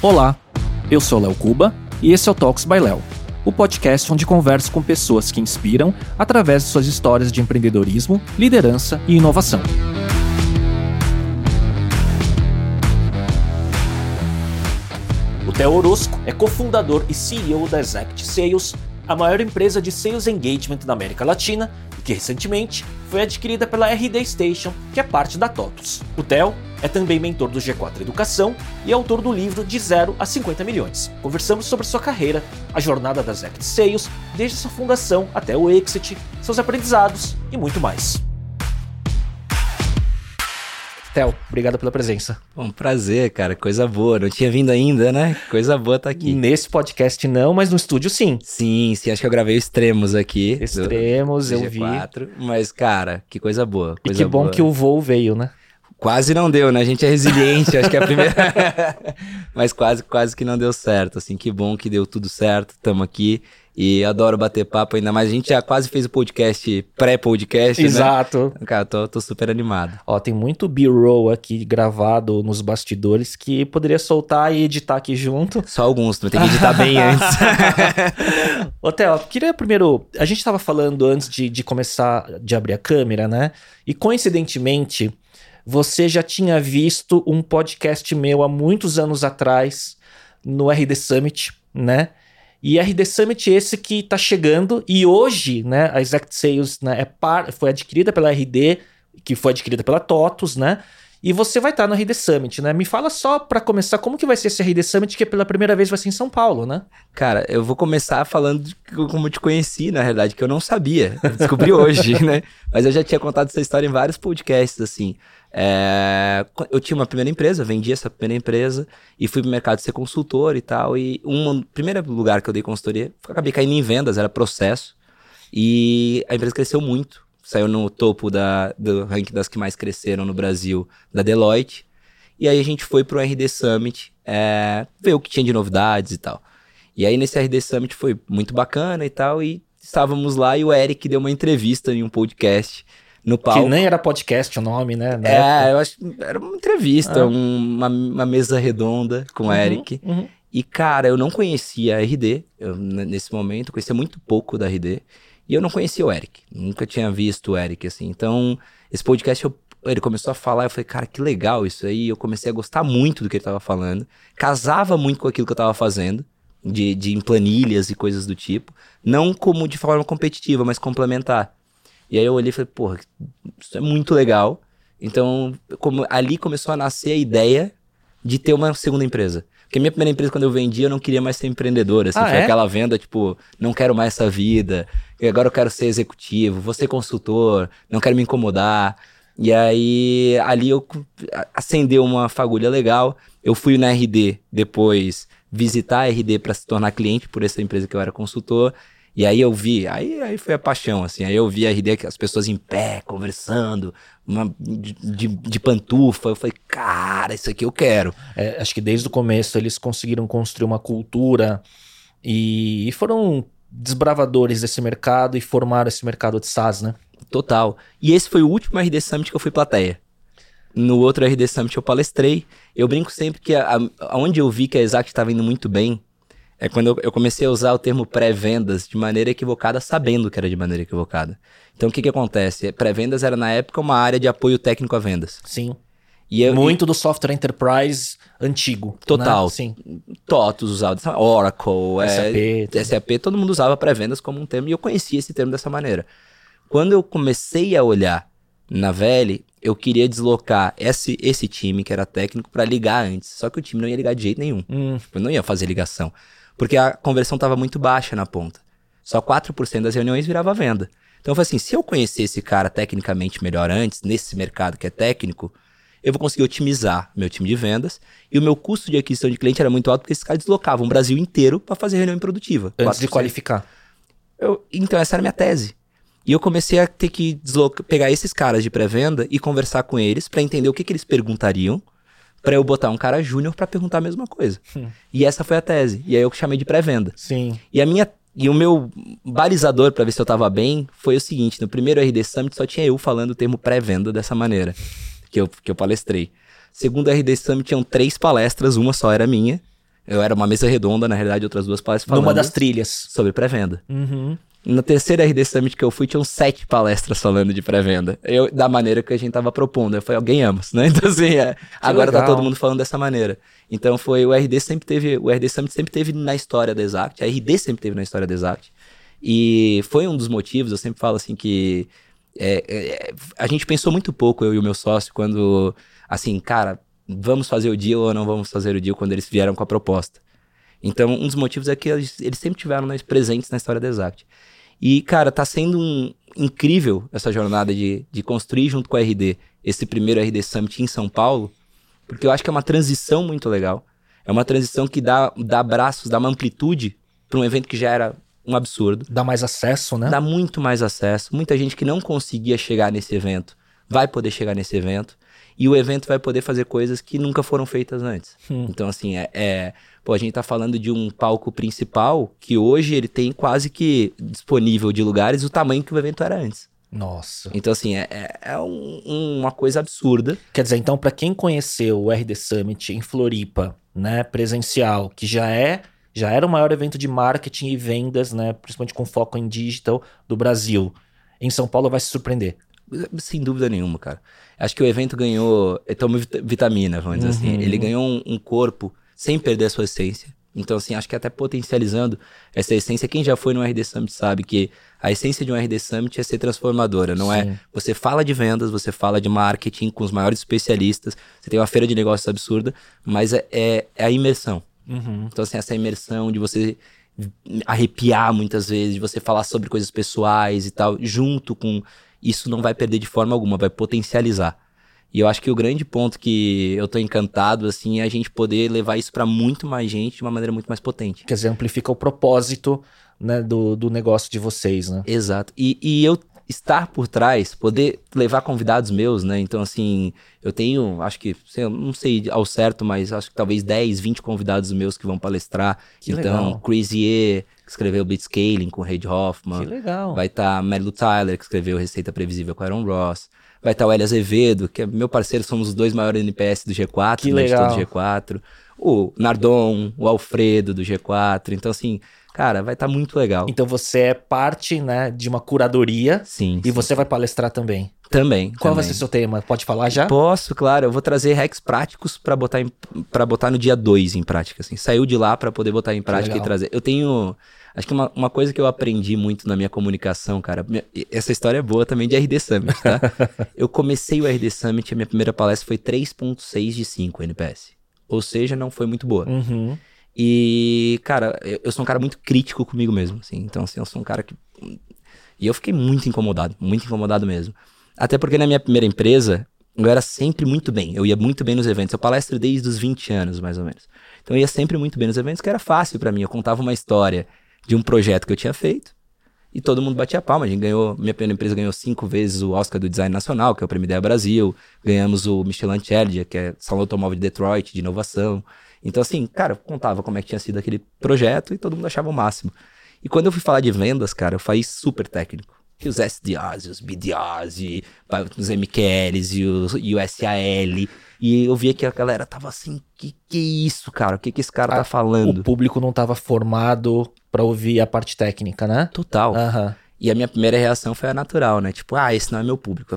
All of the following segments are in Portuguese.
Olá, eu sou Léo Cuba e esse é o Talks by Léo, o podcast onde converso com pessoas que inspiram através de suas histórias de empreendedorismo, liderança e inovação. O Theo Orozco é cofundador e CEO da Exact Sales, a maior empresa de sales engagement da América Latina e que recentemente foi adquirida pela RD Station, que é parte da TOTUS. O Theo é também mentor do G4 Educação e autor do livro De Zero a 50 Milhões. Conversamos sobre sua carreira, a jornada das Act Sales, desde sua fundação até o exit, seus aprendizados e muito mais. Theo, obrigado pela presença. Um prazer, cara. Coisa boa. Não tinha vindo ainda, né? Coisa boa estar tá aqui. Nesse podcast não, mas no estúdio sim. Sim, sim. Acho que eu gravei Extremos aqui. Extremos, eu vi. Mas, cara, que coisa boa. Coisa e que bom boa. que o voo veio, né? Quase não deu, né? A gente é resiliente, acho que é a primeira. Mas quase, quase que não deu certo. Assim, que bom que deu tudo certo. Tamo aqui. E adoro bater papo, ainda mais a gente já quase fez o podcast pré-podcast, né? Exato. Né? Cara, tô, tô super animado. Ó, tem muito B-roll aqui gravado nos bastidores que poderia soltar e editar aqui junto. Só alguns, tem que editar bem antes. Ô, Theo, queria primeiro... A gente tava falando antes de, de começar, de abrir a câmera, né? E coincidentemente, você já tinha visto um podcast meu há muitos anos atrás no RD Summit, né? E RD Summit esse que está chegando e hoje, né, a Exact Sales né, é par, foi adquirida pela RD, que foi adquirida pela TOTUS, né? E você vai estar tá no RD Summit, né? Me fala só para começar como que vai ser esse RD Summit que pela primeira vez vai ser em São Paulo, né? Cara, eu vou começar falando de como eu te conheci, na verdade, que eu não sabia. Eu descobri hoje, né? Mas eu já tinha contado essa história em vários podcasts, assim. É, eu tinha uma primeira empresa, vendi essa primeira empresa e fui pro mercado ser consultor e tal. E um primeiro lugar que eu dei consultoria, acabei caindo em vendas, era processo. E a empresa cresceu muito. Saiu no topo da, do ranking das que mais cresceram no Brasil, da Deloitte. E aí a gente foi pro RD Summit, é, ver o que tinha de novidades e tal. E aí nesse RD Summit foi muito bacana e tal. E estávamos lá e o Eric deu uma entrevista em um podcast no palco. Que nem era podcast o nome, né? é, época. eu acho que era uma entrevista, ah. uma, uma mesa redonda com o uhum, Eric. Uhum. E, cara, eu não conhecia a RD eu, nesse momento, conhecia muito pouco da RD. E eu não conhecia o Eric, nunca tinha visto o Eric, assim. Então, esse podcast, eu, ele começou a falar, eu falei, cara, que legal isso aí. Eu comecei a gostar muito do que ele tava falando. Casava muito com aquilo que eu tava fazendo, de, de em planilhas e coisas do tipo. Não como de forma competitiva, mas complementar. E aí eu olhei e falei, porra, isso é muito legal. Então, como, ali começou a nascer a ideia de ter uma segunda empresa. Porque minha primeira empresa, quando eu vendi, eu não queria mais ser empreendedor. Assim, ah, foi é? aquela venda, tipo, não quero mais essa vida. Agora eu quero ser executivo, vou ser consultor, não quero me incomodar. E aí, ali eu acendeu uma fagulha legal. Eu fui na RD depois visitar a RD para se tornar cliente por essa empresa que eu era consultor. E aí eu vi, aí, aí foi a paixão, assim. Aí eu vi a RD, as pessoas em pé, conversando, uma, de, de, de, pantufa. Eu falei, cara, isso aqui eu quero. É, acho que desde o começo eles conseguiram construir uma cultura e, e foram desbravadores desse mercado e formaram esse mercado de SaaS, né? Total. E esse foi o último RD Summit que eu fui plateia. No outro RD Summit eu palestrei. Eu brinco sempre que a, a, onde eu vi que a Exact estava indo muito bem é quando eu, eu comecei a usar o termo pré-vendas de maneira equivocada, sabendo que era de maneira equivocada. Então, o que que acontece? Pré-vendas era, na época, uma área de apoio técnico a vendas. Sim. E eu, Muito e... do software enterprise antigo. Né? Total. Né? Sim. TOTUS usava, Oracle, SAP, é, SAP, todo mundo usava pré-vendas como um termo e eu conhecia esse termo dessa maneira. Quando eu comecei a olhar na VL, eu queria deslocar esse, esse time que era técnico para ligar antes. Só que o time não ia ligar de jeito nenhum. Hum. Tipo, não ia fazer ligação porque a conversão estava muito baixa na ponta. Só 4% das reuniões virava venda. Então eu falei assim, se eu conhecer esse cara tecnicamente melhor antes, nesse mercado que é técnico, eu vou conseguir otimizar meu time de vendas e o meu custo de aquisição de cliente era muito alto porque esses caras deslocavam o Brasil inteiro para fazer reunião improdutiva. Antes 4%. de qualificar. Eu, então essa era a minha tese. E eu comecei a ter que deslocar, pegar esses caras de pré-venda e conversar com eles para entender o que, que eles perguntariam para eu botar um cara júnior para perguntar a mesma coisa. Hum. E essa foi a tese. E aí eu chamei de pré-venda. Sim. E a minha e o meu balizador para ver se eu tava bem foi o seguinte, no primeiro RD Summit só tinha eu falando o termo pré-venda dessa maneira, que eu, que eu palestrei. Segundo RD Summit tinham três palestras, uma só era minha. Eu era uma mesa redonda, na realidade, outras duas palestras falando. Numa das trilhas. Sobre pré-venda. Uhum. Na terceira RD Summit que eu fui, tinham sete palestras falando de pré-venda. Eu, da maneira que a gente tava propondo. Eu falei, ganhamos, né? Então, assim, é, agora tá legal. tá todo mundo falando dessa maneira. Então, foi, o RD sempre teve, o RD Summit sempre teve na história da Exact, a RD sempre teve na história da Exact. E foi um dos motivos, eu sempre falo assim que é, é, a gente pensou muito pouco, eu e o meu sócio, quando, assim, cara, vamos fazer o deal ou não vamos fazer o deal quando eles vieram com a proposta. Então, um dos motivos é que eles, eles sempre tiveram nós presentes na história da Exact. E, cara, tá sendo um, incrível essa jornada de, de construir junto com a RD esse primeiro RD Summit em São Paulo, porque eu acho que é uma transição muito legal. É uma transição que dá, dá braços, dá uma amplitude para um evento que já era um absurdo. Dá mais acesso, né? Dá muito mais acesso. Muita gente que não conseguia chegar nesse evento vai poder chegar nesse evento. E o evento vai poder fazer coisas que nunca foram feitas antes. Hum. Então, assim, é, é, Pô, a gente tá falando de um palco principal que hoje ele tem quase que disponível de lugares o tamanho que o evento era antes. Nossa. Então, assim, é, é, é um, uma coisa absurda. Quer dizer, então, para quem conheceu o RD Summit em Floripa, né, presencial, que já é já era o maior evento de marketing e vendas, né, principalmente com foco em digital do Brasil. Em São Paulo vai se surpreender. Sem dúvida nenhuma, cara. Acho que o evento ganhou. Toma vitamina, vamos dizer assim. uhum. assim. Ele ganhou um, um, corpo sem perder a sua essência. Então, assim, acho que até potencializando essa essência. Quem já foi no RD Summit sabe que a essência de um RD Summit é ser transformadora, não é? Sim. é? Você fala de vendas, você fala de marketing com os maiores especialistas, você tem uma feira de negócios absurda, mas é, é, é a imersão. Uhum. Então, assim, essa imersão de você arrepiar muitas vezes, de você falar sobre coisas pessoais e tal, junto com isso não vai perder de forma alguma, vai potencializar. E eu acho que o grande ponto que eu tô encantado, assim, é a gente poder levar isso para muito mais gente de uma maneira muito mais potente. Quer dizer, amplifica o propósito né, do, do negócio de vocês, né? Exato. E, e eu estar por trás, poder levar convidados meus, né? Então, assim, eu tenho, acho que, sei, não sei ao certo, mas acho que talvez 10, 20 convidados meus que vão palestrar. Que então, legal. Chris Ye, que escreveu Blitzscaling com Reid Hoffman. Que legal. Vai estar tá Mary Tyler, que escreveu Receita Previsível com Aaron Ross. Vai estar tá o Eli Azevedo, que é meu parceiro, somos os dois maiores NPS do G4, que né, legal. do G4. O Nardon, o Alfredo do G4. Então, assim, Cara, vai estar tá muito legal. Então você é parte, né, de uma curadoria. Sim. E sim. você vai palestrar também. Também. Qual também. vai ser o seu tema? Pode falar já? Posso, claro. Eu vou trazer hacks práticos para botar para botar no dia 2 em prática, assim. Saiu de lá para poder botar em prática e trazer. Eu tenho Acho que uma, uma coisa que eu aprendi muito na minha comunicação, cara, essa história é boa também de RD Summit, tá? eu comecei o RD Summit, a minha primeira palestra foi 3.6 de 5 NPS. Ou seja, não foi muito boa. Uhum. E, cara, eu sou um cara muito crítico comigo mesmo, assim. Então, assim, eu sou um cara que. E eu fiquei muito incomodado, muito incomodado mesmo. Até porque na minha primeira empresa, eu era sempre muito bem. Eu ia muito bem nos eventos. Eu palestro desde os 20 anos, mais ou menos. Então eu ia sempre muito bem nos eventos, que era fácil para mim. Eu contava uma história de um projeto que eu tinha feito e todo mundo batia palma. A gente ganhou, minha primeira empresa ganhou cinco vezes o Oscar do Design Nacional, que é o Prêmio Ideia Brasil. Ganhamos o Michelin Challenger, que é Salão Automóvel de Detroit, de inovação. Então, assim, cara, eu contava como é que tinha sido aquele projeto e todo mundo achava o máximo. E quando eu fui falar de vendas, cara, eu falei super técnico. E os SDRs, e os BDRs, e os MQLs, e, os, e o SAL. E eu via que a galera tava assim, que que é isso, cara? O que que esse cara tá ah, tá falando? O público não tava formado para ouvir a parte técnica, né? Total. Uhum. E a minha primeira reação foi a natural, né? Tipo, ah, esse não é meu público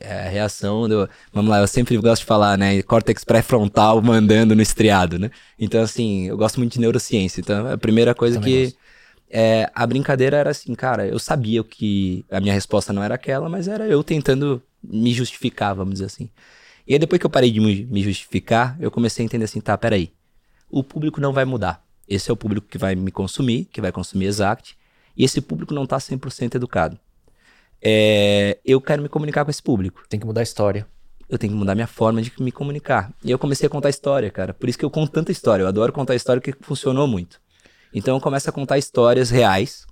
é a reação do. Vamos lá, eu sempre gosto de falar, né? Córtex pré-frontal mandando no estriado, né? Então, assim, eu gosto muito de neurociência. Então, a primeira coisa Também que. É, a brincadeira era assim, cara, eu sabia que a minha resposta não era aquela, mas era eu tentando me justificar, vamos dizer assim. E aí, depois que eu parei de me justificar, eu comecei a entender assim, tá, peraí. O público não vai mudar. Esse é o público que vai me consumir, que vai consumir Exact. E esse público não tá 100% educado é, eu quero me comunicar com esse público. Tem que mudar a história. Eu tenho que mudar minha forma de me comunicar. E eu comecei a contar história, cara. Por isso que eu conto tanta história. Eu adoro contar história que funcionou muito. Então eu começo a contar histórias reais.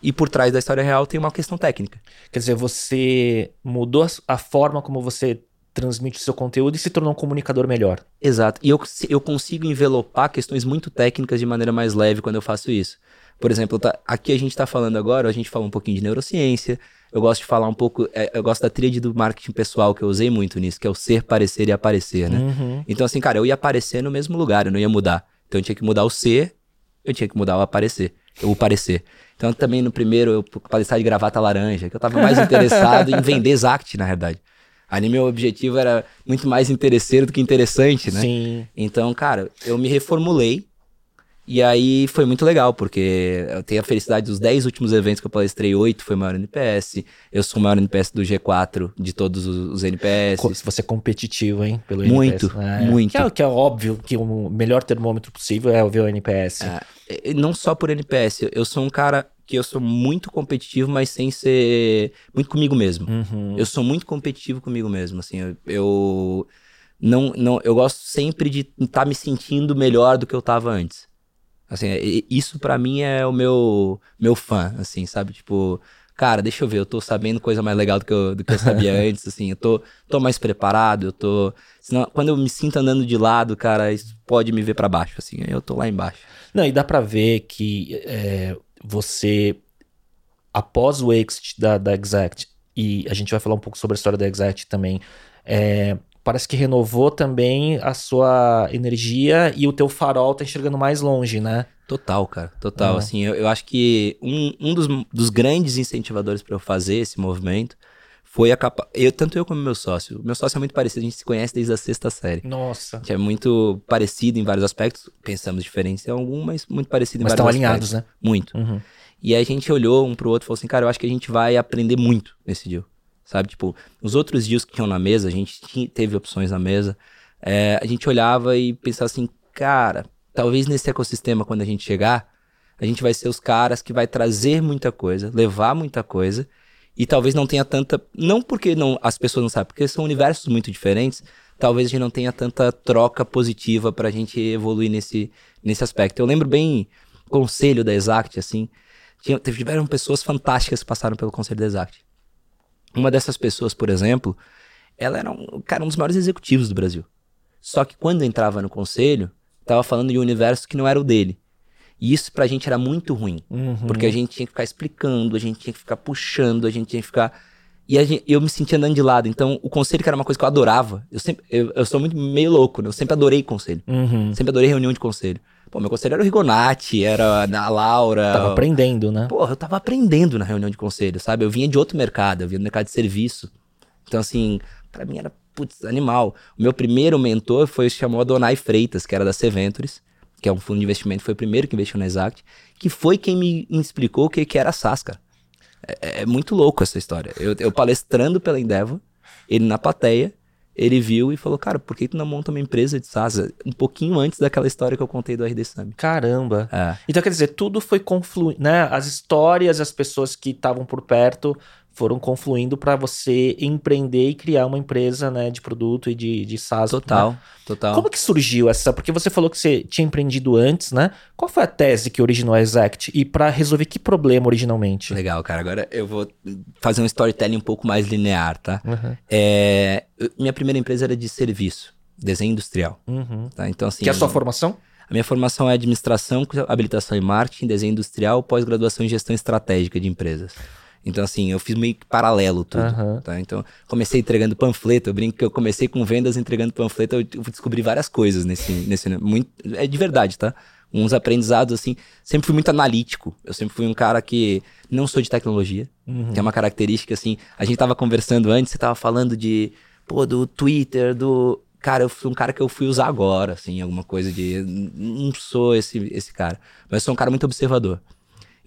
E por trás da história real tem uma questão técnica. Quer dizer, você mudou a forma como você transmite o seu conteúdo e se tornou um comunicador melhor. Exato. E eu, eu consigo envelopar questões muito técnicas de maneira mais leve quando eu faço isso. Por exemplo, tá, aqui a gente está falando agora, a gente fala um pouquinho de neurociência, eu gosto de falar um pouco, é, eu gosto da tríade do marketing pessoal que eu usei muito nisso, que é o ser, parecer e aparecer, né? Uhum. Então, assim, cara, eu ia aparecer no mesmo lugar, eu não ia mudar. Então eu tinha que mudar o ser, eu tinha que mudar o aparecer, o parecer. Então também no primeiro eu palestrar de gravata laranja, que eu tava mais interessado em vender Zact, na verdade. Ali meu objetivo era muito mais interesseiro do que interessante, né? Sim. Então, cara, eu me reformulei e aí foi muito legal, porque eu tenho a felicidade dos 10 últimos eventos que eu palestrei, 8 foi o maior NPS. Eu sou o maior NPS do G4 de todos os NPS. Você é competitivo, hein? Pelo muito, NPS. muito. Que é, que é, óbvio que o melhor termômetro possível é ver o NPS. É, não só por NPS, eu sou um cara que eu sou muito competitivo, mas sem ser muito comigo mesmo. Uhum. Eu sou muito competitivo comigo mesmo, assim, eu, eu não, não, eu gosto sempre de estar tá me sentindo melhor do que eu tava antes. Assim, isso para mim é o meu meu fã, assim, sabe? Tipo, cara, deixa eu ver, eu tô sabendo coisa mais legal do que eu, do que eu sabia antes, assim, eu tô, tô mais preparado, eu tô. Senão, quando eu me sinto andando de lado, cara, isso pode me ver para baixo, assim, eu tô lá embaixo. Não, e dá para ver que é, você, após o exit da, da Exact, e a gente vai falar um pouco sobre a história da Exact também, é, parece que renovou também a sua energia e o teu farol tá enxergando mais longe, né? Total, cara, total. Ah. Assim, eu, eu, acho que um, um dos, dos grandes incentivadores para eu fazer esse movimento foi a capa... eu Tanto eu como meu sócio. Meu sócio é muito parecido, a gente se conhece desde a sexta série. Nossa. Que é muito parecido em vários aspectos. Pensamos diferentes em algum, mas muito parecido em mas vários aspectos. Mas estão alinhados, né? Muito. Uhum. E aí a gente olhou um pro outro e falou assim, cara, eu acho que a gente vai aprender muito nesse deal sabe? Tipo, os outros dias que tinham na mesa, a gente tinha, teve opções na mesa, é, a gente olhava e pensava assim, cara, talvez nesse ecossistema, quando a gente chegar, a gente vai ser os caras que vai trazer muita coisa, levar muita coisa, e talvez não tenha tanta. Não porque não, as pessoas não sabem, porque são universos muito diferentes, talvez a gente não tenha tanta troca positiva pra gente evoluir nesse, nesse aspecto. Eu lembro bem conselho da Exact, assim. Tinha, tiveram pessoas fantásticas que passaram pelo conselho da Exact. Uma dessas pessoas, por exemplo, ela era um, cara, um dos maiores executivos do Brasil. Só que quando entrava no conselho, tava falando de um universo que não era o dele. E isso pra gente era muito ruim. Uhum. Porque a gente tinha que ficar explicando, a gente tinha que ficar puxando, a gente tinha que ficar. E gente, eu me sentia andando de lado. Então, o conselho, que era uma coisa que eu adorava. Eu sempre. Eu, eu sou muito meio louco, né? Eu sempre adorei conselho. Uhum. Sempre adorei reunião de conselho. Pô, meu conselho era o Rigonati, era a Laura. Tava aprendendo, né? Pô, eu tava aprendendo na reunião de conselho, sabe? Eu vinha de outro mercado, eu vinha do mercado de serviço. Então, assim, para mim era, putz, animal. O meu primeiro mentor foi, se chamou Adonai Freitas, que era da Seventures, que é um fundo de investimento, foi o primeiro que investiu na Exact, que foi quem me explicou o que, que era SaaS, cara. É, é muito louco essa história. Eu, eu palestrando pela Endeavor, ele na plateia, ele viu e falou, cara, por que tu não monta uma empresa de SaaS? Um pouquinho antes daquela história que eu contei do RD Summit. Caramba. É. Então, quer dizer, tudo foi confluindo, né? As histórias, as pessoas que estavam por perto foram confluindo para você empreender e criar uma empresa, né, de produto e de, de SaaS. Total, né? total. Como que surgiu essa? Porque você falou que você tinha empreendido antes, né? Qual foi a tese que originou a Exact e para resolver que problema originalmente? Legal, cara. Agora eu vou fazer um storytelling um pouco mais linear, tá? Uhum. É, minha primeira empresa era de serviço, desenho industrial. Uhum. Tá? Então assim. Que é a sua formação? A minha formação é administração, habilitação em marketing, desenho industrial, pós-graduação em gestão estratégica de empresas. Então, assim, eu fiz meio que paralelo tudo, uhum. tá? Então, comecei entregando panfleto, eu brinco que eu comecei com vendas entregando panfleto, eu descobri várias coisas nesse, nesse muito, é de verdade, tá? Uns aprendizados, assim, sempre fui muito analítico, eu sempre fui um cara que não sou de tecnologia, uhum. que é uma característica, assim, a gente tava conversando antes, você tava falando de, pô, do Twitter, do... Cara, eu fui um cara que eu fui usar agora, assim, alguma coisa de... Não sou esse, esse cara, mas sou um cara muito observador.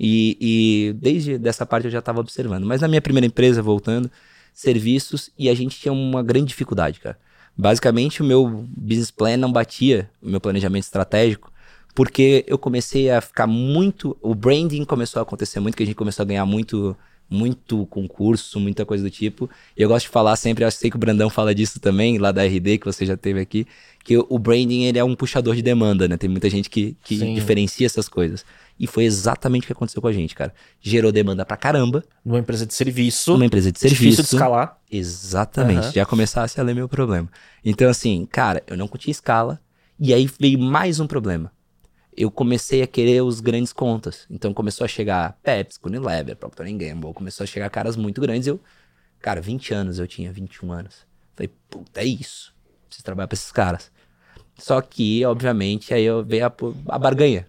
E, e desde dessa parte eu já estava observando. Mas na minha primeira empresa, voltando, serviços, e a gente tinha uma grande dificuldade, cara. Basicamente, o meu business plan não batia o meu planejamento estratégico, porque eu comecei a ficar muito. O branding começou a acontecer muito, que a gente começou a ganhar muito muito concurso, muita coisa do tipo. E eu gosto de falar sempre, eu sei que o Brandão fala disso também, lá da RD, que você já teve aqui, que o branding ele é um puxador de demanda, né? Tem muita gente que, que diferencia essas coisas. E foi exatamente o que aconteceu com a gente, cara. Gerou demanda pra caramba. Numa empresa de serviço. Uma empresa de serviço. Difícil de escalar. Exatamente. Uhum. Já começasse a ler meu problema. Então, assim, cara, eu não tinha escala. E aí veio mais um problema. Eu comecei a querer os grandes contas. Então começou a chegar Pepsi, Unilever, Procter Gamble. Começou a chegar caras muito grandes. Eu, cara, 20 anos eu tinha, 21 anos. Falei, puta, é isso. Preciso trabalhar pra esses caras. Só que, obviamente, aí eu veio a, a barganha.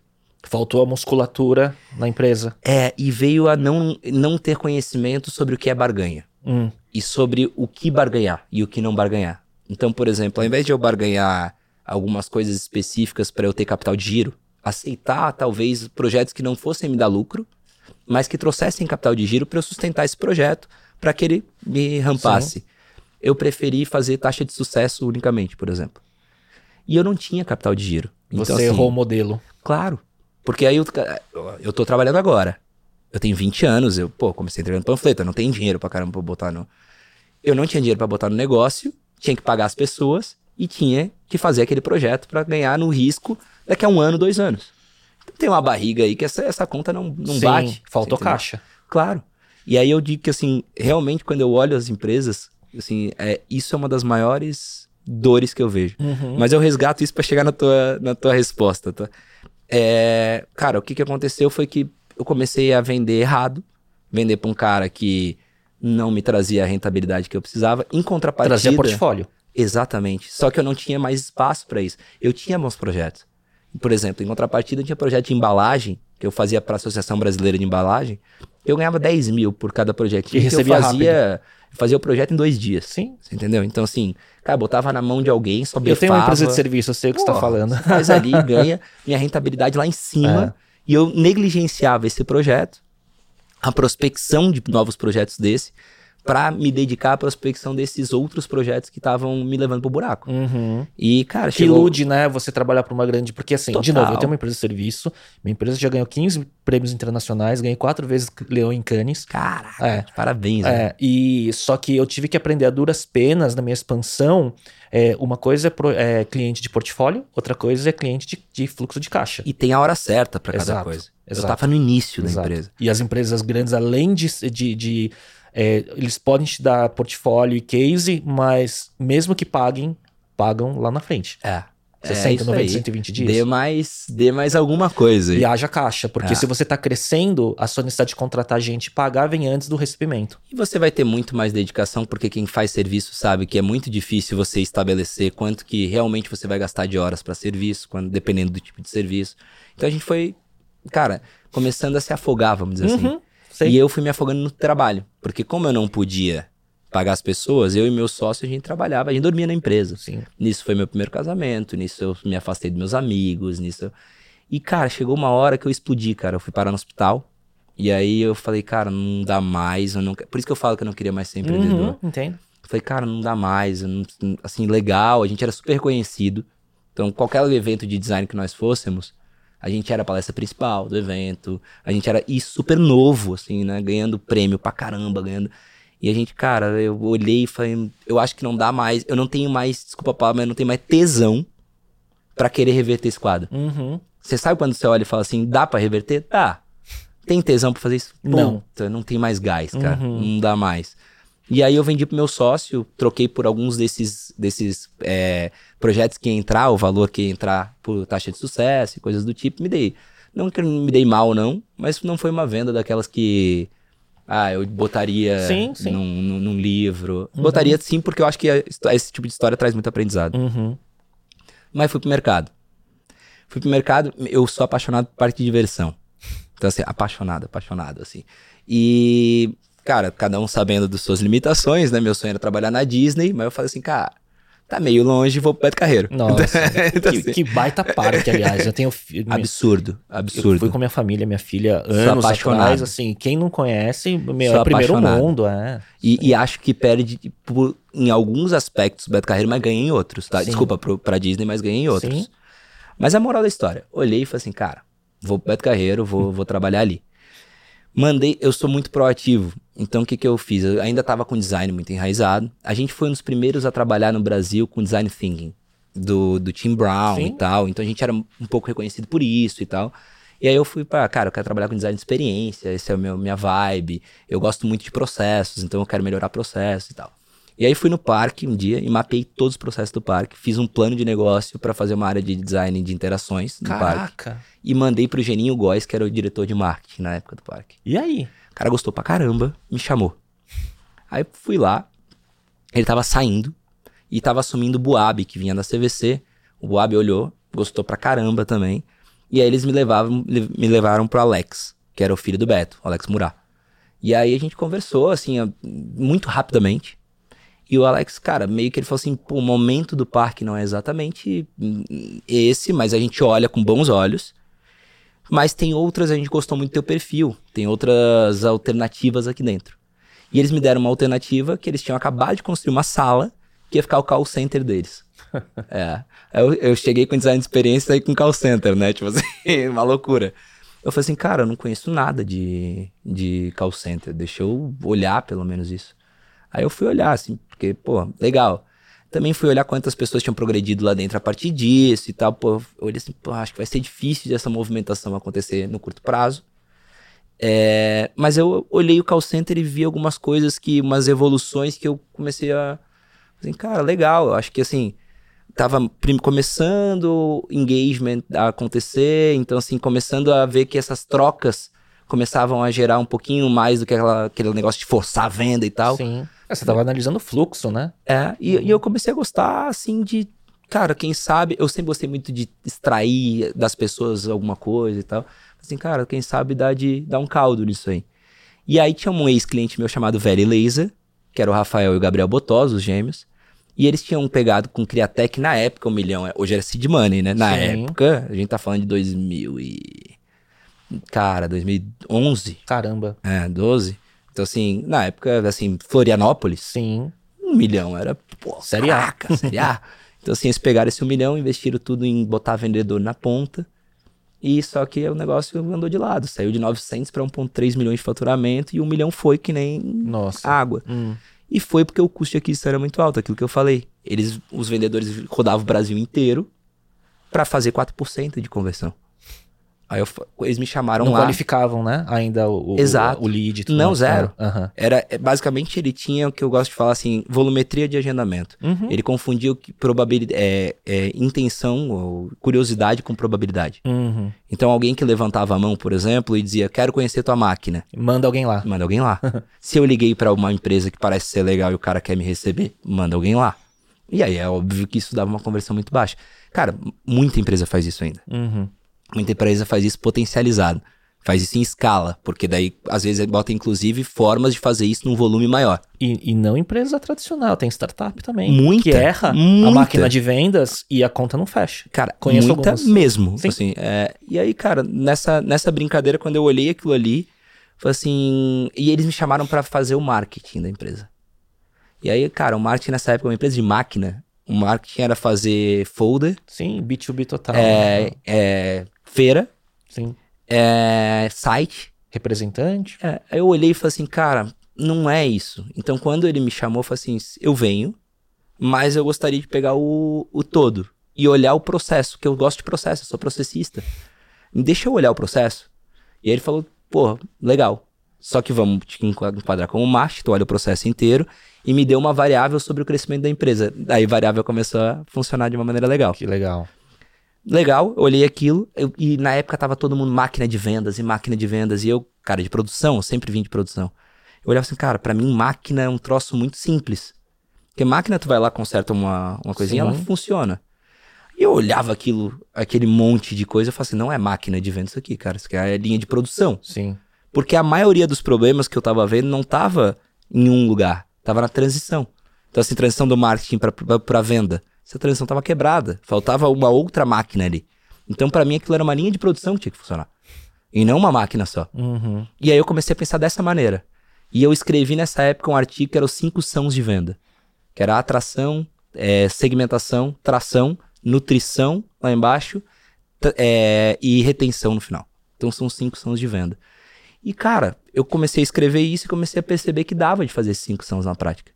Faltou a musculatura na empresa. É, e veio a não, não ter conhecimento sobre o que é barganha. Hum. E sobre o que barganhar e o que não barganhar. Então, por exemplo, ao invés de eu barganhar algumas coisas específicas para eu ter capital de giro, aceitar talvez projetos que não fossem me dar lucro, mas que trouxessem capital de giro para eu sustentar esse projeto, para que ele me rampasse. Sim. Eu preferi fazer taxa de sucesso unicamente, por exemplo. E eu não tinha capital de giro. Então, Você assim, errou o modelo. Claro. Porque aí eu, eu tô trabalhando agora. Eu tenho 20 anos, eu, pô, comecei entregando panfleto, eu não tenho dinheiro pra caramba pra botar no. Eu não tinha dinheiro para botar no negócio, tinha que pagar as pessoas e tinha que fazer aquele projeto para ganhar no risco daqui a um ano, dois anos. Então, tem uma barriga aí que essa, essa conta não, não Sim, bate. Faltou caixa. Claro. E aí eu digo que, assim, realmente, quando eu olho as empresas, assim, é, isso é uma das maiores dores que eu vejo. Uhum. Mas eu resgato isso para chegar na tua, na tua resposta, tá? É, cara, o que, que aconteceu foi que eu comecei a vender errado, vender para um cara que não me trazia a rentabilidade que eu precisava, em contrapartida... Trazia portfólio. Exatamente. Só que eu não tinha mais espaço para isso. Eu tinha bons projetos. Por exemplo, em contrapartida, eu tinha projeto de embalagem, que eu fazia para a Associação Brasileira de Embalagem. Eu ganhava 10 mil por cada projeto. E recebia eu fazia, rápido. Fazia o projeto em dois dias. Sim. Você entendeu? Então, assim, cara, botava na mão de alguém, só Eu tenho uma empresa de serviço, eu sei o que você está falando. Faz ali, ganha minha rentabilidade lá em cima. É. E eu negligenciava esse projeto, a prospecção de novos projetos desse, para me dedicar à prospecção desses outros projetos que estavam me levando pro buraco. Uhum. E, cara, que chegou... ilude, né, você trabalhar para uma grande, porque assim, Total. de novo, eu tenho uma empresa de serviço, minha empresa já ganhou 15 prêmios internacionais, ganhei quatro vezes Leão em Cannes. Caraca, é. parabéns. É, né? e só que eu tive que aprender a duras penas na minha expansão. É, uma coisa é, pro, é, cliente de portfólio, outra coisa é cliente de, de fluxo de caixa. E tem a hora certa para cada coisa. Exato. Eu tava no início Exato. da empresa. E as empresas grandes, além de, de, de é, eles podem te dar portfólio e case, mas mesmo que paguem, pagam lá na frente. É. 60, é 90, aí. 120 dias. Dê mais, dê mais alguma coisa. E haja caixa, porque é. se você está crescendo, a sua necessidade de contratar gente e pagar vem antes do recebimento. E você vai ter muito mais dedicação, porque quem faz serviço sabe que é muito difícil você estabelecer quanto que realmente você vai gastar de horas para serviço, quando, dependendo do tipo de serviço. Então a gente foi, cara, começando a se afogar, vamos dizer uhum. assim. Sei. E eu fui me afogando no trabalho. Porque como eu não podia pagar as pessoas, eu e meu sócio, a gente trabalhava, a gente dormia na empresa. Sim. Nisso foi meu primeiro casamento, nisso eu me afastei dos meus amigos, nisso... Eu... E, cara, chegou uma hora que eu explodi, cara. Eu fui parar no hospital. E aí eu falei, cara, não dá mais. Eu não... Por isso que eu falo que eu não queria mais ser empreendedor. Uhum, entendo. Eu falei, cara, não dá mais. Não... Assim, legal, a gente era super conhecido. Então, qualquer evento de design que nós fôssemos, a gente era a palestra principal do evento, a gente era e super novo, assim, né? Ganhando prêmio pra caramba, ganhando. E a gente, cara, eu olhei e falei, eu acho que não dá mais, eu não tenho mais, desculpa a palavra, mas eu não tenho mais tesão para querer reverter esse quadro. Uhum. Você sabe quando você olha e fala assim, dá para reverter? Dá. Tem tesão pra fazer isso? Não. Puta, não tem mais gás, cara. Uhum. Não dá mais. E aí eu vendi pro meu sócio, troquei por alguns desses, desses é, projetos que ia entrar, o valor que ia entrar por taxa de sucesso e coisas do tipo, me dei. Não que me dei mal, não, mas não foi uma venda daquelas que. Ah, eu botaria sim, sim. Num, num, num, livro. Uhum. Botaria sim, porque eu acho que esse tipo de história traz muito aprendizado. Uhum. Mas fui pro mercado. Fui pro mercado, eu sou apaixonado por parque de diversão. Então, assim, apaixonado, apaixonado, assim. E cara, cada um sabendo das suas limitações, né? Meu sonho era trabalhar na Disney, mas eu falei assim, cara, tá meio longe, vou pro Beto Carreiro. Nossa, então, que, assim... que, baita parque, aliás. Eu tenho... Absurdo, absurdo. Eu fui com minha família, minha filha, anos atrás, assim, quem não conhece, meu, é o primeiro mundo, é. E, e, acho que perde por, em alguns aspectos Beto Carreiro, mas ganha em outros, tá? Sim. Desculpa pro, pra Disney, mas ganha em outros. Sim. Mas a moral da história, olhei e falei assim, cara, vou pro Beto Carreiro, vou, vou trabalhar ali. Mandei, eu sou muito proativo. Então o que, que eu fiz? Eu ainda estava com design muito enraizado. A gente foi um dos primeiros a trabalhar no Brasil com design thinking, do, do Tim Brown Sim. e tal. Então a gente era um pouco reconhecido por isso e tal. E aí eu fui para, cara, eu quero trabalhar com design de experiência, esse é o meu minha vibe. Eu gosto muito de processos, então eu quero melhorar processos e tal. E aí fui no parque um dia e mapeei todos os processos do parque, fiz um plano de negócio para fazer uma área de design de interações no Caraca. parque. E mandei pro Geninho Góes, que era o diretor de marketing na época do parque. E aí? O cara gostou pra caramba, me chamou. Aí fui lá, ele tava saindo e tava assumindo o Boab, que vinha da CVC, O Boab olhou, gostou pra caramba também. E aí eles me levavam, me levaram pro Alex, que era o filho do Beto, o Alex Murat. E aí a gente conversou, assim, muito rapidamente. E o Alex, cara, meio que ele falou assim: pô, o momento do parque não é exatamente esse, mas a gente olha com bons olhos. Mas tem outras, a gente gostou muito do teu perfil, tem outras alternativas aqui dentro. E eles me deram uma alternativa que eles tinham acabado de construir uma sala que ia ficar o call center deles. é. Eu, eu cheguei com design de experiência e com call center, né? Tipo assim, uma loucura. Eu falei assim, cara, eu não conheço nada de, de call center, deixa eu olhar pelo menos isso. Aí eu fui olhar, assim, porque, pô, legal. Também fui olhar quantas pessoas tinham progredido lá dentro a partir disso e tal. Pô, eu olhei assim, pô, acho que vai ser difícil dessa movimentação acontecer no curto prazo. É, mas eu olhei o call center e vi algumas coisas que, umas evoluções que eu comecei a. Assim, cara, legal. Eu acho que assim, tava começando engagement a acontecer, então assim, começando a ver que essas trocas começavam a gerar um pouquinho mais do que aquela, aquele negócio de forçar a venda e tal. Sim. É, você tava analisando o fluxo, né? É, e, e eu comecei a gostar, assim, de. Cara, quem sabe. Eu sempre gostei muito de extrair das pessoas alguma coisa e tal. Assim, cara, quem sabe dá, de, dar um caldo nisso aí. E aí tinha um ex-cliente meu chamado Very Laser, que era o Rafael e o Gabriel Botós, os gêmeos. E eles tinham pegado com Criatec na época, um milhão. Hoje era seed money, né? Na Sim. época, a gente tá falando de 2000 e... Cara, 2011. Caramba. É, 12. Então, assim, na época, assim, Florianópolis. Sim. Um milhão era, pô, série A. série A. Então, assim, eles pegaram esse um milhão, investiram tudo em botar vendedor na ponta. E só que o negócio andou de lado. Saiu de 900 para 1,3 milhões de faturamento e um milhão foi que nem Nossa. água. Hum. E foi porque o custo de aquisição era muito alto, aquilo que eu falei. Eles, os vendedores rodavam o Brasil inteiro para fazer 4% de conversão. Aí eu, eles me chamaram não lá. Não qualificavam, né? Ainda o, Exato. o, o lead. Tudo não, zero. Uhum. Era, é, basicamente, ele tinha o que eu gosto de falar assim, volumetria de agendamento. Uhum. Ele confundia probabilidade, é, é, intenção ou curiosidade com probabilidade. Uhum. Então, alguém que levantava a mão, por exemplo, e dizia, quero conhecer tua máquina. Manda alguém lá. Manda alguém lá. Se eu liguei para uma empresa que parece ser legal e o cara quer me receber, manda alguém lá. E aí é óbvio que isso dava uma conversão muito baixa. Cara, muita empresa faz isso ainda. Uhum. Muita empresa faz isso potencializado. Faz isso em escala, porque daí às vezes bota inclusive formas de fazer isso num volume maior. E, e não empresa tradicional, tem startup também. Muita. Que erra muita. a máquina de vendas e a conta não fecha. Cara, Conheço muita algumas. mesmo. Sim. Assim, é, e aí, cara, nessa, nessa brincadeira, quando eu olhei aquilo ali, foi assim. E eles me chamaram para fazer o marketing da empresa. E aí, cara, o marketing nessa época, uma empresa de máquina, o marketing era fazer folder. Sim, B2B total. É, né? é feira. Sim. É, site. Representante. É, aí eu olhei e falei assim, cara, não é isso. Então quando ele me chamou, eu falei assim, eu venho, mas eu gostaria de pegar o, o todo e olhar o processo, que eu gosto de processo, eu sou processista. Deixa eu olhar o processo. E aí ele falou, pô, legal. Só que vamos te enquadrar como master, tu olha o processo inteiro e me deu uma variável sobre o crescimento da empresa. Daí a variável começou a funcionar de uma maneira legal. Que legal. Legal, eu olhei aquilo eu, e na época tava todo mundo máquina de vendas e máquina de vendas e eu, cara, de produção, eu sempre vim de produção. Eu olhava assim, cara, para mim máquina é um troço muito simples. Porque máquina tu vai lá, conserta uma, uma coisinha, Sim. ela funciona. E eu olhava aquilo, aquele monte de coisa, eu falava assim, não é máquina de vendas isso aqui, cara, isso aqui é linha de produção. Sim. Porque a maioria dos problemas que eu tava vendo não tava em um lugar, tava na transição. Então assim, transição do marketing para venda essa transição estava quebrada. Faltava uma outra máquina ali. Então, para mim, aquilo era uma linha de produção que tinha que funcionar. E não uma máquina só. Uhum. E aí eu comecei a pensar dessa maneira. E eu escrevi nessa época um artigo que era os cinco sãos de venda. Que era atração, é, segmentação, tração, nutrição lá embaixo é, e retenção no final. Então são cinco sãos de venda. E cara, eu comecei a escrever isso e comecei a perceber que dava de fazer cinco sãos na prática.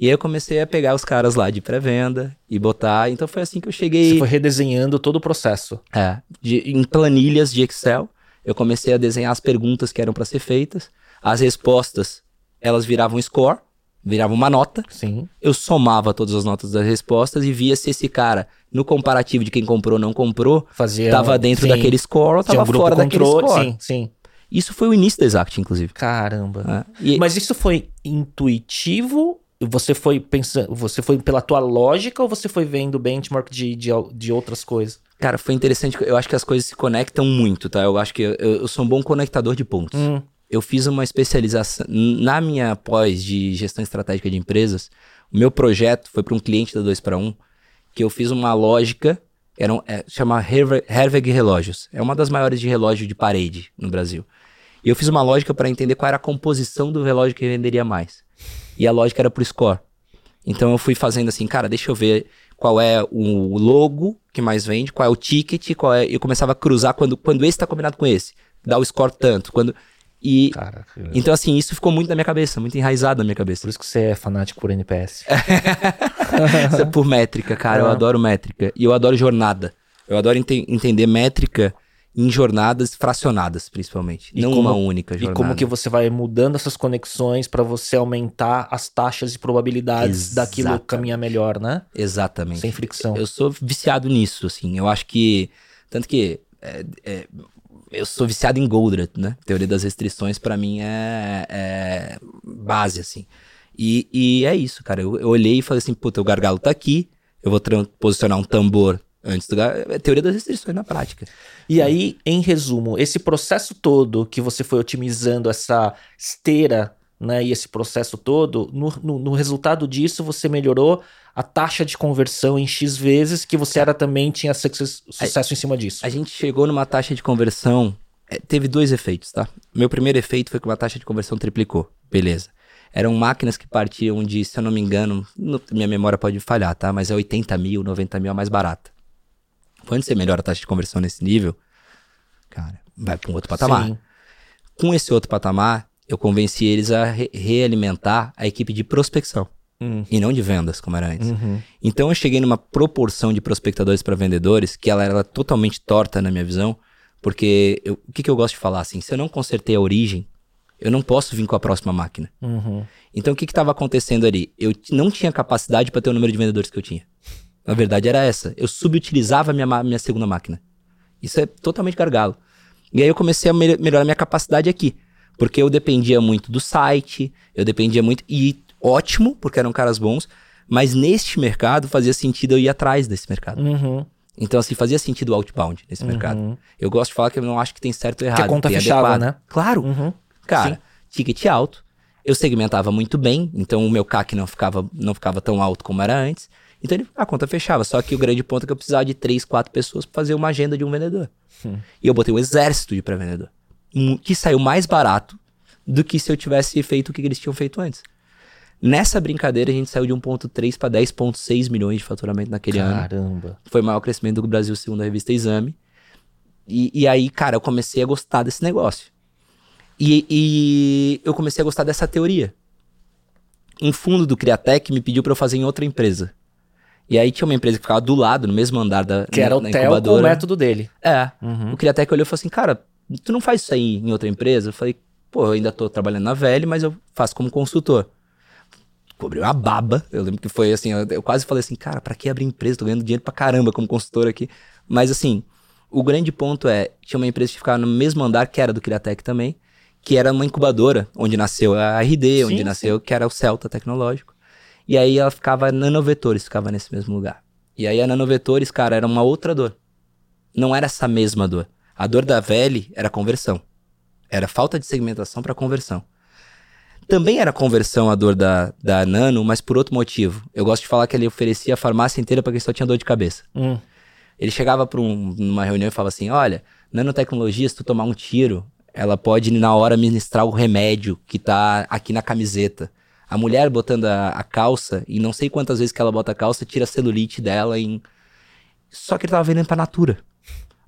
E aí eu comecei a pegar os caras lá de pré-venda e botar. Então foi assim que eu cheguei. Você foi redesenhando todo o processo. É. De, em planilhas de Excel, eu comecei a desenhar as perguntas que eram para ser feitas. As respostas, elas viravam score, viravam uma nota. Sim. Eu somava todas as notas das respostas e via se esse cara, no comparativo de quem comprou ou não comprou, Fazia, tava dentro sim. daquele score ou tava um fora daquele score. Sim, sim. Isso foi o início da Exact, inclusive. Caramba. É. E... Mas isso foi intuitivo você foi pensando, você foi pela tua lógica ou você foi vendo benchmark de, de, de outras coisas? Cara, foi interessante. Eu acho que as coisas se conectam muito, tá? Eu acho que eu, eu sou um bom conectador de pontos. Hum. Eu fiz uma especialização na minha pós de gestão estratégica de empresas. O meu projeto foi para um cliente da 2 para 1, que eu fiz uma lógica, era um, é, chama Herweg Relógios. É uma das maiores de relógio de parede no Brasil. E eu fiz uma lógica para entender qual era a composição do relógio que venderia mais. E a lógica era pro score. Então eu fui fazendo assim, cara, deixa eu ver qual é o logo que mais vende, qual é o ticket, qual é. Eu começava a cruzar quando, quando esse tá combinado com esse. Dá o score tanto. Quando. E. Então, assim, isso ficou muito na minha cabeça, muito enraizado na minha cabeça. Por isso que você é fanático por NPS. isso é por métrica, cara. Eu adoro métrica. E eu adoro jornada. Eu adoro ente entender métrica em jornadas fracionadas, principalmente. E não como, uma única jornada. E como que você vai mudando essas conexões para você aumentar as taxas e probabilidades Exatamente. daquilo caminhar melhor, né? Exatamente. Sem fricção. Eu sou viciado nisso, assim. Eu acho que. Tanto que. É, é, eu sou viciado em Goldratt, né? Teoria das restrições, para mim, é, é, base, assim. E, e é isso, cara. Eu, eu olhei e falei assim: puta, o gargalo tá aqui. Eu vou posicionar um tambor Antes do é teoria das restrições na prática. E aí, em resumo, esse processo todo que você foi otimizando essa esteira, né, e esse processo todo, no, no, no resultado disso você melhorou a taxa de conversão em X vezes, que você era também tinha sucesso, sucesso a, em cima disso. A gente chegou numa taxa de conversão, é, teve dois efeitos, tá? Meu primeiro efeito foi que uma taxa de conversão triplicou, beleza. Eram máquinas que partiam de, se eu não me engano, no, minha memória pode falhar, tá? Mas é 80 mil, 90 mil a mais barata. Quando você melhora a taxa de conversão nesse nível, cara, vai para um outro patamar. Sim. Com esse outro patamar, eu convenci eles a re realimentar a equipe de prospecção. Hum. E não de vendas, como era antes. Uhum. Então eu cheguei numa proporção de prospectadores para vendedores que ela era totalmente torta na minha visão. Porque eu, o que, que eu gosto de falar assim? Se eu não consertei a origem, eu não posso vir com a próxima máquina. Uhum. Então o que estava acontecendo ali? Eu não tinha capacidade para ter o número de vendedores que eu tinha. Na verdade era essa. Eu subutilizava a minha, minha segunda máquina. Isso é totalmente gargalo. E aí eu comecei a me melhorar minha capacidade aqui. Porque eu dependia muito do site, eu dependia muito. E ótimo, porque eram caras bons. Mas neste mercado fazia sentido eu ir atrás desse mercado. Uhum. Então, assim, fazia sentido o outbound nesse uhum. mercado. Eu gosto de falar que eu não acho que tem certo ou errado. Que a conta fechava, adequado. né? Claro. Uhum. Cara, Sim. ticket alto. Eu segmentava muito bem, então o meu CAC não ficava, não ficava tão alto como era antes. Então ele, a conta fechava. Só que o grande ponto é que eu precisava de três, quatro pessoas para fazer uma agenda de um vendedor. Hum. E eu botei um exército de pré-vendedor. Que saiu mais barato do que se eu tivesse feito o que eles tinham feito antes. Nessa brincadeira, a gente saiu de 1,3 para 10,6 milhões de faturamento naquele Caramba. ano. Caramba. Foi o maior crescimento do Brasil, segundo a revista Exame. E, e aí, cara, eu comecei a gostar desse negócio. E, e eu comecei a gostar dessa teoria. Um fundo do Criatec me pediu para eu fazer em outra empresa. E aí tinha uma empresa que ficava do lado, no mesmo andar da Que era o Theo com o método dele. É. Uhum. O Criatec olhou e falou assim, cara, tu não faz isso aí em outra empresa? Eu falei, pô, eu ainda tô trabalhando na Velha, mas eu faço como consultor. Cobriu uma baba. Eu lembro que foi assim, eu, eu quase falei assim, cara, pra que abrir empresa? Tô ganhando dinheiro pra caramba como consultor aqui. Mas assim, o grande ponto é, tinha uma empresa que ficava no mesmo andar, que era do Criatec também, que era uma incubadora, onde nasceu a RD, sim, onde nasceu, sim. que era o Celta Tecnológico. E aí ela ficava, nanovetores ficava nesse mesmo lugar. E aí a nanovetores, cara, era uma outra dor. Não era essa mesma dor. A dor da Velli era conversão. Era falta de segmentação para conversão. Também era conversão a dor da, da Nano, mas por outro motivo. Eu gosto de falar que ele oferecia a farmácia inteira para quem só tinha dor de cabeça. Hum. Ele chegava para um, uma reunião e falava assim: Olha, nanotecnologia, se tu tomar um tiro, ela pode na hora ministrar o remédio que tá aqui na camiseta. A mulher botando a, a, calça, e não sei quantas vezes que ela bota a calça, tira a celulite dela em. Só que ele tava vendendo pra Natura.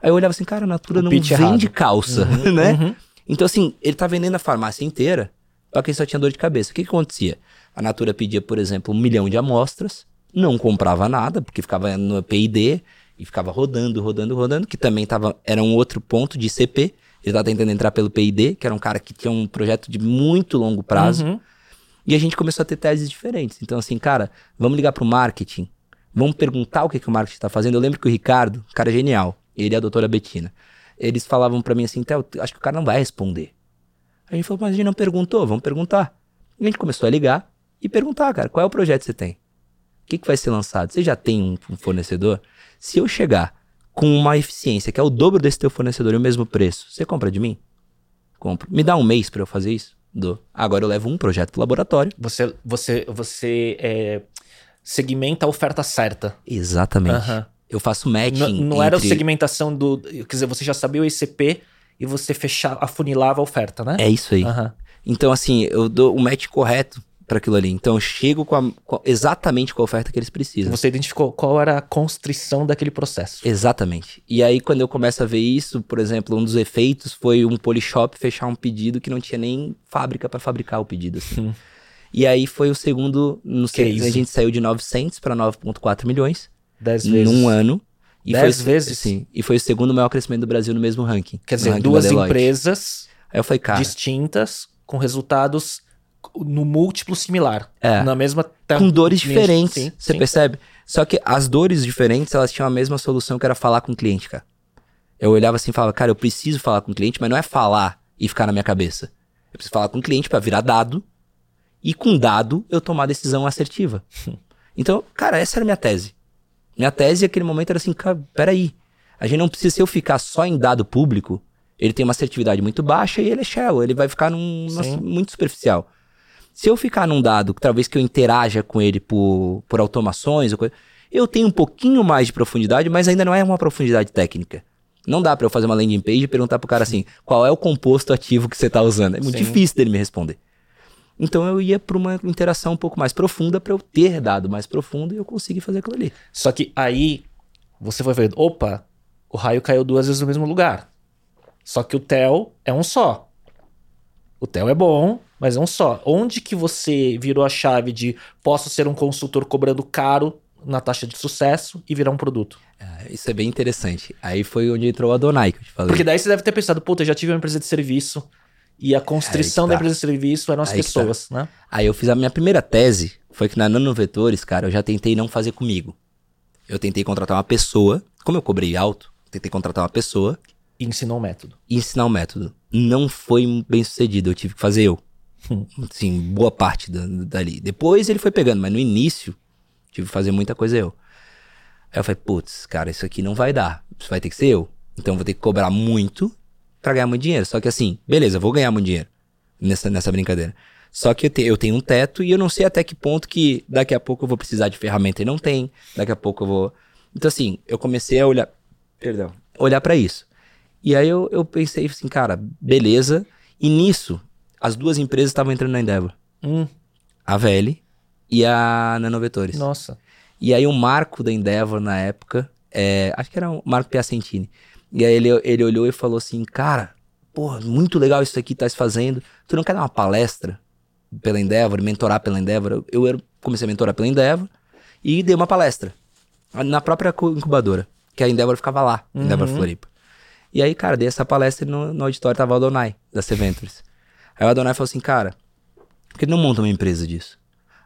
Aí eu olhava assim, cara, a Natura o não vende errado. calça, uhum, né? Uhum. Então, assim, ele tá vendendo a farmácia inteira, só que ele só tinha dor de cabeça. O que, que acontecia? A Natura pedia, por exemplo, um milhão de amostras, não comprava nada, porque ficava no PID e ficava rodando, rodando, rodando, que também tava, era um outro ponto de CP. Ele tava tentando entrar pelo PID, que era um cara que tinha um projeto de muito longo prazo. Uhum. E a gente começou a ter teses diferentes. Então, assim, cara, vamos ligar pro marketing. Vamos perguntar o que, que o marketing está fazendo. Eu lembro que o Ricardo, cara genial, ele e a doutora Betina, eles falavam para mim assim, Theo, acho que o cara não vai responder. A gente falou, mas a gente não perguntou, vamos perguntar. E a gente começou a ligar e perguntar, cara, qual é o projeto que você tem? O que, que vai ser lançado? Você já tem um, um fornecedor? Se eu chegar com uma eficiência que é o dobro desse teu fornecedor e o mesmo preço, você compra de mim? Compro. Me dá um mês para eu fazer isso? Dou. Agora eu levo um projeto pro laboratório. Você, você, você é, segmenta a oferta certa. Exatamente. Uhum. Eu faço matching. N não entre... era a segmentação do. Quer dizer, você já sabia o ICP e você fechava, afunilava a oferta, né? É isso aí. Uhum. Então, assim, eu dou o match correto para aquilo ali. Então eu chego com, a, com, exatamente com a oferta que eles precisam. Você identificou qual era a constrição daquele processo. Exatamente. E aí quando eu começo a ver isso, por exemplo, um dos efeitos foi um polishop fechar um pedido que não tinha nem fábrica para fabricar o pedido. Assim. Hum. E aí foi o segundo, no segundo, a gente saiu de 900 para 9.4 milhões. 10 vezes. Num ano. E 10 foi, vezes? Sim. E foi o segundo maior crescimento do Brasil no mesmo ranking. Quer dizer, duas empresas aí eu falei, cara, distintas, com resultados no múltiplo similar. É. Na mesma. Com dores diferentes. Sim, você sim. percebe? Só que as dores diferentes, elas tinham a mesma solução que era falar com o cliente, cara. Eu olhava assim e falava, cara, eu preciso falar com o cliente, mas não é falar e ficar na minha cabeça. Eu preciso falar com o cliente para virar dado. E com dado, eu tomar decisão assertiva. então, cara, essa era a minha tese. Minha tese naquele momento era assim, cara, peraí. A gente não precisa, se eu ficar só em dado público, ele tem uma assertividade muito baixa e ele é shell, ele vai ficar num, muito superficial. Se eu ficar num dado, talvez que eu interaja com ele por, por automações, ou coisa, eu tenho um pouquinho mais de profundidade, mas ainda não é uma profundidade técnica. Não dá para eu fazer uma landing page e perguntar pro cara assim, qual é o composto ativo que você tá usando. É muito Sim. difícil dele me responder. Então eu ia para uma interação um pouco mais profunda para eu ter dado mais profundo e eu conseguir fazer aquilo ali. Só que aí você foi vendo, opa, o raio caiu duas vezes no mesmo lugar. Só que o TEL é um só. O TEL é bom, mas um só. Onde que você virou a chave de posso ser um consultor cobrando caro na taxa de sucesso e virar um produto? É, isso é bem interessante. Aí foi onde entrou a Donai que eu te falei. Porque daí você deve ter pensado, puta, eu já tive uma empresa de serviço e a constrição tá. da empresa de serviço eram as Aí pessoas, tá. né? Aí eu fiz a minha primeira tese, foi que na Nanovetores, cara, eu já tentei não fazer comigo. Eu tentei contratar uma pessoa, como eu cobrei alto, tentei contratar uma pessoa. E ensinou o um método. E ensinar o um método. Não foi bem sucedido, eu tive que fazer eu. Sim, boa parte da, dali. Depois ele foi pegando, mas no início tive que fazer muita coisa eu. Aí eu falei, putz, cara, isso aqui não vai dar. Isso vai ter que ser eu. Então eu vou ter que cobrar muito para ganhar muito dinheiro. Só que assim, beleza, vou ganhar muito dinheiro nessa, nessa brincadeira. Só que eu, te, eu tenho um teto e eu não sei até que ponto que daqui a pouco eu vou precisar de ferramenta e não tem. Daqui a pouco eu vou. Então, assim, eu comecei a olhar. Perdão. Olhar para isso. E aí eu, eu pensei assim, cara, beleza. E nisso, as duas empresas estavam entrando na Endeavor. Hum. A VL e a Nanovetores. Nossa. E aí o Marco da Endeavor na época, é, acho que era o Marco Piacentini. E aí ele, ele olhou e falou assim, cara, porra, muito legal isso aqui que tá se fazendo. Tu não quer dar uma palestra pela Endeavor, mentorar pela Endeavor? Eu, eu comecei a mentorar pela Endeavor e dei uma palestra na própria incubadora, que a Endeavor ficava lá, uhum. Endeavor Floripa. E aí, cara, dei essa palestra no, no auditório tava o Adonai, da Seventures. Aí o Adonai falou assim, cara, por que não monta uma empresa disso?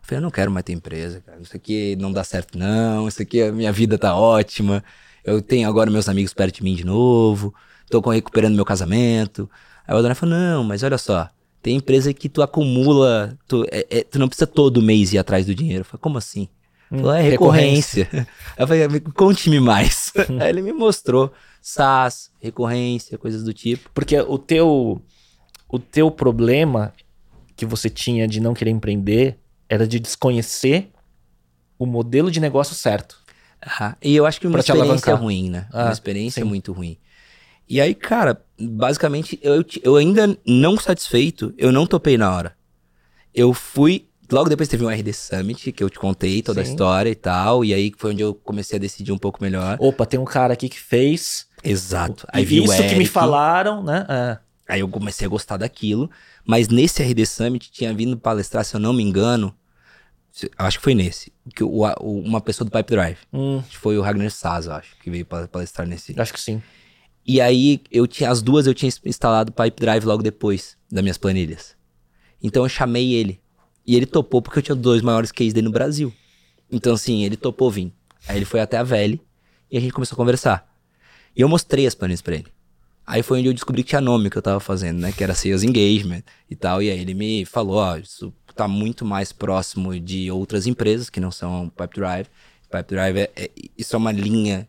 Eu falei, eu não quero mais ter empresa, cara. Isso aqui não dá certo, não. Isso aqui, a minha vida tá ótima. Eu tenho agora meus amigos perto de mim de novo. Tô recuperando meu casamento. Aí o Adonai falou, não, mas olha só. Tem empresa que tu acumula, tu, é, é, tu não precisa todo mês ir atrás do dinheiro. Eu falei, como assim? Hum, falou, é recorrência. recorrência. eu falei, conte-me mais. Aí ele me mostrou SaaS, recorrência, coisas do tipo. Porque o teu o teu problema que você tinha de não querer empreender era de desconhecer o modelo de negócio certo. Ah, e eu acho que uma experiência ruim, né? Ah, uma experiência sim. muito ruim. E aí, cara, basicamente, eu, eu ainda não satisfeito, eu não topei na hora. Eu fui. Logo depois teve um RD Summit, que eu te contei toda sim. a história e tal. E aí foi onde eu comecei a decidir um pouco melhor. Opa, tem um cara aqui que fez. Exato. Aí vi Isso que me falaram, né? É. Aí eu comecei a gostar daquilo. Mas nesse RD Summit tinha vindo palestrar, se eu não me engano, acho que foi nesse, que o, o, uma pessoa do Pipe Drive. Hum. Foi o Ragnar Sass, acho, que veio palestrar nesse. Acho que sim. E aí eu tinha as duas eu tinha instalado o Pipe Drive logo depois das minhas planilhas. Então eu chamei ele. E ele topou porque eu tinha dois maiores cases dele no Brasil. Então assim, ele topou vir. Aí ele foi até a Velha e a gente começou a conversar. E eu mostrei as planilhas para ele. Aí foi onde eu descobri que tinha nome que eu tava fazendo, né? Que era Sales Engagement e tal. E aí ele me falou, ó, isso tá muito mais próximo de outras empresas que não são Pipedrive. Pipedrive, é, é, isso é uma linha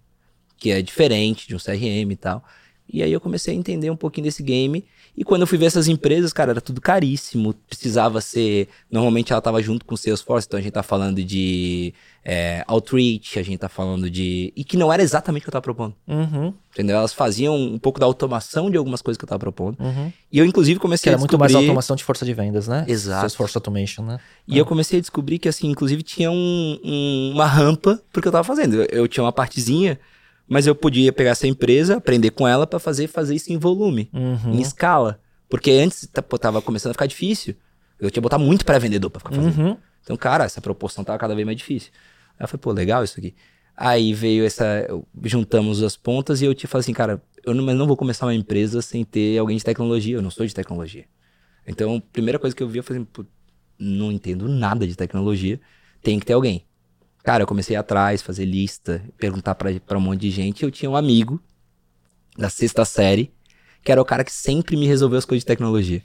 que é diferente de um CRM e tal. E aí eu comecei a entender um pouquinho desse game. E quando eu fui ver essas empresas, cara, era tudo caríssimo. Precisava ser. Normalmente ela tava junto com o Salesforce, então a gente tá falando de é, Outreach, a gente tá falando de. E que não era exatamente o que eu tava propondo. Uhum. Entendeu? Elas faziam um pouco da automação de algumas coisas que eu tava propondo. Uhum. E eu, inclusive, comecei que a era muito mais automação de força de vendas, né? Exato. Salesforce Automation, né? E ah. eu comecei a descobrir que, assim, inclusive tinha um, um, uma rampa porque eu tava fazendo. Eu, eu tinha uma partezinha mas eu podia pegar essa empresa, aprender com ela para fazer fazer isso em volume, uhum. em escala. Porque antes tava começando a ficar difícil. Eu tinha que botar muito pré-vendedor pra ficar fazendo. Uhum. Então, cara, essa proporção tava cada vez mais difícil. Aí eu falei, pô, legal isso aqui. Aí veio essa. Juntamos as pontas e eu te falei assim, cara, eu não, mas não vou começar uma empresa sem ter alguém de tecnologia. Eu não sou de tecnologia. Então, a primeira coisa que eu vi, eu falei, assim, não entendo nada de tecnologia. Tem que ter alguém. Cara, eu comecei atrás, fazer lista, perguntar para um monte de gente. Eu tinha um amigo da sexta série, que era o cara que sempre me resolveu as coisas de tecnologia.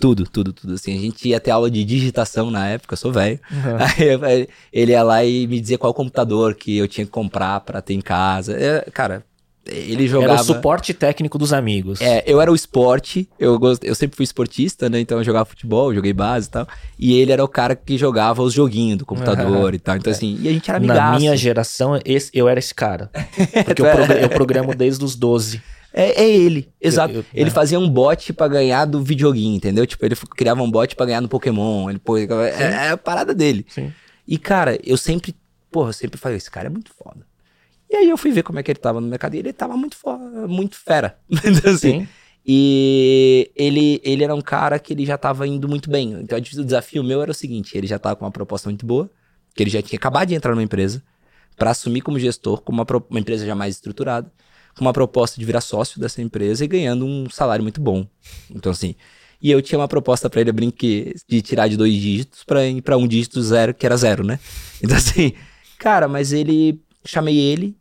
Tudo, tudo, tudo. Assim, a gente ia ter aula de digitação na época, eu sou velho. Uhum. Aí ele ia lá e me dizia qual computador que eu tinha que comprar para ter em casa. É, cara, ele jogava. Era o suporte técnico dos amigos. É, eu era o esporte, eu, gost... eu sempre fui esportista, né? Então eu jogava futebol, joguei base e tal. E ele era o cara que jogava os joguinhos do computador uhum. e tal. Então, é. assim, e a gente era amigaço. Na minha geração, esse, eu era esse cara. Porque eu, prog... eu programo desde os 12. É, é, ele, exato. Eu, eu, ele é. fazia um bot para ganhar do videoguinho, entendeu? Tipo, ele criava um bot para ganhar no Pokémon. Ele, pô, é, é, a parada dele. Sim. E, cara, eu sempre, porra, eu sempre falei, esse cara é muito foda. E aí eu fui ver como é que ele tava no mercado e ele tava muito, muito fera. Assim, Sim. E ele, ele era um cara que ele já tava indo muito bem. Então o desafio meu era o seguinte: ele já tava com uma proposta muito boa, que ele já tinha acabado de entrar numa empresa, para assumir como gestor, com uma, uma empresa já mais estruturada, com uma proposta de virar sócio dessa empresa e ganhando um salário muito bom. Então, assim. E eu tinha uma proposta para ele, eu brinquei, de tirar de dois dígitos para ir pra um dígito zero, que era zero, né? Então, assim, cara, mas ele. Chamei ele,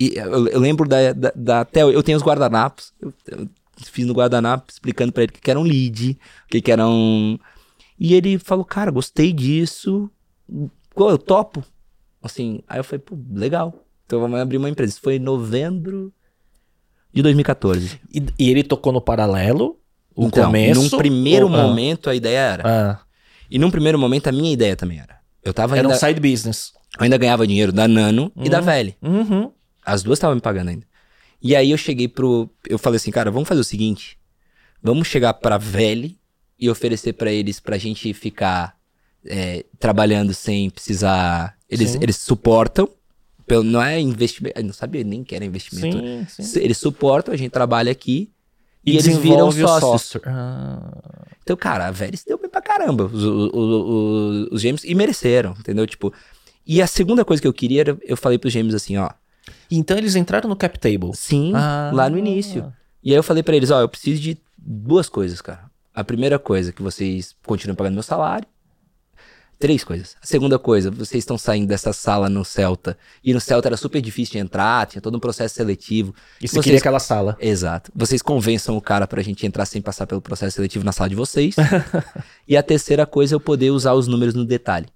e eu, lembro da, da, da, Até eu tenho os guardanapos. Eu, eu fiz no guardanapo explicando para ele o que, que era um lead, o que, que era um. E ele falou, cara, gostei disso. Eu topo. Assim, aí eu falei, pô, legal. Então vamos abrir uma empresa. Isso foi em novembro de 2014. E, e ele tocou no paralelo? O então, começo? Num primeiro ou, momento a ideia era. Ah. E num primeiro momento a minha ideia também era. Eu tava Era ainda, um side business. Eu ainda ganhava dinheiro da Nano uhum. e da uhum. Velho. Uhum. As duas estavam me pagando ainda. E aí eu cheguei pro. Eu falei assim, cara, vamos fazer o seguinte. Vamos chegar pra Velho e oferecer para eles pra gente ficar é, trabalhando sem precisar. Eles, eles suportam. Pelo, não é investimento. Eu não sabia nem que era investimento. Sim, sim. Eles suportam, a gente trabalha aqui. E, e eles viram sócios. Ah. Então, cara, a Veris deu bem pra caramba. Os, os, os, os gêmeos. E mereceram, entendeu? Tipo. E a segunda coisa que eu queria era. Eu falei pros gêmeos assim, ó. Então eles entraram no cap table? Sim, ah. lá no início. E aí eu falei para eles, ó, eu preciso de duas coisas, cara. A primeira coisa, que vocês continuem pagando meu salário. Três coisas. A segunda coisa, vocês estão saindo dessa sala no Celta. E no Celta era super difícil de entrar, tinha todo um processo seletivo. E você vocês... queria aquela sala. Exato. Vocês convençam o cara pra gente entrar sem passar pelo processo seletivo na sala de vocês. e a terceira coisa é eu poder usar os números no detalhe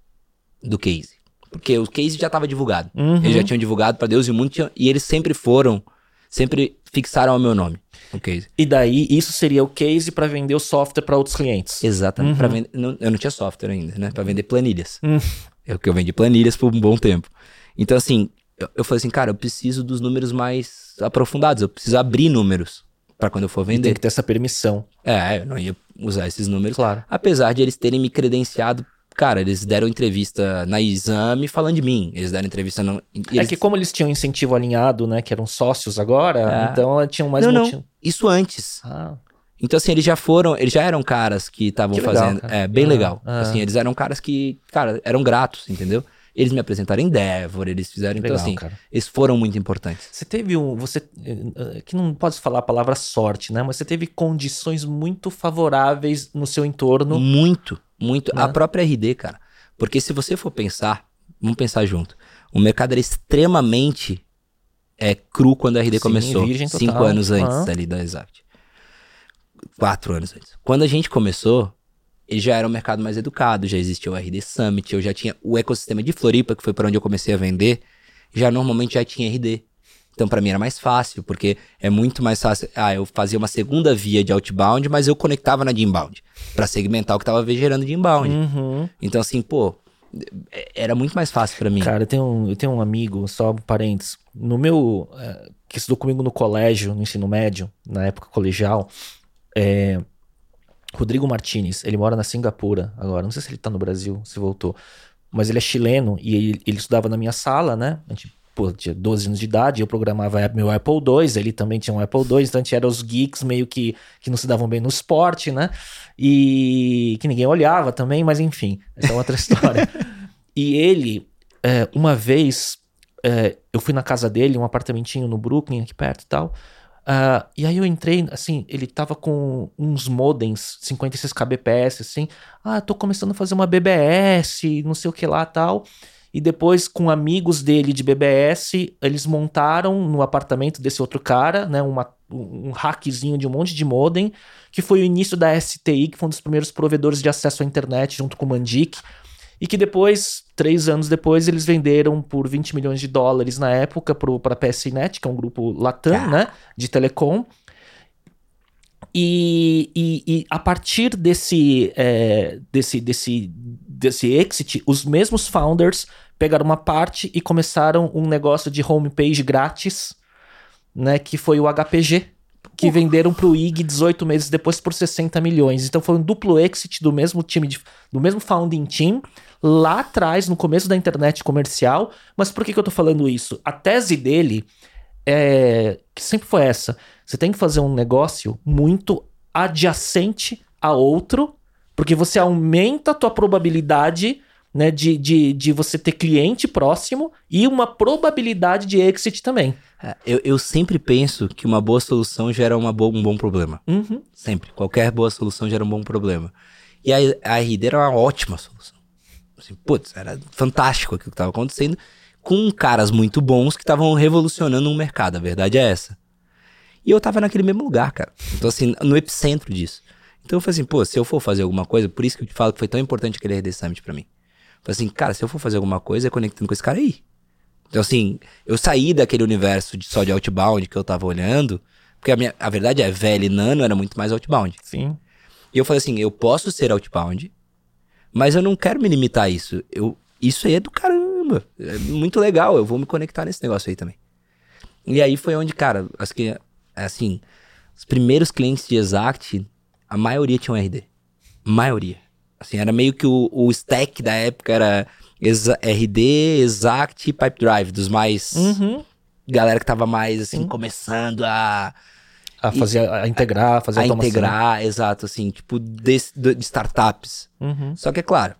do case. Porque o case já estava divulgado. Uhum. Eles já tinham divulgado para Deus e o mundo. Tinha, e eles sempre foram, sempre fixaram o meu nome. O case. E daí, isso seria o case para vender o software para outros clientes. Exatamente. Uhum. Vender, não, eu não tinha software ainda, né? Para vender planilhas. Uhum. É o que eu vendi planilhas por um bom tempo. Então, assim, eu, eu falei assim, cara, eu preciso dos números mais aprofundados. Eu preciso abrir números para quando eu for vender. E tem que ter essa permissão. É, eu não ia usar esses números. Claro. Apesar de eles terem me credenciado Cara, eles deram entrevista na Exame falando de mim. Eles deram entrevista no. É que como eles tinham incentivo alinhado, né? Que eram sócios agora, é. então tinham mais não, Não, isso antes. Ah. Então, assim, eles já foram, eles já eram caras que estavam fazendo. Cara. É, bem ah, legal. Ah. Assim, eles eram caras que, cara, eram gratos, entendeu? Eles me apresentaram em Endeavor, eles fizeram. Então, legal, então, assim, cara. eles foram muito importantes. Você teve um. Você. Que não pode falar a palavra sorte, né? Mas você teve condições muito favoráveis no seu entorno. Muito. Muito. Né? A própria RD, cara. Porque se você for pensar, vamos pensar junto. O mercado era extremamente é, cru quando a RD Sim, começou. Cinco anos antes ali da Exact. Quatro anos antes. Quando a gente começou, ele já era um mercado mais educado, já existia o RD Summit, eu já tinha o ecossistema de Floripa, que foi para onde eu comecei a vender, já normalmente já tinha RD. Então para mim era mais fácil, porque é muito mais fácil. Ah, eu fazia uma segunda via de outbound, mas eu conectava na de inbound, para segmentar o que tava gerando de inbound. Uhum. Então assim, pô, é, era muito mais fácil para mim. Cara, eu tenho, um, eu tenho um amigo, só um parênteses, no meu, é, que estudou comigo no colégio, no ensino médio, na época colegial, é, Rodrigo Martinez, ele mora na Singapura agora, não sei se ele tá no Brasil, se voltou, mas ele é chileno e ele, ele estudava na minha sala, né? A gente pô, tinha 12 anos de idade, eu programava meu Apple II, ele também tinha um Apple II, então a gente era os geeks meio que, que não se davam bem no esporte, né? E que ninguém olhava também, mas enfim, essa é outra história. e ele, é, uma vez, é, eu fui na casa dele, um apartamentinho no Brooklyn, aqui perto e tal, Uh, e aí eu entrei, assim, ele tava com uns modems 56 kbps, assim. Ah, tô começando a fazer uma BBS, não sei o que lá tal. E depois, com amigos dele de BBS, eles montaram no apartamento desse outro cara, né, uma, um hackzinho de um monte de modem, que foi o início da STI, que foi um dos primeiros provedores de acesso à internet, junto com o Mandic. E que depois, três anos depois, eles venderam por 20 milhões de dólares na época para a PSNet, que é um grupo Latam, ah. né? De telecom. E, e, e, a partir desse, é, desse, desse, desse exit, os mesmos founders pegaram uma parte e começaram um negócio de homepage grátis, né? Que foi o HPG, que venderam para o IG 18 meses depois por 60 milhões. Então foi um duplo exit do mesmo time, de, do mesmo founding team, lá atrás, no começo da internet comercial. Mas por que, que eu tô falando isso? A tese dele é que sempre foi essa: você tem que fazer um negócio muito adjacente a outro, porque você aumenta a tua probabilidade né, de, de, de você ter cliente próximo e uma probabilidade de exit também. É, eu, eu sempre penso que uma boa solução gera uma um bom problema. Uhum. Sempre. Qualquer boa solução gera um bom problema. E a, a RD era uma ótima solução. Assim, putz, era fantástico aquilo que estava acontecendo com caras muito bons que estavam revolucionando um mercado. A verdade é essa. E eu tava naquele mesmo lugar, cara. Então, assim, no epicentro disso. Então eu falei assim, pô, se eu for fazer alguma coisa, por isso que eu te falo que foi tão importante aquele RD Summit pra mim. Falei assim, cara, se eu for fazer alguma coisa, é conectando com esse cara aí. Então, assim, eu saí daquele universo de, só de outbound que eu tava olhando, porque a, minha, a verdade é, velho e nano era muito mais outbound. Sim. E eu falei assim, eu posso ser outbound, mas eu não quero me limitar a isso. Eu, isso aí é do caramba. É muito legal, eu vou me conectar nesse negócio aí também. E aí foi onde, cara, acho que, assim, os primeiros clientes de Exact, a maioria tinham RD. Maioria. Assim, era meio que o, o stack da época era exa RD, Exact e Pipe Drive, dos mais. Uhum. Galera que tava mais, assim, começando a. A fazer, a integrar, fazer a automação. integrar, exato, assim, tipo, de, de startups. Uhum. Só que é claro,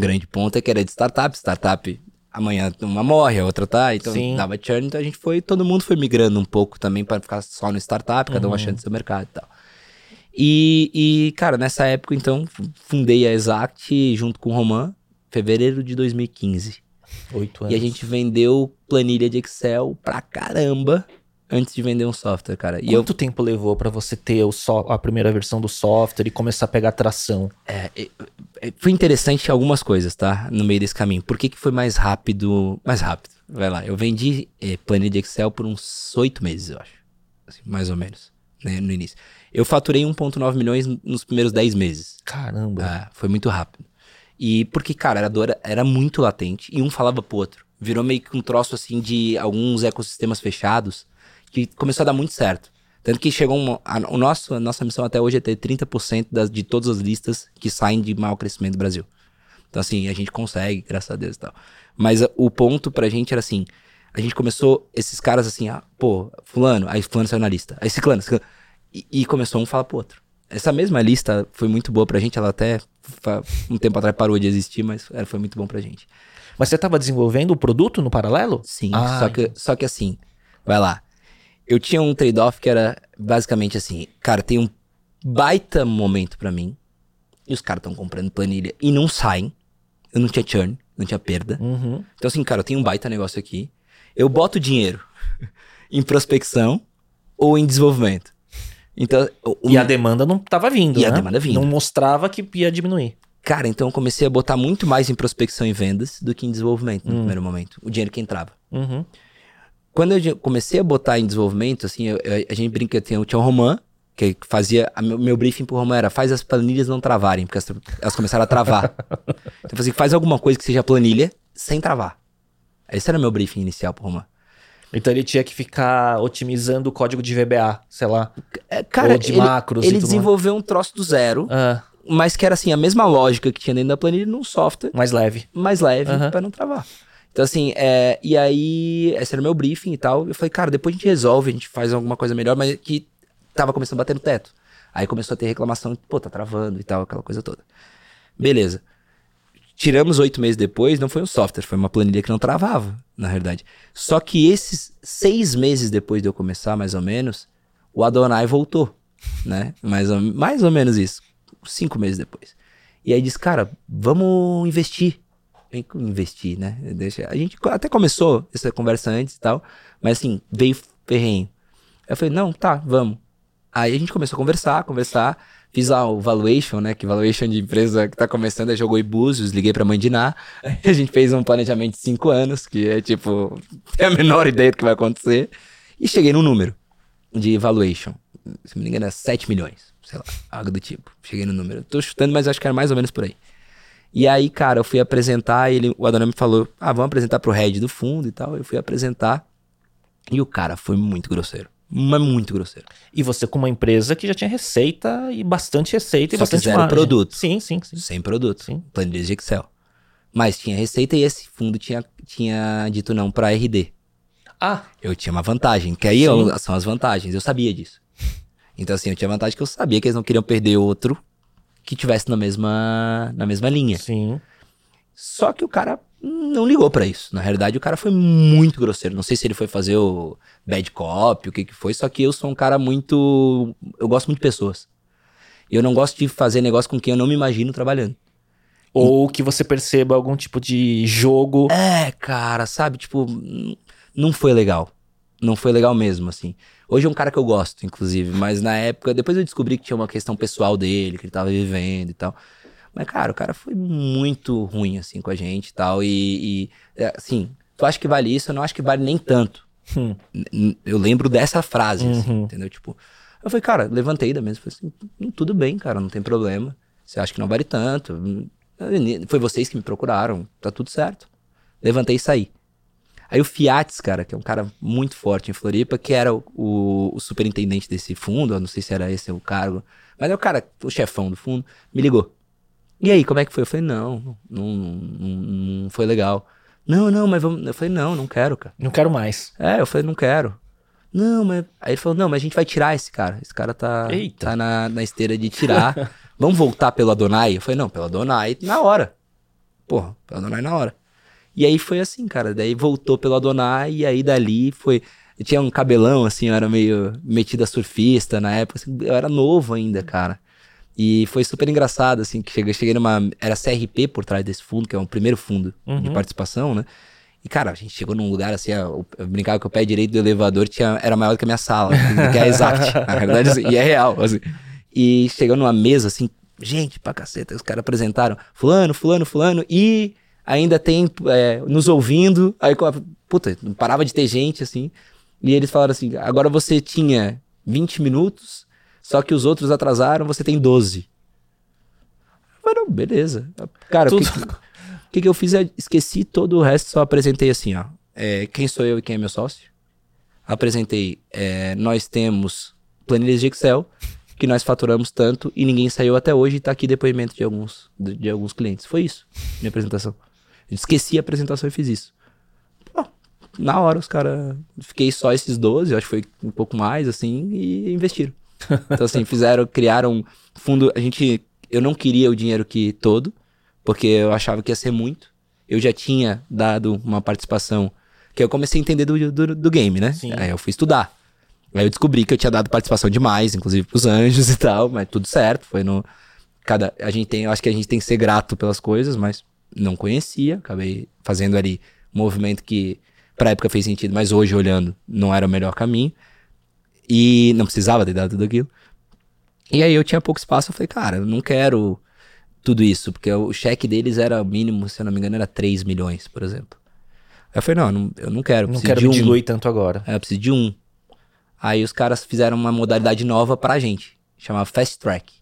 grande ponto é que era de startup, startup amanhã uma morre, a outra tá, então Sim. dava churn, então a gente foi, todo mundo foi migrando um pouco também para ficar só no startup, cada um uhum. achando seu mercado e tal. E, e, cara, nessa época, então, fundei a Exact junto com o Roman, fevereiro de 2015. Oito anos. E a gente vendeu planilha de Excel pra caramba antes de vender um software, cara. E Quanto eu... tempo levou para você ter o so... a primeira versão do software e começar a pegar tração? É, é, foi interessante algumas coisas, tá? No meio desse caminho. Por que, que foi mais rápido? Mais rápido. Vai lá. Eu vendi é, planilha de Excel por uns oito meses, eu acho. Assim, mais ou menos, né? No início. Eu faturei 1,9 milhões nos primeiros 10 meses. Caramba. Ah, foi muito rápido. E porque, cara, a dor era muito latente e um falava pro outro. Virou meio que um troço assim de alguns ecossistemas fechados que começou a dar muito certo. Tanto que chegou uma, a, o nosso, a nossa missão até hoje é ter 30% das, de todas as listas que saem de mau crescimento do Brasil. Então, assim, a gente consegue, graças a Deus e tal. Mas a, o ponto pra gente era assim: a gente começou, esses caras assim, ah, pô, Fulano, aí Fulano saiu na lista, aí Ciclano, Ciclano. E, e começou um falar pro outro. Essa mesma lista foi muito boa pra gente, ela até um tempo atrás parou de existir, mas foi muito bom pra gente. Mas você estava desenvolvendo o produto no paralelo? Sim, ah, só, que, só que assim, vai lá. Eu tinha um trade-off que era basicamente assim, cara, tem um baita momento para mim, e os caras estão comprando planilha e não saem. Eu não tinha churn, não tinha perda. Uhum. Então assim, cara, eu tenho um baita negócio aqui. Eu boto dinheiro em prospecção ou em desenvolvimento. Então, e a demanda não estava vindo, e né? a demanda vindo. Não mostrava que ia diminuir. Cara, então eu comecei a botar muito mais em prospecção e vendas do que em desenvolvimento no hum. primeiro momento. O dinheiro que entrava. Uhum. Quando eu comecei a botar em desenvolvimento, assim, eu, eu, a gente brinca, tinha, tinha um Roman, que fazia. Meu, meu briefing pro Roman era faz as planilhas não travarem, porque elas, elas começaram a travar. então eu falei, faz alguma coisa que seja planilha sem travar. Esse era o meu briefing inicial pro Roman. Então ele tinha que ficar otimizando o código de VBA, sei lá. É, cara, ou de ele, macros. Ele desenvolveu um troço do zero. Ah. Mas que era assim, a mesma lógica que tinha dentro da planilha num software. Mais leve. Mais leve, uhum. para não travar. Então, assim, é, e aí, esse era o meu briefing e tal. Eu falei, cara, depois a gente resolve, a gente faz alguma coisa melhor, mas que tava começando a bater no teto. Aí começou a ter reclamação, pô, tá travando e tal, aquela coisa toda. Beleza. Tiramos oito meses depois, não foi um software, foi uma planilha que não travava, na verdade. Só que esses seis meses depois de eu começar, mais ou menos, o Adonai voltou, né? Mais ou, mais ou menos isso. Cinco meses depois. E aí disse, cara, vamos investir. Investir, né? Deixa, a gente até começou essa conversa antes e tal, mas assim, veio ferrenho. Eu falei, não, tá, vamos. Aí a gente começou a conversar, conversar. Fiz lá o valuation, né? Que valuation de empresa que tá começando, aí jogou Ibúzios, liguei pra mãe de Ná. A gente fez um planejamento de cinco anos, que é tipo, tem a menor ideia do que vai acontecer. E cheguei num número de valuation. Se não me engano, é 7 milhões, sei lá, algo do tipo. Cheguei no número. Tô chutando, mas acho que era mais ou menos por aí. E aí, cara, eu fui apresentar, ele, o Adonai me falou: ah, vamos apresentar pro head do fundo e tal. Eu fui apresentar. E o cara foi muito grosseiro. Mas muito grosseiro. E você com uma empresa que já tinha receita e bastante receita e Só bastante zero margem. produto. Sim, sim, sim. Sem produto. Sim. Planilhas de Excel. Mas tinha receita e esse fundo tinha, tinha dito não para RD. Ah. Eu tinha uma vantagem, que aí eu, são as vantagens. Eu sabia disso. Então assim, eu tinha vantagem que eu sabia que eles não queriam perder outro que tivesse na mesma na mesma linha. Sim. Só que o cara não ligou para isso. Na realidade, o cara foi muito grosseiro. Não sei se ele foi fazer o bad cop, o que que foi, só que eu sou um cara muito. Eu gosto muito de pessoas. Eu não gosto de fazer negócio com quem eu não me imagino trabalhando. Ou que você perceba algum tipo de jogo. É, cara, sabe? Tipo, não foi legal. Não foi legal mesmo, assim. Hoje é um cara que eu gosto, inclusive, mas na época, depois eu descobri que tinha uma questão pessoal dele, que ele tava vivendo e tal. Mas, cara, o cara foi muito ruim, assim, com a gente e tal. E, é, assim, tu acha que vale isso? Eu não acho que vale nem tanto. Hum. Eu lembro dessa frase, assim, uhum. entendeu? Tipo, eu falei, cara, levantei da mesa. Falei assim, hum, tudo bem, cara, não tem problema. Você acha que não vale tanto? Hum, foi vocês que me procuraram, tá tudo certo. Levantei e saí. Aí o Fiates, cara, que é um cara muito forte em Floripa, que era o, o, o superintendente desse fundo, eu não sei se era esse o cargo, mas é o cara, o chefão do fundo, me ligou. E aí, como é que foi? Eu falei, não, não, não, não foi legal. Não, não, mas vamos. Eu falei, não, não quero, cara. Não quero mais. É, eu falei, não quero. Não, mas. Aí ele falou, não, mas a gente vai tirar esse cara. Esse cara tá, Eita. tá na, na esteira de tirar. vamos voltar pelo Adonai? Eu falei, não, pelo Adonai na hora. Porra, pelo Adonai na hora. E aí foi assim, cara. Daí voltou pelo Adonai e aí dali foi. Eu tinha um cabelão, assim, eu era meio metida surfista na época. Assim, eu era novo ainda, cara. E foi super engraçado, assim, que cheguei, cheguei numa. Era CRP por trás desse fundo, que é o primeiro fundo uhum. de participação, né? E, cara, a gente chegou num lugar assim, eu, brincava que o pé direito do elevador tinha, era maior do que a minha sala, que é Exact, na assim, e é real, assim. E chegou numa mesa, assim, gente pra caceta, os caras apresentaram, fulano, fulano, fulano, e ainda tem é, nos ouvindo, aí, puta, não parava de ter gente, assim, e eles falaram assim, agora você tinha 20 minutos só que os outros atrasaram, você tem 12. Mas beleza. Cara, Tudo... o que, que, que, eu fiz? Eu esqueci todo o resto, só apresentei assim, ó. É, quem sou eu e quem é meu sócio? Apresentei, é, nós temos planilhas de Excel, que nós faturamos tanto e ninguém saiu até hoje e tá aqui depoimento de alguns, de, de alguns clientes. Foi isso, minha apresentação. Eu esqueci a apresentação e fiz isso. Pô, na hora os caras. Fiquei só esses 12, acho que foi um pouco mais, assim, e investiram. Então, assim, fizeram, criaram fundo. A gente. Eu não queria o dinheiro que todo, porque eu achava que ia ser muito. Eu já tinha dado uma participação. Que eu comecei a entender do, do, do game, né? Sim. Aí eu fui estudar. Aí eu descobri que eu tinha dado participação demais, inclusive pros anjos e tal, mas tudo certo. Foi no. Cada. A gente tem. Eu acho que a gente tem que ser grato pelas coisas, mas não conhecia. Acabei fazendo ali um movimento que pra época fez sentido, mas hoje olhando não era o melhor caminho. E não precisava ter dado tudo aquilo. E aí eu tinha pouco espaço, eu falei, cara, eu não quero tudo isso, porque o cheque deles era mínimo, se eu não me engano, era 3 milhões, por exemplo. Aí eu falei, não, eu não, eu não quero, eu não quero de um. diluir tanto agora. É, eu preciso de um. Aí os caras fizeram uma modalidade nova pra gente, chamava Fast Track.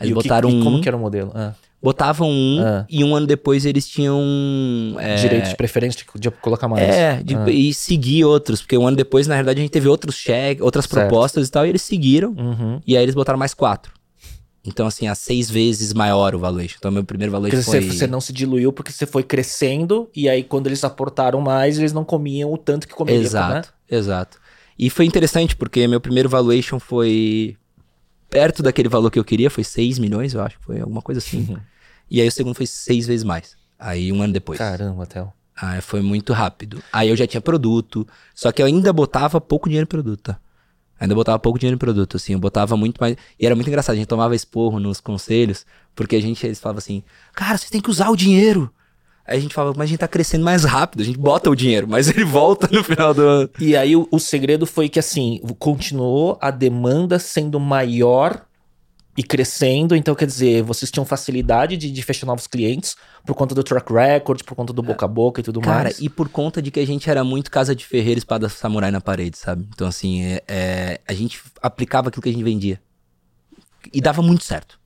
Eles e botaram que, um. como que era o modelo? Ah. Botavam um ah. e um ano depois eles tinham. É, Direito de preferência de, colocar mais. É, de, ah. e seguir outros. Porque um ano depois, na verdade, a gente teve outros cheques, outras certo. propostas e tal, e eles seguiram. Uhum. E aí eles botaram mais quatro. Então, assim, a seis vezes maior o valuation. Então, meu primeiro valuation porque foi... Você, você não se diluiu porque você foi crescendo e aí quando eles aportaram mais, eles não comiam o tanto que comeriam, Exato, né? exato. E foi interessante porque meu primeiro valuation foi perto daquele valor que eu queria, foi 6 milhões, eu acho, foi alguma coisa assim. Uhum. E aí o segundo foi seis vezes mais. Aí um ano depois. Caramba, Theo. Aí foi muito rápido. Aí eu já tinha produto, só que eu ainda botava pouco dinheiro em produto, tá? Ainda botava pouco dinheiro em produto, assim, eu botava muito mais. E era muito engraçado, a gente tomava esporro nos conselhos, porque a gente, eles falavam assim, cara, você tem que usar o dinheiro. Aí a gente falava, mas a gente tá crescendo mais rápido, a gente bota o dinheiro, mas ele volta no final do ano. E aí o, o segredo foi que, assim, continuou a demanda sendo maior e crescendo. Então, quer dizer, vocês tinham facilidade de, de, fechar novos clientes por conta do track record, por conta do boca a boca e tudo Cara, mais. Cara, e por conta de que a gente era muito casa de ferreiro, espada samurai na parede, sabe? Então, assim, é, é, a gente aplicava aquilo que a gente vendia. E dava muito certo.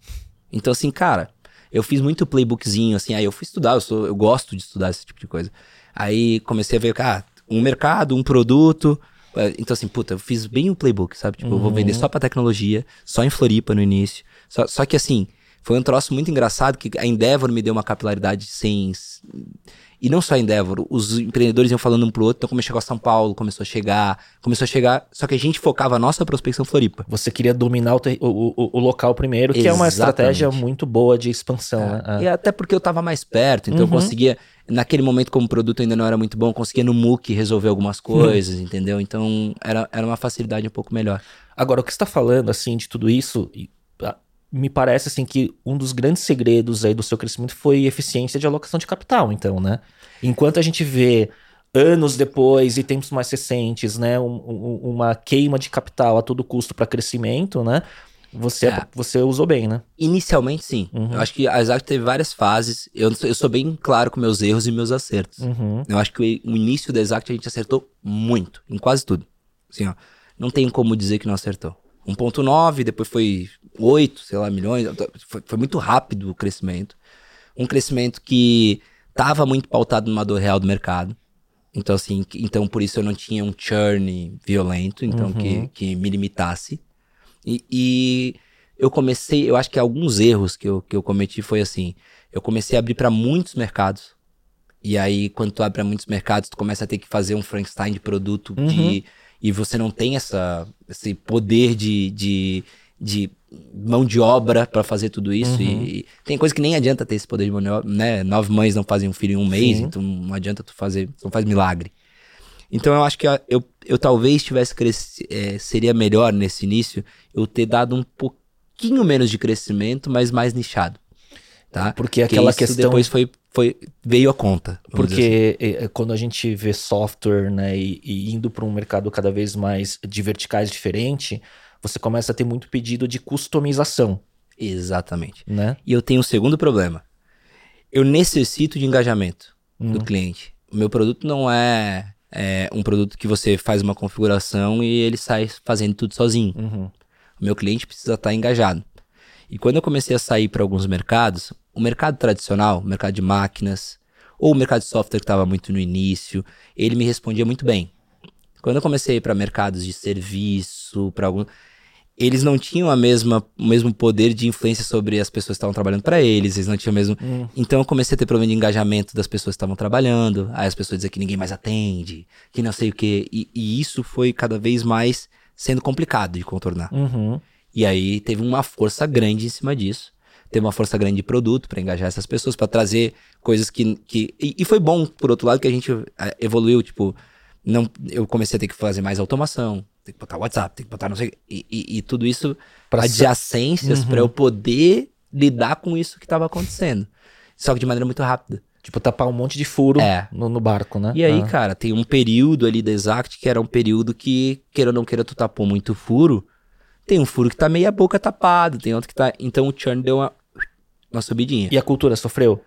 Então, assim, cara, eu fiz muito playbookzinho, assim, aí eu fui estudar, eu, sou, eu gosto de estudar esse tipo de coisa. Aí comecei a ver, cara, um mercado, um produto, é, então, assim, puta, eu fiz bem o playbook, sabe? Tipo, uhum. eu vou vender só pra tecnologia, só em Floripa no início. Só, só que, assim, foi um troço muito engraçado que a Endeavor me deu uma capilaridade sem. E não só a Endeavor, os empreendedores iam falando um pro outro, então começou a chegar a São Paulo, começou a chegar, começou a chegar. Só que a gente focava a nossa prospecção Floripa. Você queria dominar o, o, o, o local primeiro, que Exatamente. é uma estratégia muito boa de expansão, é. né? É. E até porque eu tava mais perto, então uhum. eu conseguia naquele momento, como o produto ainda não era muito bom, conseguia no MOOC resolver algumas hum. coisas, entendeu? Então era, era uma facilidade um pouco melhor. Agora, o que você está falando, assim, de tudo isso, me parece, assim, que um dos grandes segredos aí do seu crescimento foi eficiência de alocação de capital, então, né? Enquanto a gente vê anos depois e tempos mais recentes, né, um, um, uma queima de capital a todo custo para crescimento, né? Você, é. você usou bem, né? Inicialmente, sim. Uhum. Eu acho que a Exact teve várias fases. Eu, eu sou bem claro com meus erros e meus acertos. Uhum. Eu acho que o, o início da Exact a gente acertou muito, em quase tudo. Assim, ó, não tem como dizer que não acertou. 1.9, depois foi 8, sei lá, milhões. Foi, foi, muito rápido o crescimento. Um crescimento que estava muito pautado numa dor real do mercado. Então, assim, então por isso eu não tinha um churn violento, então uhum. que, que me limitasse. E, e, eu comecei, eu acho que alguns erros que eu, que eu cometi foi assim: eu comecei a abrir para muitos mercados. E aí, quando tu abre para muitos mercados, tu começa a ter que fazer um Frankenstein de produto uhum. de, e você não tem essa, esse poder de, de, de mão de obra para fazer tudo isso. Uhum. E, e, tem coisa que nem adianta ter esse poder de mão de obra, né? Nove mães não fazem um filho em um mês, Sim. então não adianta tu fazer, tu não faz milagre. Então eu acho que eu, eu talvez tivesse crescido, é, seria melhor nesse início eu ter dado um pouquinho menos de crescimento, mas mais nichado. Tá? Porque aquela Porque questão depois foi, foi veio a conta. Porque assim. É, é, quando a gente vê software, né, e, e indo para um mercado cada vez mais de verticais diferente, você começa a ter muito pedido de customização. Exatamente. Né? E eu tenho um segundo problema. Eu necessito de engajamento uhum. do cliente. O meu produto não é é, um produto que você faz uma configuração e ele sai fazendo tudo sozinho. Uhum. O meu cliente precisa estar engajado. E quando eu comecei a sair para alguns mercados, o mercado tradicional, o mercado de máquinas, ou o mercado de software que estava muito no início, ele me respondia muito bem. Quando eu comecei para mercados de serviço, para algum eles não tinham a mesma, o mesmo poder de influência sobre as pessoas que estavam trabalhando para eles, eles não tinham o mesmo. Hum. Então eu comecei a ter problema de engajamento das pessoas que estavam trabalhando, aí as pessoas diziam que ninguém mais atende, que não sei o quê. E, e isso foi cada vez mais sendo complicado de contornar. Uhum. E aí teve uma força grande em cima disso. Teve uma força grande de produto para engajar essas pessoas, para trazer coisas que. que e, e, foi bom, por outro lado, que a gente eh, evoluiu, tipo. Não, eu comecei a ter que fazer mais automação, tem que botar WhatsApp, tem que botar não sei. E, e, e tudo isso para adjacências uhum. para eu poder lidar com isso que estava acontecendo. Só que de maneira muito rápida. Tipo, tapar um monte de furo é. no, no, barco, né? E aí, ah. cara, tem um período ali da Exact que era um período que, queira ou não queira, tu tapou muito furo. Tem um furo que tá meia boca tapado, tem outro que tá. Então o churn deu uma, uma subidinha. E a cultura sofreu?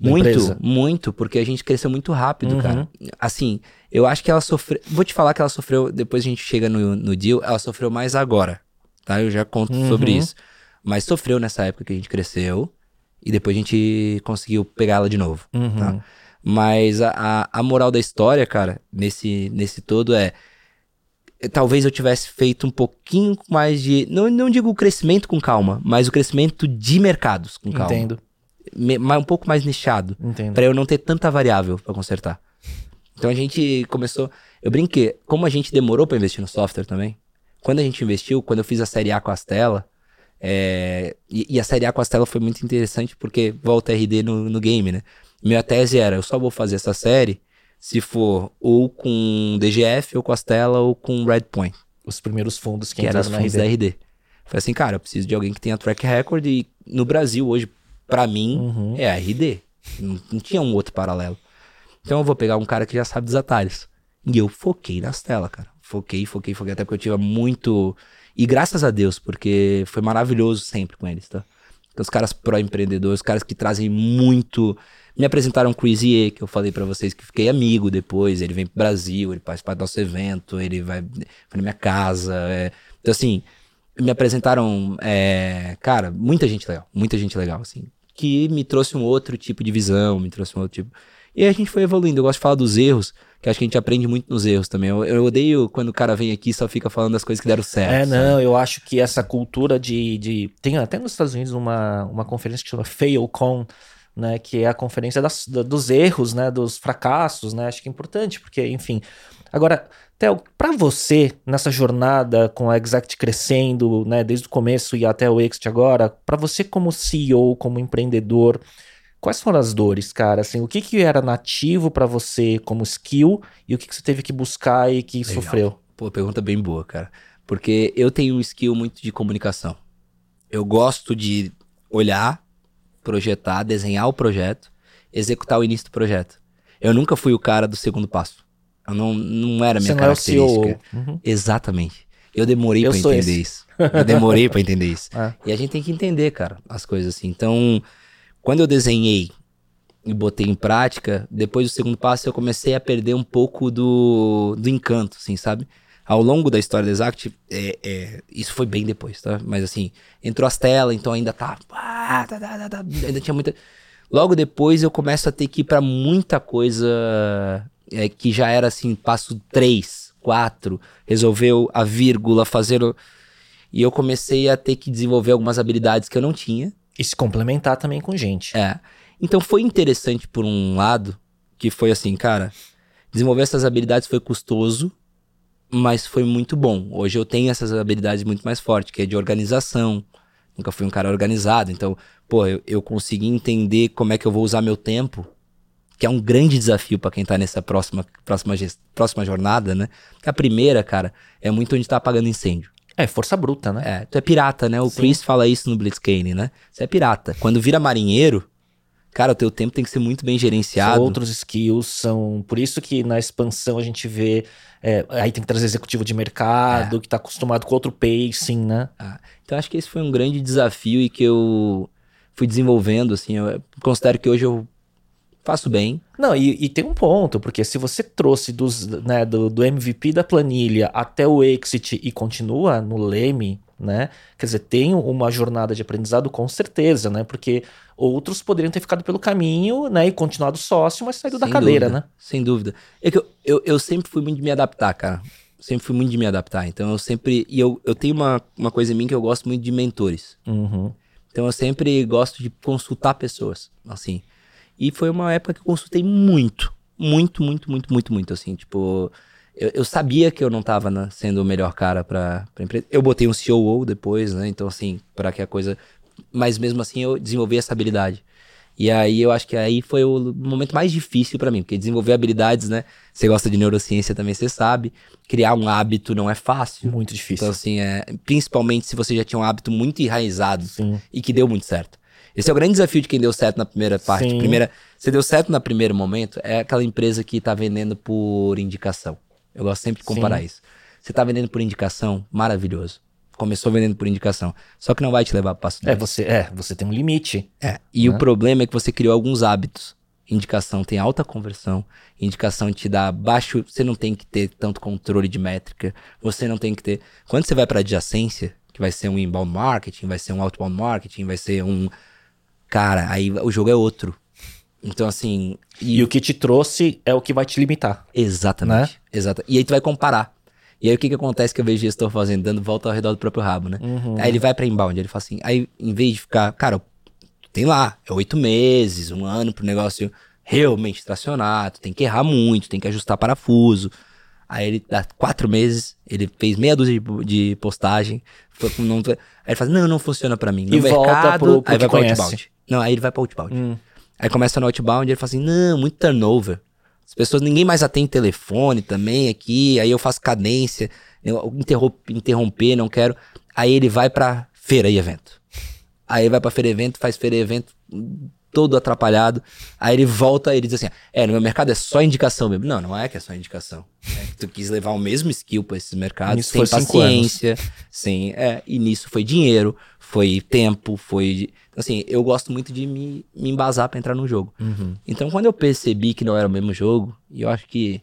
Muito, empresa? muito, porque a gente cresceu muito rápido, uhum. cara. Assim, eu acho que ela sofreu. Vou te falar que ela sofreu, depois a gente chega no, no deal, ela sofreu mais agora, tá? Eu já conto uhum. sobre isso. Mas sofreu nessa época que a gente cresceu e depois a gente conseguiu pegar ela de novo, uhum. tá? Mas a, a, a, moral da história, cara, nesse, nesse todo é. Talvez eu tivesse feito um pouquinho mais de. Não, não digo o crescimento com calma, mas o crescimento de mercados com calma. Entendo. Me, um pouco mais nichado. Entendo. Pra eu não ter tanta variável para consertar. Então a gente começou. Eu brinquei. Como a gente demorou para investir no software também, quando a gente investiu, quando eu fiz a série A com a Stella, é, e, e, a série A com a Stella foi muito interessante porque volta RD no, no game, né? Minha tese era: eu só vou fazer essa série se for ou com DGF, ou com Astela, ou com Redpoint. Os primeiros fundos que, que eram os fundos RD. da RD. Foi assim, cara, eu preciso de alguém que tenha track record e no Brasil hoje, para mim, uhum. é a RD. Não, não, tinha um outro paralelo. Então eu vou pegar um cara que já sabe dos atalhos. E eu foquei nas telas, cara. Foquei, foquei, foquei, até porque eu tinha muito. E graças a Deus, porque foi maravilhoso sempre com eles, tá? Então, os caras pró-empreendedores, os caras que trazem muito me apresentaram o Chris E, que eu falei para vocês que fiquei amigo depois. Ele vem pro Brasil, ele participa do nosso evento, ele vai, vai na minha casa. É. Então, assim, me apresentaram, é, cara, muita gente legal, muita gente legal, assim, que me trouxe um outro tipo de visão, me trouxe um outro tipo. E a gente foi evoluindo. Eu gosto de falar dos erros, que acho que a gente aprende muito nos erros também. Eu, eu odeio quando o cara vem aqui e só fica falando das coisas que deram certo. É, não, sabe? eu acho que essa cultura de, de. Tem até nos Estados Unidos uma, uma conferência que chama FailCon né, que é a conferência das, dos erros, né, dos fracassos, né, acho que é importante, porque, enfim. Agora, Theo, para você, nessa jornada com a Exact crescendo, né, desde o começo e até o Exit agora, para você como CEO, como empreendedor, quais foram as dores, cara? Assim, o que, que era nativo para você como skill e o que, que você teve que buscar e que Legal. sofreu? Pô, pergunta bem boa, cara. Porque eu tenho um skill muito de comunicação. Eu gosto de olhar projetar, desenhar o projeto, executar o início do projeto. Eu nunca fui o cara do segundo passo. Eu não, não era minha Você característica. Não é o uhum. Exatamente. Eu demorei para entender esse. isso. Eu demorei para entender isso. É. E a gente tem que entender, cara, as coisas assim. Então, quando eu desenhei e botei em prática, depois do segundo passo eu comecei a perder um pouco do, do encanto, assim, sabe? ao longo da história da Exact, é, é, isso foi bem depois, tá? Mas assim, entrou as telas, então ainda tá, tá, tá, tá, ainda tinha muita. Logo depois eu começo a ter que ir pra muita coisa é, que já era assim, passo 3, 4, resolveu a vírgula, fazer. O... E eu comecei a ter que desenvolver algumas habilidades que eu não tinha. E se complementar também com gente. É. Então foi interessante por um lado, que foi assim, cara, desenvolver essas habilidades foi custoso, mas foi muito bom. Hoje eu tenho essas habilidades muito mais fortes, que é de organização. Nunca fui um cara organizado, então, pô, eu, eu consegui entender como é que eu vou usar meu tempo, que é um grande desafio para quem tá nessa próxima, próxima, próxima jornada, né? A primeira, cara, é muito onde tá apagando incêndio. É, força bruta, né? É, tu é pirata, né? O Sim. Chris fala isso no Blitzkane, né? Você é pirata. Quando vira marinheiro, cara, o teu tempo tem que ser muito bem gerenciado. São outros skills, são. Por isso que na expansão a gente vê é, aí tem que trazer executivo de mercado, é. que está acostumado com outro pacing, né? Ah, então acho que esse foi um grande desafio e que eu fui desenvolvendo, assim. Eu considero que hoje eu faço bem. Não, e, e, tem um ponto, porque se você trouxe dos, né, do, do MVP da planilha até o exit e continua no leme, né? Quer dizer, tem uma jornada de aprendizado com certeza, né? Porque outros poderiam ter ficado pelo caminho, né? E continuado sócio, mas saído sem da cadeira, dúvida, né? Sem dúvida. É que eu, eu, eu, sempre fui muito de me adaptar, cara. Sempre fui muito de me adaptar. Então eu sempre. E eu, eu tenho uma, uma coisa em mim que eu gosto muito de mentores. Uhum. Então eu sempre gosto de consultar pessoas, assim. E foi uma época que eu consultei muito. Muito, muito, muito, muito, muito, assim. Tipo eu, eu, sabia que eu não estava né, sendo o melhor cara para a empresa. Eu botei um COO depois, né? Então, assim, para que a coisa. Mas mesmo assim, eu desenvolvi essa habilidade. E aí eu acho que aí foi o momento mais difícil para mim, porque desenvolver habilidades, né? Você gosta de neurociência também, você sabe. Criar um hábito não é fácil. Muito difícil. Então, assim, é, principalmente se você já tinha um hábito muito enraizado Sim. e que deu muito certo. Esse é o grande desafio de quem deu certo na primeira parte. Primeira, você deu certo no primeiro momento, é aquela empresa que tá vendendo por indicação. Eu gosto sempre de comparar Sim. isso. Você tá vendendo por indicação, maravilhoso. começou vendendo por indicação. Só que não vai te levar para passo É, você, é, você tem um limite. É. E Né? o problema é que você criou alguns hábitos. Indicação tem alta conversão, indicação te dá baixo, você não tem que ter tanto controle de métrica, você não tem que ter. Quando você vai para adjacência, que vai ser um inbound marketing, vai ser um outbound marketing, vai ser um cara, aí o jogo é outro. Então assim, E, o que te trouxe é o que vai te limitar. Exatamente. Né? Exata. E aí tu vai comparar. E aí o que que acontece que eu vejo gestor fazendo? Dando volta ao redor do próprio rabo, né? Uhum. Aí ele vai pra inbound, ele fala assim, aí em vez de ficar, cara, tem lá, é oito meses, um ano pro negócio realmente tracionar, tu tem que errar muito, tem que ajustar parafuso. Aí ele dá quatro meses, ele fez meia dúzia de, de postagem, não, aí ele fala, não, não funciona pra mim. No E volta mercado, pro- pro aí vai conhece. outbound. Não, aí ele vai pra outbound. Hum. Aí começa no outbound e ele fala assim: não, muito turnover. As pessoas, ninguém mais atende telefone também aqui. Aí eu faço cadência, eu interrom- interromper, não quero. Aí ele vai pra feira e evento. Aí ele vai pra feira e evento, faz feira e evento, todo atrapalhado. Aí ele volta e ele diz assim: é, no meu mercado é só indicação mesmo. Não, não é que é só indicação. É que tu quis levar o mesmo skill pra esses mercados, sem paciência, sem. É, e nisso foi dinheiro, foi tempo, foi. Assim, eu gosto muito de me, me embasar pra entrar no jogo. Uhum. Então, quando eu percebi que não era o mesmo jogo, e eu acho que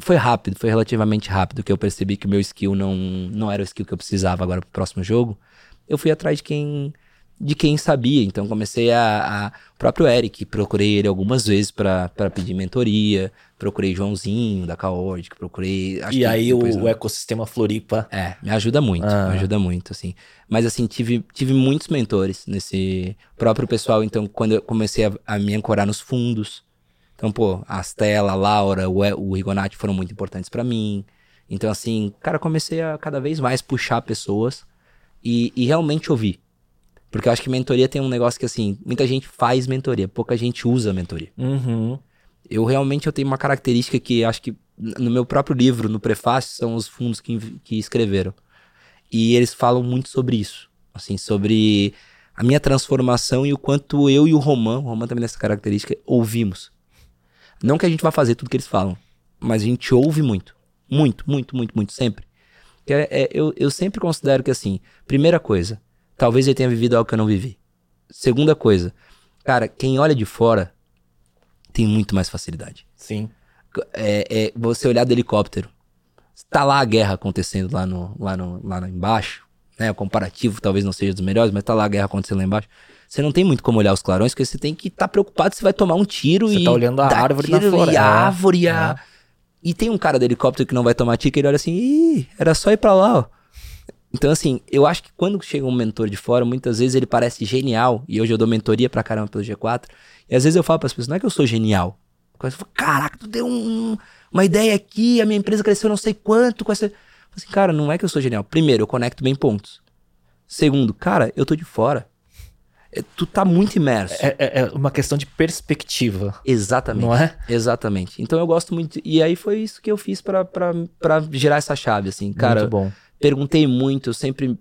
foi rápido, foi relativamente rápido que eu percebi que o meu skill não, não era o skill que eu precisava agora pro próximo jogo, eu fui atrás de quem de quem sabia. Então, comecei a, a o próprio Eric, procurei ele algumas vezes pra pra pedir mentoria, procurei Joãozinho da Kaord, procurei E aí o, não. ecossistema Floripa. É, me ajuda muito, Ah. me ajuda muito, assim. Mas, assim, tive, tive muitos mentores nesse próprio pessoal. Então, quando eu comecei a, a me ancorar nos fundos. Então, pô, a Stella, a Laura, o, o Rigonati foram muito importantes pra mim. Então, assim, cara, comecei a cada vez mais puxar pessoas e, e realmente ouvir. Porque eu acho que mentoria tem um negócio que, assim, muita gente faz mentoria, pouca gente usa mentoria. Uhum. Eu realmente eu tenho uma característica que acho que no meu próprio livro, no prefácio, são os fundos que, que escreveram. E eles falam muito sobre isso. Assim, sobre a minha transformação e o quanto eu e o Roman, o Roman também tem essa característica, ouvimos. Não que a gente vá fazer tudo que eles falam, mas a gente ouve muito. Muito, muito, muito, muito, sempre. É- é- eu, eu sempre considero que, assim, primeira coisa, talvez ele tenha vivido algo que eu não vivi. Segunda coisa, cara, quem olha de fora tem muito mais facilidade. Sim. É, é você olhar do helicóptero. Tá lá a guerra acontecendo lá, no, lá, no, lá embaixo, né? O comparativo talvez não seja dos melhores, mas tá lá a guerra acontecendo lá embaixo. Você não tem muito como olhar os clarões, porque você tem que estar preocupado se vai tomar um tiro Você e. tá olhando a dar árvore na floresta. E a árvore, É. a. E tem um cara do helicóptero que não vai tomar tiro, que ele olha assim, ih, era só ir pra lá, ó. Então, assim, eu acho que quando chega um mentor de fora, muitas vezes ele parece genial, e hoje eu dou mentoria pra caramba pelo G4, e às vezes eu falo pras pessoas, não é que eu sou genial. Eu falo, Caraca, tu deu um- uma ideia aqui, a minha empresa cresceu não sei quanto com essa. Eu falo Assim, cara, não é que eu sou genial. Primeiro, eu conecto bem pontos. Segundo, cara, eu tô de fora. É, tu tá muito imerso. É, é- é uma questão de perspectiva, Exatamente. não é? Exatamente. Então eu gosto muito. E aí foi isso que eu fiz pra gerar essa chave, assim. Cara, Muito bom. Perguntei muito, eu sempre, me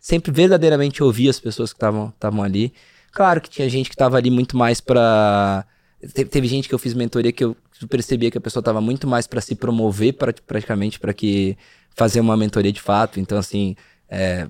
sempre verdadeiramente ouvi as pessoas que estavam ali. Claro que tinha gente que tava ali muito mais pra. Te- Teve gente que eu fiz mentoria que eu percebia que a pessoa tava muito mais pra se promover, pra, praticamente, pra que fazer uma mentoria de fato. Então, assim. é,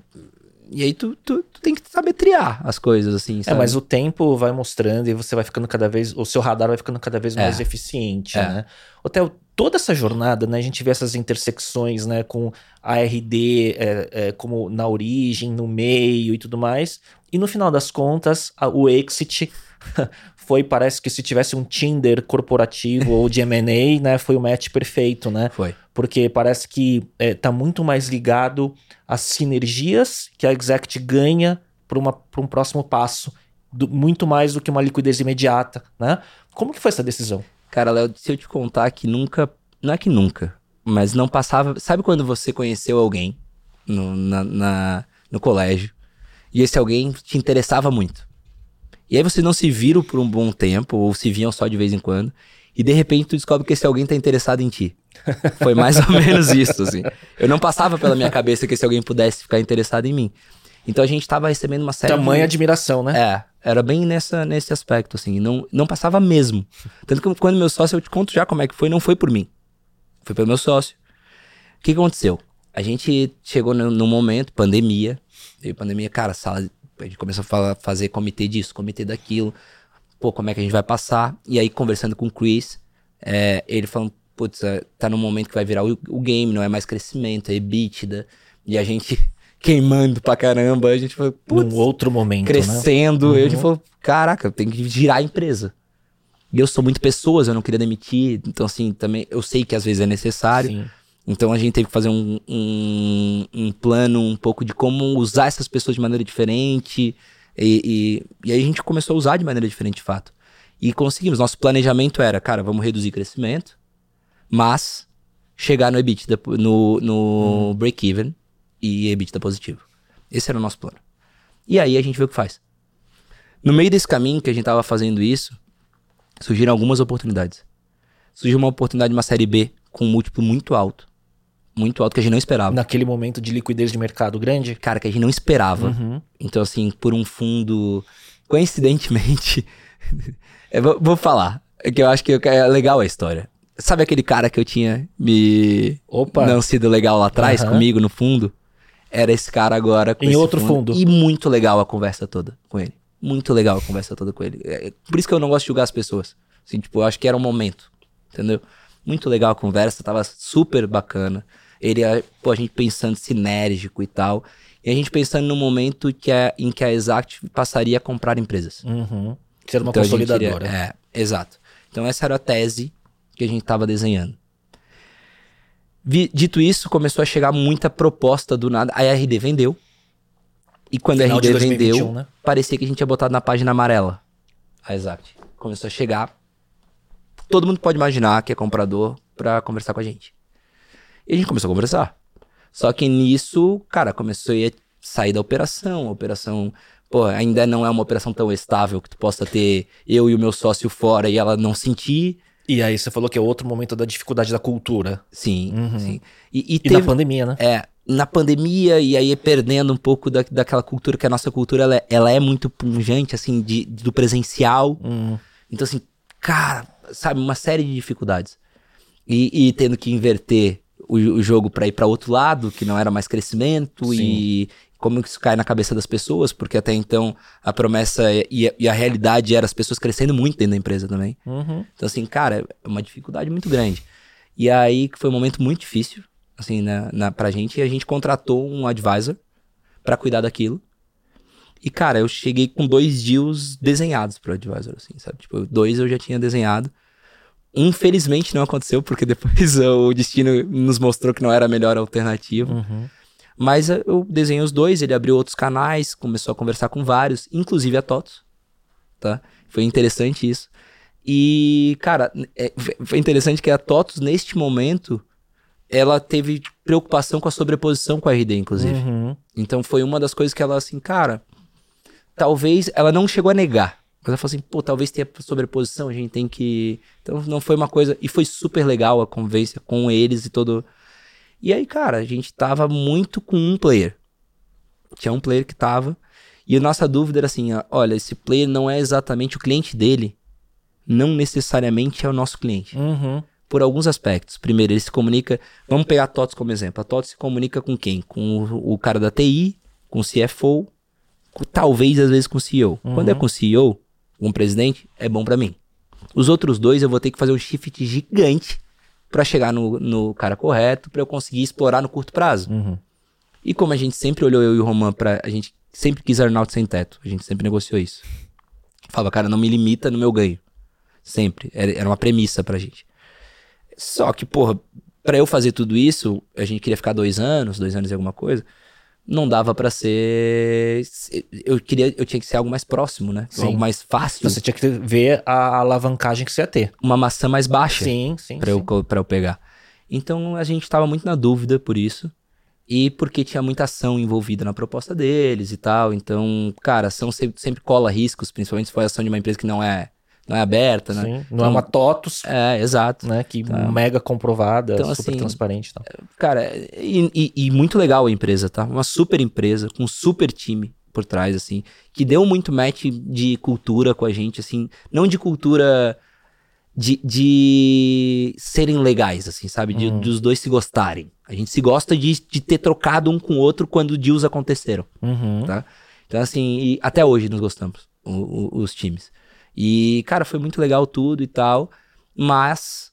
E aí tu, tu, tu tem que saber triar as coisas, assim. É, sabe? mas o tempo vai mostrando e você vai ficando cada vez. O seu radar vai ficando cada vez mais É. eficiente, É. né? Theo, toda essa jornada, né? A gente vê essas intersecções, né? Com a RD é, é, como na origem, no meio e tudo mais. E no final das contas, a- o exit foi, parece que se tivesse um Tinder corporativo ou de M&A, né? Foi o match perfeito, né? Foi. Porque parece que é, tá muito mais ligado às sinergias que a Exact ganha para um próximo passo, do- muito mais do que uma liquidez imediata, né? Como que foi essa decisão? Cara, Léo, se eu te contar que nunca. Não é que nunca, mas não passava. Sabe quando você conheceu alguém no, na, na- no colégio e esse alguém te interessava muito? E aí vocês não se viram por um bom tempo, ou se viam só de vez em quando, e de repente tu descobre que esse alguém tá interessado em ti. Foi mais ou menos isso, assim. Eu não passava pela minha cabeça que esse alguém pudesse ficar interessado em mim. Então a gente tava recebendo uma série Tamanha de... admiração, né? É, era bem nessa, nesse aspecto, assim. Não, não passava mesmo. Tanto que quando meu sócio, eu te conto já como é que foi, não foi por mim. Foi pelo meu sócio. O que que aconteceu? a gente chegou no momento, pandemia, veio pandemia, cara, sala, a gente começou a falar, fazer comitê disso, comitê daquilo, pô, como é que a gente vai passar? E aí, conversando com o Chris, é, ele falando, putz, é, tá no momento que vai virar o, o, game, não é mais crescimento, é EBITDA, e a gente queimando pra caramba, a gente falou, putz, Num outro momento, né? crescendo, né? uhum. e a gente falou, caraca, tem que girar a empresa. E eu sou muito pessoas, eu não queria demitir, então assim, também, eu sei que às vezes é necessário, Sim. Então a gente teve que fazer um, um, um, plano um pouco de como usar essas pessoas de maneira diferente. E, e, e, aí a gente começou a usar de maneira diferente, de fato. E conseguimos. Nosso planejamento era, cara, vamos reduzir crescimento, mas chegar no EBITDA, no, no hum. break-even e EBITDA positivo. Esse era o nosso plano. E aí a gente vê o que faz. No meio desse caminho que a gente tava fazendo isso, surgiram algumas oportunidades. Surgiu uma oportunidade de uma série B com um múltiplo muito alto muito alto que a gente não esperava. Naquele momento de liquidez de mercado grande? Cara, que a gente não esperava. Uhum. Então, assim, por um fundo. Coincidentemente. vou, vou, falar. É que eu acho que é legal a história. Sabe aquele cara que eu tinha me. Opa! Não sido legal lá atrás, uhum. comigo no fundo? Era esse cara agora. em outro fundo. fundo. E muito legal a conversa toda com ele. Muito legal a conversa toda com ele. É, por isso que eu não gosto de julgar as pessoas. Assim, tipo, eu acho que era um momento. Entendeu? Muito legal a conversa, tava super bacana. Ele, pô, a gente pensando sinérgico e tal. E a gente pensando no momento que a, em que a Exact passaria a comprar empresas. Uhum. Ser uma então, consolidadora. É, exato. Então essa era a tese que a gente estava desenhando. Vi, dito isso, começou a chegar muita proposta do nada. A RD vendeu. E quando Final a RD 2021, vendeu, né? parecia que a gente tinha botado na página amarela. A Exact. Começou a chegar. Todo mundo pode imaginar que é comprador para conversar com a gente. E a gente começou a conversar. Só que nisso, cara, começou a sair da operação. A operação, pô, ainda não é uma operação tão estável que tu possa ter eu e o meu sócio fora e ela não sentir. E aí você falou que é outro momento da dificuldade da cultura. Sim, uhum. sim. E, e, e teve, na pandemia, né? É, na pandemia e aí perdendo um pouco da, daquela cultura, que a nossa cultura ela, é, ela é muito pungente, assim, de, do presencial. Uhum. Então, assim, cara, sabe, uma série de dificuldades. E, e tendo que inverter o, o jogo para ir para outro lado, que não era mais crescimento Sim. e como isso cai na cabeça das pessoas, porque até então a promessa e a, e a realidade era as pessoas crescendo muito dentro da empresa também. Uhum. Então, assim, cara, é uma dificuldade muito grande. E aí foi um momento muito difícil, assim, na, na, pra gente, e a gente contratou um advisor para cuidar daquilo. E, cara, eu cheguei com dois deals desenhados pro advisor, assim, sabe? Tipo, dois eu já tinha desenhado. Infelizmente não aconteceu, porque depois o destino nos mostrou que não era a melhor alternativa. Uhum. Mas eh, eu desenhei os dois, ele abriu outros canais, começou a conversar com vários, inclusive a TOTOS, tá? Foi interessante isso. E, cara, é, foi interessante que a TOTOS, neste momento, ela teve preocupação com a sobreposição com a RD, inclusive. Uhum. Então foi uma das coisas que ela, assim, cara, talvez ela não chegou a negar, mas ela falou assim, pô, talvez tenha sobreposição, a gente tem que. Então não foi uma coisa. E foi super legal a convivência com eles e todo. E aí, cara, a gente tava muito com um player. Tinha um player que tava. E a nossa dúvida era assim: olha, esse player não é exatamente o cliente dele. Não necessariamente é o nosso cliente. Uhum. Por alguns aspectos. Primeiro, ele se comunica. Vamos pegar a TOTS como exemplo. A TOTS se comunica com quem? Com o, o cara da TI, com o CFO, com, talvez às vezes com o CEO. Uhum. Quando é com o CEO, um presidente, é bom para mim. Os outros dois eu vou ter que fazer um shift gigante para chegar no, no, cara correto, para eu conseguir explorar no curto prazo. Uhum. E como a gente sempre olhou eu e o Roman para a gente sempre quis earnout sem teto, a gente sempre negociou isso. Falava, cara, não me limita no meu ganho. Sempre. Era, era uma premissa pra gente. Só que, porra, pra eu fazer tudo isso, a gente queria ficar dois anos, dois anos e alguma coisa não dava para ser eu queria eu tinha que ser algo mais próximo né? Sim. algo mais fácil. Você tinha que ver a alavancagem que você ia ter. Uma maçã mais baixa sim sim para eu para eu pegar. Então a gente estava muito na dúvida por isso. E porque tinha muita ação envolvida na proposta deles e tal. Então cara ação sempre, sempre cola riscos principalmente se for ação de uma empresa que não é não é aberta, né? Sim, não então, é uma TOTUS. É, exato. Né? Que tá. mega comprovada, então, super assim, transparente. Tá. Cara, e, e, e, muito legal a empresa, tá? Uma super empresa, com um super time por trás, assim, que deu muito match de cultura com a gente, assim, não de cultura de, de serem legais, assim, sabe? De, Uhum. Dos dois se gostarem. A gente se gosta de, de ter trocado um com o outro quando deals aconteceram. Uhum. Tá. Então, assim, e até hoje nos gostamos, o- o- os times. E, cara, foi muito legal tudo e tal. Mas,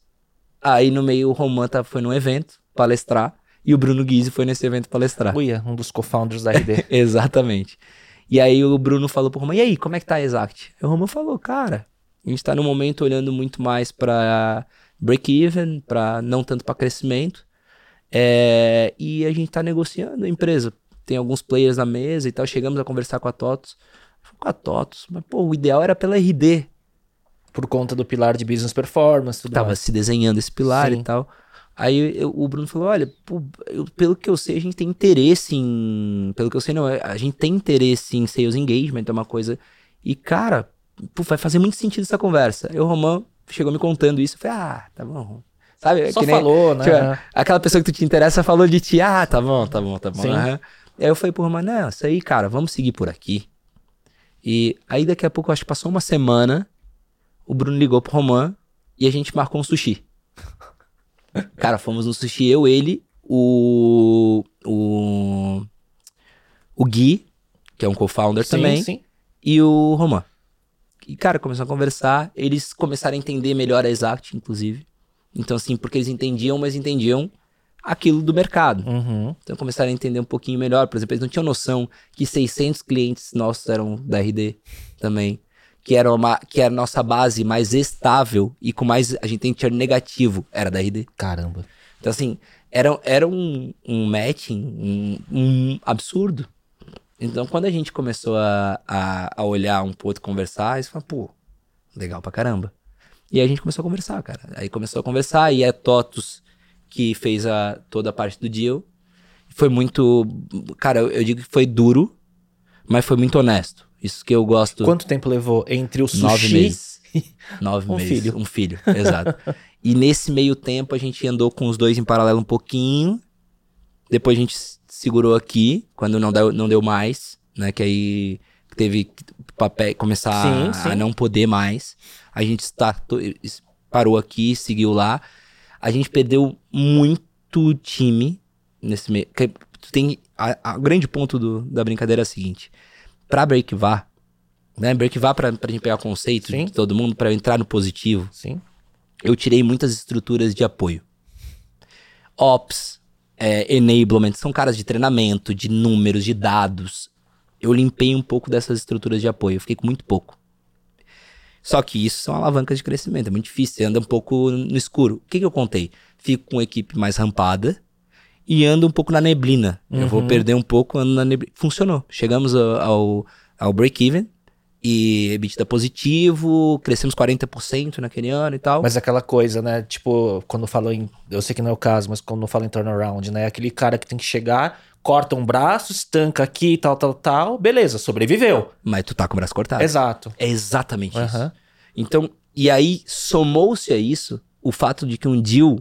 aí no meio o Roman tá, foi num evento palestrar. E o Bruno Guizzi foi nesse evento palestrar. Uia, um dos co-founders da RD. Exatamente. E aí o Bruno falou pro Roman, e aí, como é que tá a Exact? E o Roman falou, cara, a gente tá no momento olhando muito mais pra break-even, pra não tanto pra crescimento. É, e a gente tá negociando a empresa. Tem alguns players na mesa e tal. Chegamos a conversar com a TOTOS. Com a TOTOS, mas pô, o ideal era pela RD. Por conta do pilar de business performance, tudo Tava mais. se desenhando esse pilar Sim. e tal. Aí eu- o Bruno falou: olha, pô, eu- pelo que eu sei, a gente tem interesse em. Pelo que eu sei, não, a gente tem interesse em sales engagement, é uma coisa. E, cara, pô, vai fazer muito sentido essa conversa. Aí o Roman chegou me contando isso. Eu falei, ah, tá bom. Sabe? Só nem- falou, né? tipo, aquela pessoa que tu te interessa falou de ti, ah, tá bom, tá bom, tá bom. Aí eu falei pro Roman, não, isso aí, cara, vamos seguir por aqui. E aí daqui a pouco, acho que passou uma semana, o Bruno ligou pro Roman e a gente marcou um sushi. Cara, fomos no sushi, eu, ele, o. O. O Gui, que é um co-founder também, sim. e o Roman. E, cara, começou a conversar, eles começaram a entender melhor a Exact, inclusive. Então, assim, porque eles entendiam, mas entendiam aquilo do mercado. Uhum. Então começaram a entender um pouquinho melhor. Por exemplo, eles não tinham noção que 600 clientes nossos eram da RD também. Que era, uma, que era a nossa base mais estável e com mais. A gente tem churn negativo, era da RD. Caramba. Então, assim, era, era um, um matching um, um absurdo. Então, quando a gente começou a, a, a olhar um pro outro, conversar, isso falou, pô, legal pra caramba. E aí a gente começou a conversar, cara. Aí começou a conversar, e é Totus que fez a, toda a parte do deal. Foi muito. Cara, eu, eu digo que foi duro, mas foi muito honesto. Isso que eu gosto. Quanto tempo levou entre o sushi... Nove meses. Nove Um meses. filho. Um filho, exato. e nesse meio tempo a gente andou com os dois em paralelo um pouquinho. Depois a gente segurou aqui, quando não deu, não deu mais, né? Que aí teve que papel, começar Sim, a, sim. a não poder mais. A gente startou, parou aqui, seguiu lá. A gente perdeu muito time nesse meio. Tem, o grande ponto do- da brincadeira é o seguinte: pra breakvar, né? Breakvar pra, pra gente pegar o conceito Sim. de todo mundo, pra eu entrar no positivo, Sim. eu tirei muitas estruturas de apoio. Ops, é, enablement, são caras de treinamento, de números, de dados. Eu limpei um pouco dessas estruturas de apoio, eu fiquei com muito pouco. Só que isso são alavancas de crescimento, é muito difícil, você anda um pouco no escuro. O que, que eu contei? Fico com uma equipe mais rampada e ando um pouco na neblina. Eu vou Uhum. perder um pouco, ando na neblina. Funcionou. Chegamos ao, ao, ao break-even e EBITDA positivo, crescemos 40% naquele ano e tal. Mas aquela coisa, né? Tipo, quando falou em. Eu sei que não é o caso, mas quando fala em turnaround, né? Aquele cara que tem que chegar, corta um braço, estanca aqui, tal, tal, tal. Beleza, sobreviveu. Mas tu tá com o braço cortado. Exato. É exatamente isso. Aham. Então, e aí somou-se a isso o fato de que um deal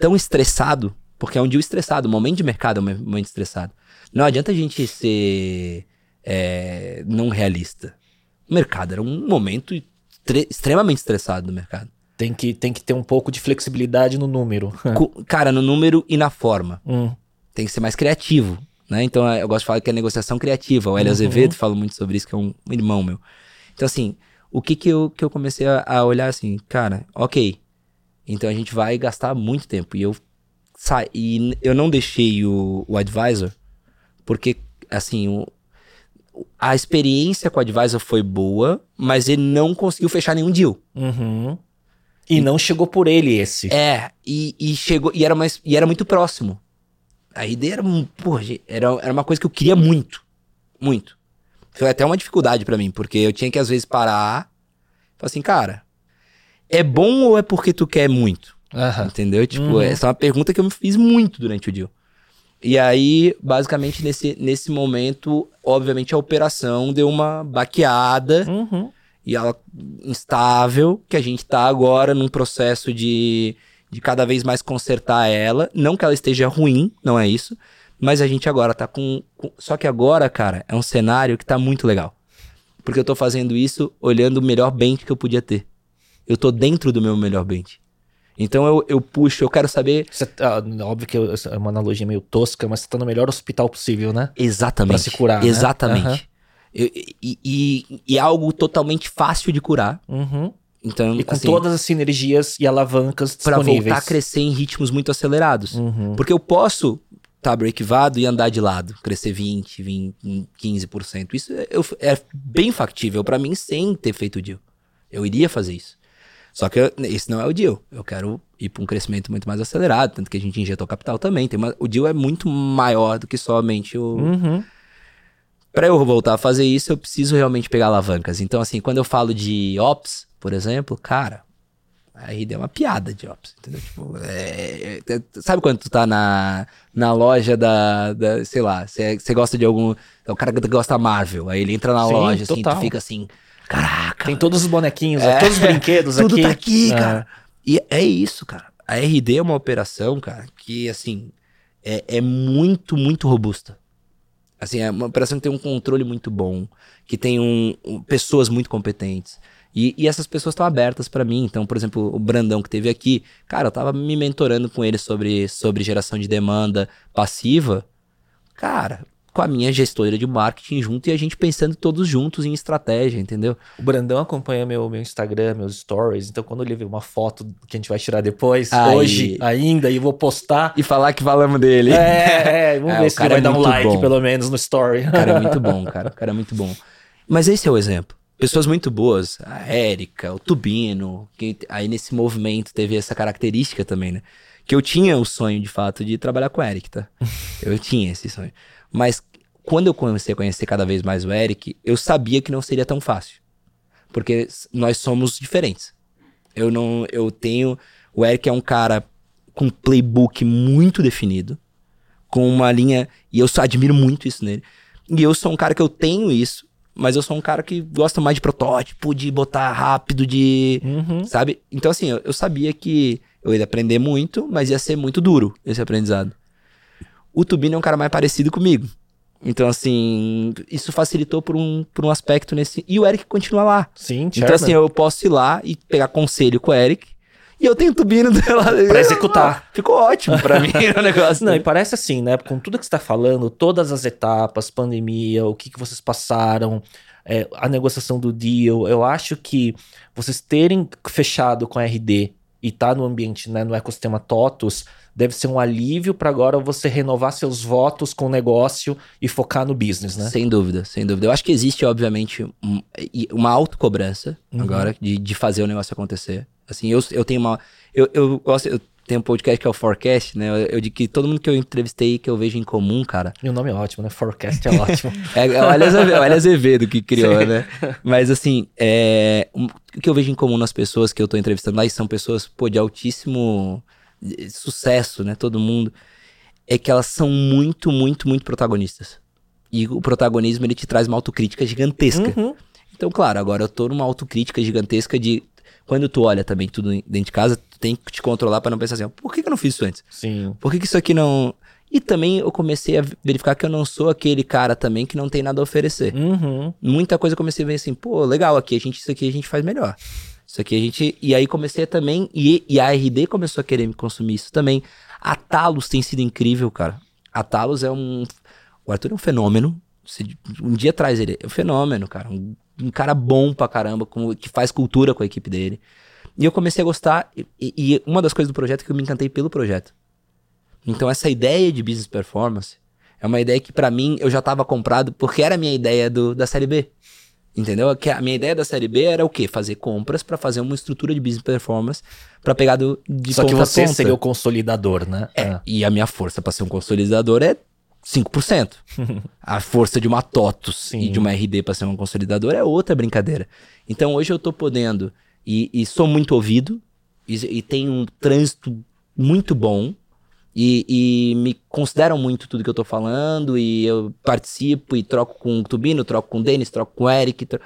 tão estressado, porque é um deal estressado, o momento de mercado é um momento estressado. Não adianta a gente ser é, não realista. O mercado era um momento extremamente estressado do mercado. Tem que, tem que ter um pouco de flexibilidade no número. Cara, no número e na forma. Hum. tem que ser mais criativo, né? Então eu gosto de falar que é negociação criativa. O Hélio Uhum. Azevedo fala muito sobre isso, que é um irmão meu. Então, assim, o que que eu, que eu comecei a, a olhar assim, cara, ok. Então a gente vai gastar muito tempo. E eu sa e eu não deixei o, o advisor, porque, assim, o- a experiência com o advisor foi boa, mas ele não conseguiu fechar nenhum deal. Uhum. E não chegou por ele esse. É, e, e chegou. E era, mais, e era muito próximo. A ideia era, porra, era, era uma coisa que eu queria muito. Muito. Foi até uma dificuldade pra mim, porque eu tinha que às vezes parar e falar assim, cara, é bom ou é porque tu quer muito? Aham. Entendeu? Tipo, Uhum. essa é uma pergunta que eu me fiz muito durante o deal. E aí, basicamente, nesse, nesse momento, obviamente, a operação deu uma baqueada Uhum. e ela instável, que a gente tá agora num processo de, de cada vez mais consertar ela. Não que ela esteja ruim, não é isso. Mas a gente agora tá com, com- Só que agora, cara, é um cenário que tá muito legal. Porque eu tô fazendo isso olhando o melhor bench que eu podia ter. eu tô dentro do meu melhor bench. Então eu, eu puxo, eu quero saber. Você, ah, óbvio que é uma analogia meio tosca, mas você tá no melhor hospital possível, né? Exatamente. Pra se curar. né? Exatamente. Aham. Eu- e, e- e é algo totalmente fácil de curar. Uhum. Então, E com assim, todas as sinergias e alavancas pra disponíveis. voltar a crescer em ritmos muito acelerados. Uhum. Porque eu posso tá breakvado e andar de lado, crescer 20, 20, 15%. Isso é, é bem factível pra mim sem ter feito o deal. Eu iria fazer isso. Só que eu- esse não é o deal. Eu quero ir para um crescimento muito mais acelerado, tanto que a gente injetou capital também. Tem uma- o deal é muito maior do que somente o. Uhum. Pra eu voltar a fazer isso, eu preciso realmente pegar alavancas. Então, assim, quando eu falo de ops, por exemplo, cara, a RD é uma piada de ops, entendeu? Tipo, é- é- sabe quando tu tá na, na loja da, da sei lá, você gosta de algum, é o cara que gosta Marvel, aí ele entra na Sim, loja, assim, total. tu fica assim, caraca, Tem todos os bonequinhos, É. todos os brinquedos tudo aqui. tá aqui, É. cara. E é isso, cara. A RD é uma operação, cara, que, assim, é, é muito, muito robusta. Assim, é uma operação que tem um controle muito bom, que tem um, um- pessoas muito competentes. E, e essas pessoas estão abertas pra mim. Então, por exemplo, o Brandão que teve aqui, cara, eu tava me mentorando com ele sobre, sobre geração de demanda passiva. Cara, com a minha gestora de marketing junto e a gente pensando todos juntos em estratégia, entendeu? O Brandão acompanha meu, meu Instagram, meus stories. Então, quando ele vê uma foto que a gente vai tirar depois, Aí. hoje ainda, e vou postar. E falar que falamos dele. É, é, vamos É, ver se ele cara vai é dar um like, bom. pelo menos, no story. O cara é muito bom, cara. O cara é muito bom. Mas esse é o exemplo. Pessoas muito boas. A Érica, o Tubino. Que aí nesse movimento teve essa característica também, né? Que eu tinha o sonho, de fato, de trabalhar com o Eric, tá? Eu tinha esse sonho. Mas quando eu comecei a conhecer cada vez mais o Eric, eu sabia que não seria tão fácil. Porque nós somos diferentes. Eu não. Eu tenho. O Eric é um cara com um playbook muito definido. Com uma linha. E eu só admiro muito isso nele. E eu sou um cara que eu tenho isso, mas eu sou um cara que gosta mais de protótipo, de botar rápido, de. Uhum. Sabe? Então, assim, eu, eu sabia que eu ia aprender muito, mas ia ser muito duro esse aprendizado. O Tubino é um cara mais parecido comigo. Então, assim, isso facilitou por um, por um aspecto nesse. E o Eric continua lá. Sim, Então, assim, eu posso ir lá e pegar conselho com o Eric. E eu tenho o Tubino dela. Pra executar. Ficou ótimo pra mim o negócio. Não, e parece assim, né? Com tudo que você tá falando, todas as etapas, pandemia, o que, que vocês passaram, é, a negociação do deal, eu acho que vocês terem fechado com a RD e tá no ambiente, né, no ecossistema TOTUS, deve ser um alívio para agora você renovar seus votos com o negócio e focar no business, né? Sem dúvida, sem dúvida. Eu acho que existe, obviamente, um- uma autocobrança Uhum. agora de, de fazer o negócio acontecer. Assim, eu, eu tenho uma. Eu, eu gosto. Eu tenho um podcast que é o Forecast, né? Eu, eu digo que todo mundo que eu entrevistei, que eu vejo em comum, cara. E o nome é ótimo, né? Forecast é ótimo. É, é o Hélio Azevedo, que criou, né? Mas assim, é, um- o que eu vejo em comum nas pessoas que eu tô entrevistando lá, e são pessoas, pô, de altíssimo sucesso, né? Todo mundo, é que elas são muito, muito, muito protagonistas. E o protagonismo, ele te traz uma autocrítica gigantesca. Uhum. Então, claro, agora eu tô numa autocrítica gigantesca de... Quando tu olha também tudo dentro de casa, tem que te controlar pra não pensar assim, por que que eu não fiz isso antes? Sim. Por que, que isso aqui não. E também eu comecei a verificar que eu não sou aquele cara também que não tem nada a oferecer. Uhum. Muita coisa eu comecei a ver assim, pô, legal, aqui a gente, isso aqui a gente faz melhor. Isso aqui a gente. E aí comecei a também. E, e a RD começou a querer me consumir isso também. A Talos tem sido incrível, cara. A Talos é um. O Arthur é um fenômeno. Um dia atrás ele é um fenômeno, cara. Um, um cara bom pra caramba, com- que faz cultura com a equipe dele. E eu comecei a gostar. E, e uma das coisas do projeto é que eu me encantei pelo projeto. Então essa ideia de business performance é uma ideia que pra mim eu já tava comprado porque era a minha ideia do, da série B. Entendeu? Que a minha ideia da série B era o quê? Fazer compras pra fazer uma estrutura de business performance pra pegar do, de Só que você seria o consolidador, né? É, e a minha força pra ser um consolidador é 5%. a força de uma TOTUS Sim. e de uma RD pra ser um consolidador é outra brincadeira. Então hoje eu tô podendo, e, e sou muito ouvido, e, e tenho um trânsito muito bom, e, e me consideram muito tudo que eu tô falando, e eu participo e troco com o Tubino, troco com o Denis, troco com o Eric. tro-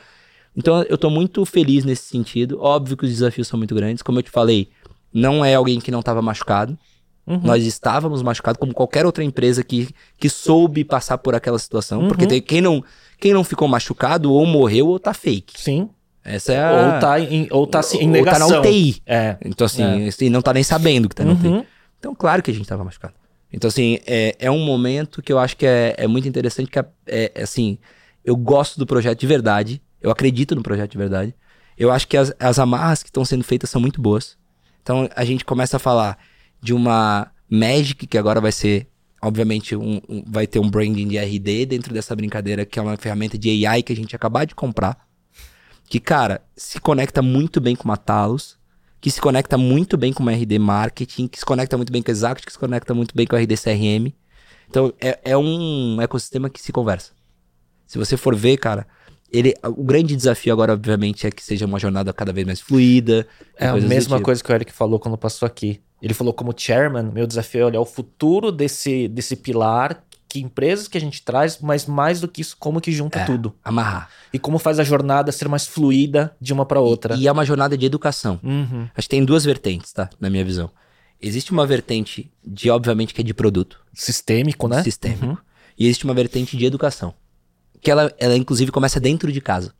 Então eu tô muito feliz nesse sentido. Óbvio que os desafios são muito grandes. Como eu te falei, não é alguém que não tava machucado. Uhum. Nós estávamos machucados como qualquer outra empresa que, que soube passar por aquela situação. Uhum. Porque tem- quem, não, quem não ficou machucado ou morreu ou tá fake. Sim. Essa é a... Ou tá em, ou tá, assim, em negação. Ou tá na UTI. É. Então, assim, é. e não tá nem sabendo que tá na uhum. UTI. Então, claro que a gente tava machucado. Então, assim, é, é um momento que eu acho que é, é muito interessante, que é, é, assim, eu gosto do projeto de verdade, eu acredito no projeto de verdade. Eu acho que as, as amarras que estão sendo feitas são muito boas. Então, a gente começa a falar de uma Magic, que agora vai ser, obviamente, um, um, vai ter um branding de RD dentro dessa brincadeira, que é uma ferramenta de AI que a gente acabou de comprar. Que, cara, se conecta muito bem com a Talos, que se conecta muito bem com o RD Marketing, que se conecta muito bem com o Exact, que se conecta muito bem com o RD CRM. Então, é, é um ecossistema que se conversa. Se você for ver, cara, ele, o grande desafio agora, obviamente, é que seja uma jornada cada vez mais fluida. É a mesma tipo. coisa que o Eric falou quando passou aqui. Ele falou como chairman, meu desafio é olhar o futuro desse, desse pilar, que empresas que a gente traz, mas mais do que isso, como que junta é, tudo. Amarrar. E como faz a jornada ser mais fluida de uma para outra. E, e, é uma jornada de educação. Uhum. Acho que tem duas vertentes, tá? Na minha visão. Existe uma vertente de, obviamente, que é de produto. Sistêmico, né? Sistêmico. Uhum. E existe uma vertente de educação. Que ela, ela, inclusive, começa dentro de casa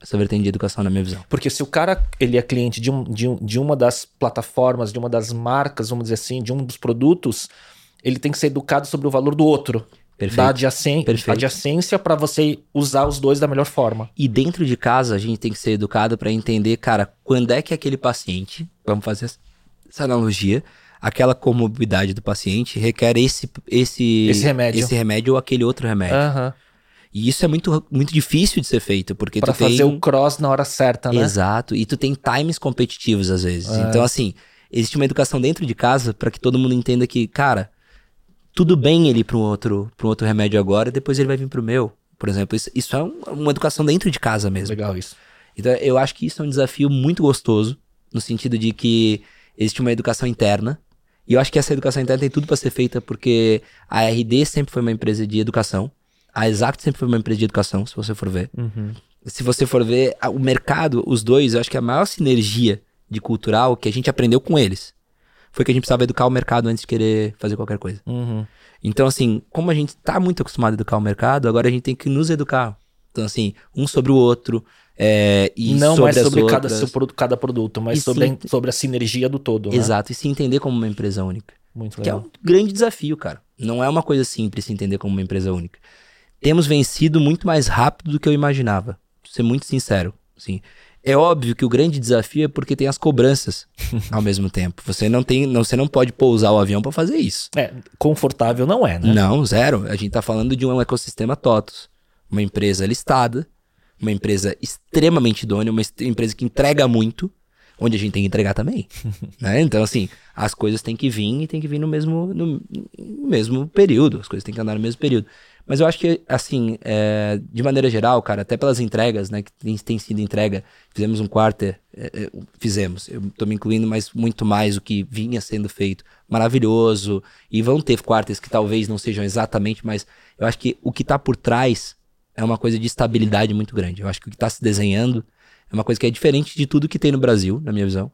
essa vertente de educação na minha visão. Porque se o cara ele é cliente de, um, de, um, de uma das plataformas, de uma das marcas, vamos dizer assim, de um dos produtos, ele tem que ser educado sobre o valor do outro. Perfeito. Da adjacen Perfeito. adjacência para você usar os dois da melhor forma. E dentro de casa, a gente tem que ser educado para entender, cara, quando é que aquele paciente, vamos fazer essa analogia, aquela comorbidade do paciente requer esse, esse, esse remédio. esse remédio ou aquele outro remédio. Uhum. E isso é muito, muito difícil de ser feito, porque pra tu fazer tem... o cross na hora certa, né? Exato, e tu tem times competitivos às vezes. É. Então, assim, existe uma educação dentro de casa para que todo mundo entenda que, cara, tudo bem ele ir para um outro, pra um outro remédio agora, depois ele vai vir pro meu. Por exemplo, isso, isso é um, uma educação dentro de casa mesmo. Legal isso. Então, eu acho que isso é um desafio muito gostoso, no sentido de que existe uma educação interna. E eu acho que essa educação interna tem tudo para ser feita, porque a RD sempre foi uma empresa de educação. A Exact sempre foi uma empresa de educação, se você for ver. Uhum. Se você for ver o mercado, os dois, eu acho que a maior sinergia de cultural que a gente aprendeu com eles foi que a gente precisava educar o mercado antes de querer fazer qualquer coisa. Uhum. Então, assim, como a gente tá muito acostumado a educar o mercado, agora a gente tem que nos educar. Então, assim, um sobre o outro. É, e Não sobre mais sobre cada, cada produto, mas sobre, sim, a, sobre a sinergia do todo. Né? Exato, né? e se entender como uma empresa única. Muito legal. Que é um grande desafio, cara. Não é uma coisa simples se entender como uma empresa única temos vencido muito mais rápido do que eu imaginava. Vou ser muito sincero. Assim, é óbvio que o grande desafio é porque tem as cobranças ao mesmo tempo. Você não tem, não, você não pode pousar o avião para fazer isso. É, confortável não é, né? Não, zero. A gente tá falando de um ecossistema TOTOS, uma empresa listada, uma empresa extremamente idônea, uma empresa que entrega muito, onde a gente tem que entregar também. né? Então, assim, as coisas têm que vir e tem que vir no mesmo, no, no mesmo período. As coisas têm que andar no mesmo período. Mas eu acho que, assim, é, de maneira geral, cara, até pelas entregas, né, que tem, tem sido entrega, fizemos um quarter, é, é, fizemos, eu tô me incluindo, mas muito mais o que vinha sendo feito, maravilhoso, e vão ter quarters que talvez não sejam exatamente, mas eu acho que o que tá por trás é uma coisa de estabilidade muito grande. Eu acho que o que tá se desenhando é uma coisa que é diferente de tudo que tem no Brasil, na minha visão.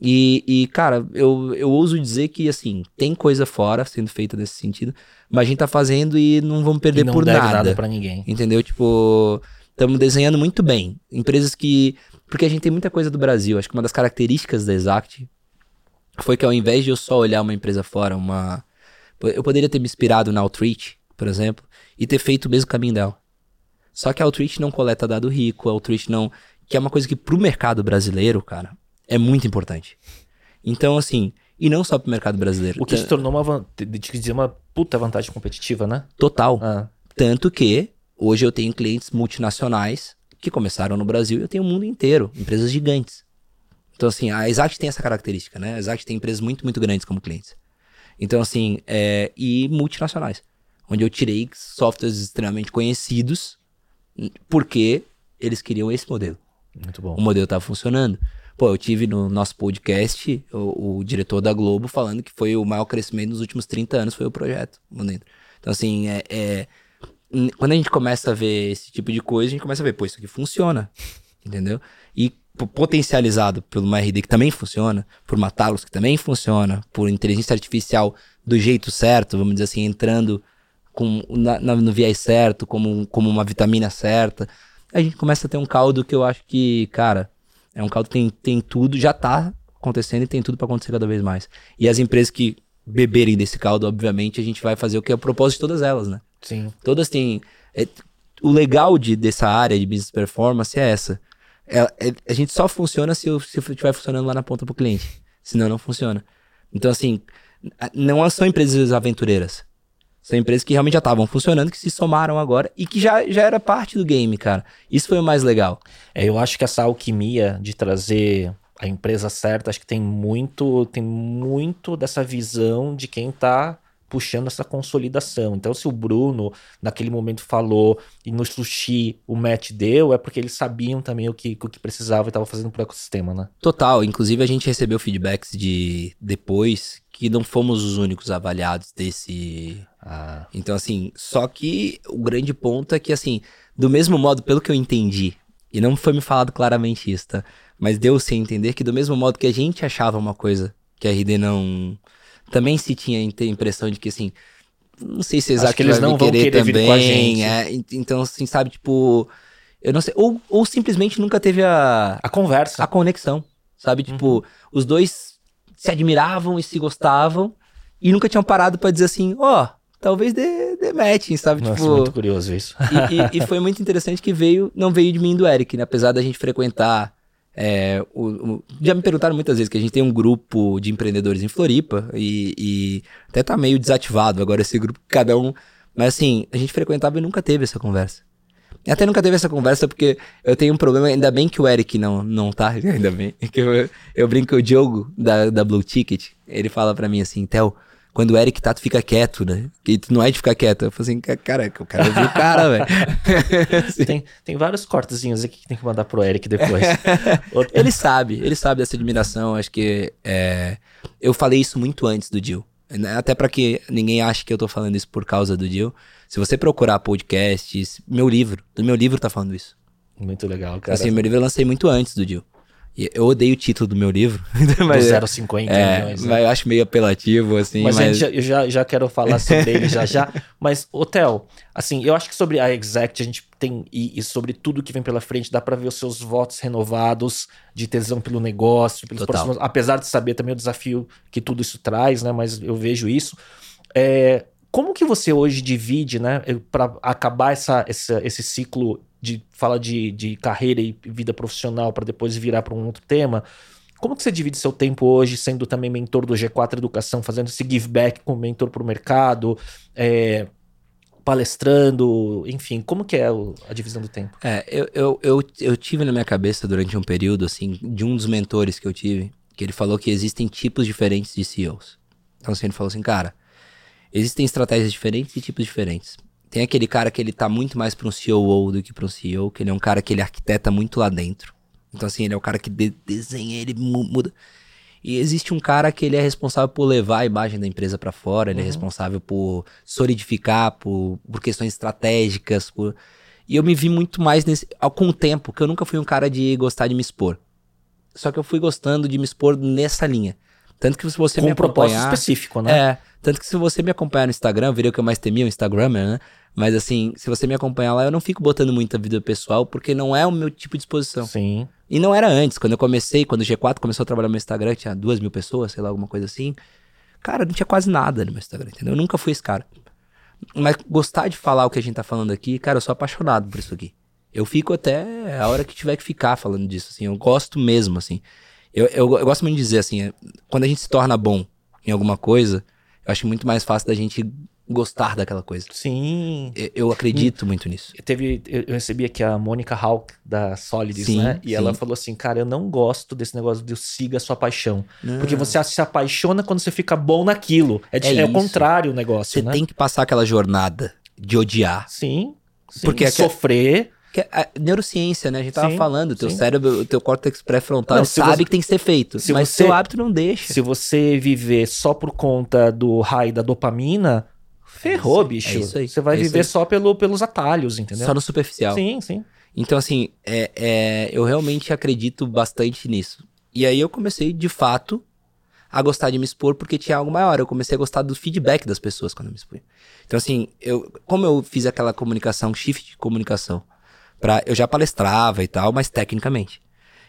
E, e, cara, eu, eu ouso dizer que, assim, tem coisa fora sendo feita nesse sentido, mas a gente tá fazendo e não vamos perder e não por nada. nada para ninguém. Entendeu? Tipo, estamos desenhando muito bem. Empresas que. Porque a gente tem muita coisa do Brasil. Acho que uma das características da Exact foi que ao invés de eu só olhar uma empresa fora, uma. Eu poderia ter me inspirado na Outreach, por exemplo, e ter feito o mesmo caminho dela. Só que a Outreach não coleta dado rico, a Outreach não. Que é uma coisa que pro mercado brasileiro, cara, é muito importante. Então, assim, e não só pro mercado brasileiro. O que se tornou uma, dizer, uma puta vantagem competitiva, né? Total. Ah. Tanto que hoje eu tenho clientes multinacionais que começaram no Brasil e eu tenho o mundo inteiro, empresas gigantes. Então, assim, a Exact tem essa característica, né? A Exact tem empresas muito, muito grandes como clientes. Então, assim, é, e multinacionais, onde eu tirei softwares extremamente conhecidos porque eles queriam esse modelo. Muito bom. O modelo estava funcionando. Pô, eu tive no nosso podcast o, o, diretor da Globo falando que foi o maior crescimento nos últimos 30 anos, foi o projeto. Então, assim, é, é, quando a gente começa a ver esse tipo de coisa, a gente começa a ver, pô, isso aqui funciona, entendeu? E potencializado por uma RD que também funciona, por uma Talos que também funciona, por inteligência artificial do jeito certo, vamos dizer assim, entrando com, na, na, no viés certo, como, como uma vitamina certa, a gente começa a ter um caldo que eu acho que, cara, é um caldo que tem, tem tudo, já tá acontecendo e tem tudo para acontecer cada vez mais. E as empresas que beberem desse caldo, obviamente, a gente vai fazer o que é o propósito de todas elas, né? Sim. Todas têm. É, o legal de, dessa área de business performance é essa. É, é, a gente só funciona se, se estiver funcionando lá na ponta pro cliente. Senão não funciona. Então, assim, não são empresas aventureiras. São empresas que realmente já estavam funcionando, que se somaram agora e que já, já era parte do game, cara. Isso foi o mais legal. É, eu acho que essa alquimia de trazer a empresa certa, acho que tem muito, tem muito dessa visão de quem tá puxando essa consolidação. Então, se o Bruno, naquele momento, falou e no sushi o match deu, é porque eles sabiam também o que, o que precisava e estavam fazendo para o ecossistema, né? Total. Inclusive, a gente recebeu feedbacks de depois que não fomos os únicos avaliados desse. Ah. Então, assim, só que o grande ponto é que, assim, do mesmo modo, pelo que eu entendi, e não foi me falado claramente isso, tá? Mas deu-se a entender que, do mesmo modo que a gente achava uma coisa que a RD não também se tinha a impressão de que, assim, não sei se exatamente que eles não vão querer, querer também. com a gente. É, então, assim, sabe, tipo, eu não sei, ou, ou simplesmente nunca teve a... A conversa. A conexão, sabe? Uhum. Tipo, os dois se admiravam e se gostavam e nunca tinham parado para dizer assim, ó, oh, talvez dê, dê matching, sabe? Nossa, tipo, muito curioso isso. E, e, e, foi muito interessante que veio, não veio de mim e do Eric, né? Apesar da gente frequentar é, o, o, já me perguntaram muitas vezes que a gente tem um grupo de empreendedores em Floripa e, e, até tá meio desativado agora esse grupo, cada um. Mas assim, a gente frequentava e nunca teve essa conversa. Até nunca teve essa conversa porque eu tenho um problema, ainda bem que o Eric não, não tá, ainda bem. Que eu, eu brinco, o Diogo da, da Blue Ticket, ele fala para mim assim, Theo, quando o Eric tá, tu fica quieto, né? E tu não é de ficar quieto. Eu falei assim, cara, eu quero ouvir o cara, velho. tem, tem vários cortezinhos aqui que tem que mandar pro Eric depois. ele sabe, ele sabe dessa admiração. Acho que é, eu falei isso muito antes do Jill. Né? Até para que ninguém ache que eu tô falando isso por causa do Jill. Se você procurar podcasts, meu livro, do meu livro tá falando isso. Muito legal, cara. Assim, meu livro eu lancei muito antes do Jill. Eu odeio o título do meu livro. mas, do 050 é, milhões. Né? Mas eu acho meio apelativo, assim. Mas, mas... Já, eu já, já quero falar sobre ele já já. Mas, Hotel, assim, eu acho que sobre a Exact a gente tem, e, e, sobre tudo que vem pela frente, dá para ver os seus votos renovados de tesão pelo negócio, pelos Total. próximos. Apesar de saber também o desafio que tudo isso traz, né? Mas eu vejo isso. É, como que você hoje divide, né, para acabar essa, essa, esse ciclo de falar de, de carreira e vida profissional para depois virar para um outro tema. Como que você divide seu tempo hoje, sendo também mentor do G4 Educação, fazendo esse give back como mentor para o mercado, é, palestrando, enfim, como que é a divisão do tempo? É, eu, eu, eu, eu tive na minha cabeça durante um período, assim, de um dos mentores que eu tive, que ele falou que existem tipos diferentes de CEOs. Então, assim, ele falou assim, cara, existem estratégias diferentes e tipos diferentes. Tem aquele cara que ele tá muito mais para um COO do que para um CEO, que ele é um cara que ele arquiteta muito lá dentro. Então, assim, ele é o cara que de desenha, ele muda. E existe um cara que ele é responsável por levar a imagem da empresa para fora, ele é uhum. é responsável por solidificar, por, por questões estratégicas, por... E eu me vi muito mais nesse, com o tempo, que eu nunca fui um cara de gostar de me expor. Só que eu fui gostando de me expor nessa linha. Tanto que se você com me acompanhar... Com um propósito específico, né? É. Tanto que se você me acompanhar no Instagram, virei o que eu mais temia, o Instagrammer, né? Mas assim, se você me acompanhar lá, eu não fico botando muita vida pessoal, porque não é o meu tipo de exposição. Sim. E não era antes. Quando eu comecei, quando o G4 começou a trabalhar no meu Instagram, tinha duas mil pessoas, sei lá, alguma coisa assim. Cara, não tinha quase nada no meu Instagram, entendeu? Eu nunca fui esse cara. Mas gostar de falar o que a gente tá falando aqui, cara, eu sou apaixonado por isso aqui. Eu fico até a hora que tiver que ficar falando disso, assim. Eu gosto mesmo, assim. Eu, eu, eu gosto muito de dizer, assim, quando a gente se torna bom em alguma coisa, eu acho muito mais fácil da gente gostar daquela coisa. Sim. Eu, eu acredito muito nisso. Eu, teve, eu, recebi aqui a Mônica Hawk da Solidis, sim, né? E sim. ela falou assim: Cara, eu não gosto desse negócio de siga a sua paixão. Não. Porque você se apaixona quando você fica bom naquilo. É, é, é o contrário o negócio. Você né? tem que passar aquela jornada de odiar. Sim. sim. Porque sofrer. Que a é neurociência, né? A gente tava sim, falando, o teu sim. cérebro, o teu córtex pré-frontal sabe você, que tem que ser feito, mas você, seu hábito não deixa. Se você viver só por conta do raio da dopamina, ferrou, é bicho. É isso aí. Você vai é viver só pelo, pelos atalhos, entendeu? Só no superficial. Sim, sim. Então, assim, é, é, eu realmente acredito bastante nisso. E aí eu comecei, de fato, a gostar de me expor porque tinha algo maior. Eu comecei a gostar do feedback das pessoas quando eu me expor. Então, assim, eu, como eu fiz aquela comunicação, shift de comunicação, Pra, eu já palestrava e tal, mas tecnicamente.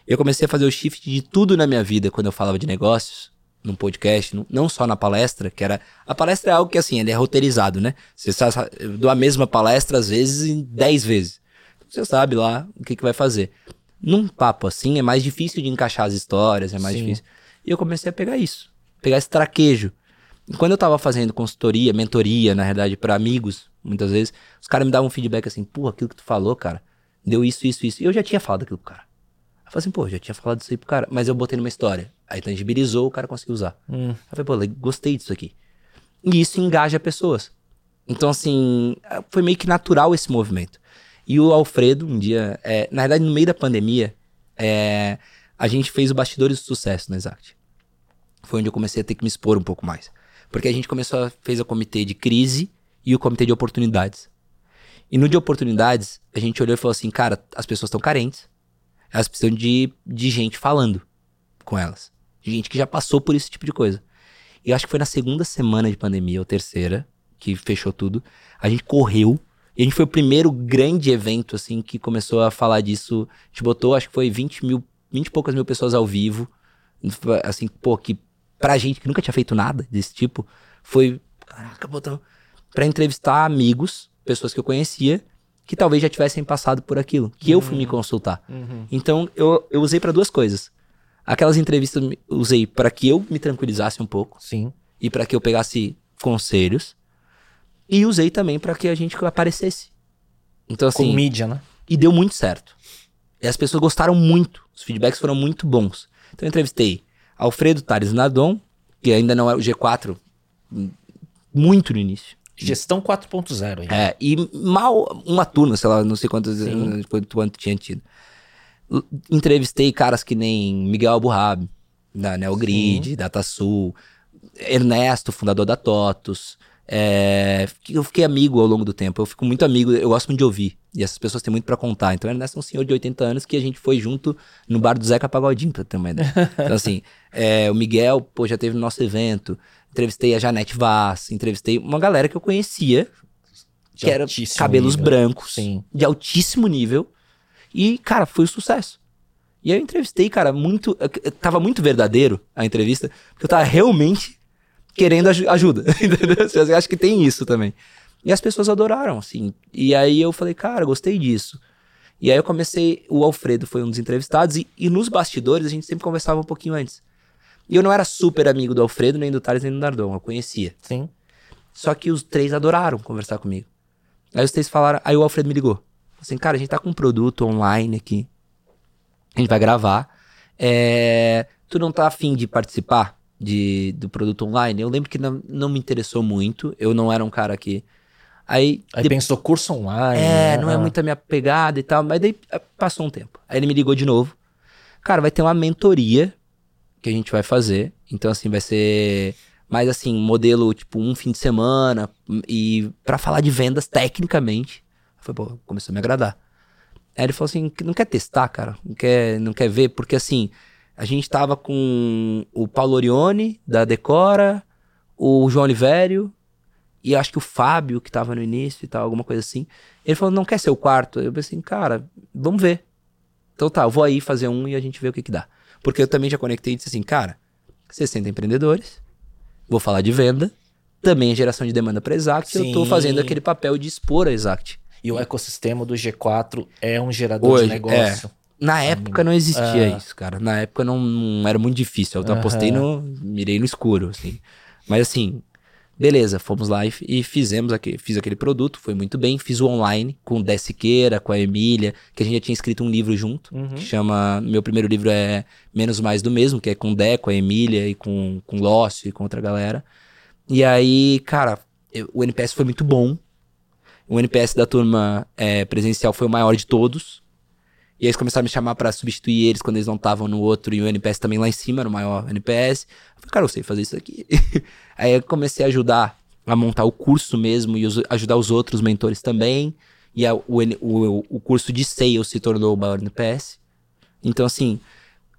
Eu comecei a fazer o shift de tudo na minha vida quando eu falava de negócios, num podcast, não só na palestra, que era. A palestra é algo que, assim, ele é roteirizado, né? Você sabe, eu dou a mesma palestra, às vezes, em 10 vezes. Você sabe lá o que, que vai fazer. Num papo assim, é mais difícil de encaixar as histórias, é mais Sim. difícil. E eu comecei a pegar isso, pegar esse traquejo. E quando eu tava fazendo consultoria, mentoria, na verdade, para amigos, muitas vezes, os caras me davam um feedback assim, pô, aquilo que tu falou, cara, deu isso, isso, isso. E eu já tinha falado aquilo pro cara. Eu falei assim, pô, já tinha falado isso aí pro cara, mas eu botei numa história. Aí tangibilizou, o cara conseguiu usar. Hum. Eu falei, pô, gostei disso aqui. E isso engaja pessoas. Então, assim, foi meio que natural esse movimento. E o Alfredo, um dia, é, na verdade, no meio da pandemia, é, a gente fez o Bastidores do Sucesso no Exact. Foi onde eu comecei a ter que me expor um pouco mais. Porque a gente começou, a, fez o comitê de crise e o comitê de oportunidades. E no de oportunidades, a gente olhou e falou assim, cara, as pessoas estão carentes. Elas precisam de, de gente falando com elas. Gente que já passou por esse tipo de coisa. E acho que foi na segunda semana de pandemia, ou terceira, que fechou tudo. A gente correu e a gente foi o primeiro grande evento, assim, que começou a falar disso. A gente botou, acho que foi 20 mil, 20 e poucas mil pessoas ao vivo. Assim, pô, que pra gente que nunca tinha feito nada desse tipo, foi, caraca, botão, pra entrevistar amigos, pessoas que eu conhecia, que talvez já tivessem passado por aquilo, que uhum. eu fui me uhum. consultar. Uhum. Então, eu, eu usei para duas coisas. Aquelas entrevistas eu usei para que eu me tranquilizasse um pouco. Sim. E para que eu pegasse conselhos. E usei também para que a gente aparecesse. Então, assim. Com mídia, né? E deu muito certo. E as pessoas gostaram muito. Os feedbacks foram muito bons. Então, eu entrevistei Alfredo Tales Nadon, que ainda não é o G4, muito no início. Gestão 4.0. É, e mal uma turma, sei lá, não sei quantos, quanto, quanto tinha tido. Entrevistei caras que nem Miguel Alburrab, da Neogrid, DataSul, Ernesto, fundador da TOTUS, é, eu fiquei amigo ao longo do tempo. Eu fico muito amigo, eu gosto muito de ouvir. E essas pessoas têm muito para contar. Então, Ernesto é um senhor de 80 anos que a gente foi junto no bar do Zeca Pagodinho, pra ter uma ideia. Então, assim, é, o Miguel, pô, já teve no nosso evento. Entrevistei a Janete Vaz, entrevistei uma galera que eu conhecia, de que era cabelos nível. brancos, Sim. de altíssimo nível. E, cara, foi um sucesso. E aí eu entrevistei, cara, muito. Tava muito verdadeiro a entrevista, porque eu tava realmente querendo ajuda, entendeu? Eu acho que tem isso também. E as pessoas adoraram, assim. E aí eu falei, cara, gostei disso. E aí eu comecei, o Alfredo foi um dos entrevistados, e, e nos bastidores a gente sempre conversava um pouquinho antes. E eu não era super amigo do Alfredo, nem do Thales, nem do Nardon, eu conhecia. Sim. Só que os três adoraram conversar comigo. Aí os três falaram, aí o Alfredo me ligou. Assim, cara, a gente tá com um produto online aqui. A gente vai gravar. É... Tu não tá afim de participar? de, do produto online, eu lembro que não, não me interessou muito. Eu não era um cara que. Aí, aí de... pensou curso online. É, né? não é muito a minha pegada e tal. Mas daí eh, passou um tempo. Aí ele me ligou de novo. Cara, vai ter uma mentoria que a gente vai fazer. Então, assim, vai ser mais assim, modelo tipo um fim de semana. E para falar de vendas tecnicamente. Foi, começou a me agradar. Aí ele falou assim: não quer testar, cara? Não quer, não quer ver? Porque assim a gente tava com o Paulo Orione, da Decora, o João Olivério, e acho que o Fábio, que tava no início e tal, alguma coisa assim. Ele falou, não quer ser o quarto? Eu pensei, cara, vamos ver. Então tá, eu vou aí fazer um e a gente vê o que que dá. Porque eu também já conectei e disse assim, cara, 60 empreendedores, vou falar de venda, também é geração de demanda para Exact, Sim. eu tô fazendo aquele papel de expor a Exact. E o ecossistema do G4 é um gerador Hoje, de negócio. É. Na época não existia é. isso, cara. Na época não, não era muito difícil. Eu uhum. apostei no. mirei no escuro, assim. Mas assim, beleza, fomos lá e, e fizemos aquele, fiz aquele produto, foi muito bem. Fiz o online com o Dé Siqueira, com a Emília, que a gente já tinha escrito um livro junto. Uhum. Que chama. Meu primeiro livro é Menos Mais do Mesmo, que é com o Dé, com a Emília e com, com o Lócio e com outra galera. E aí, cara, eu, o NPS foi muito bom. O NPS da turma é, presencial foi o maior de todos. E aí eles começaram a me chamar para substituir eles quando eles não estavam no outro e o NPS também lá em cima, no maior NPS. Eu falei, cara, eu sei fazer isso aqui. aí eu comecei a ajudar a montar o curso mesmo e os, ajudar os outros mentores também. E a, o, o, o curso de sales se tornou o maior NPS. Então, assim,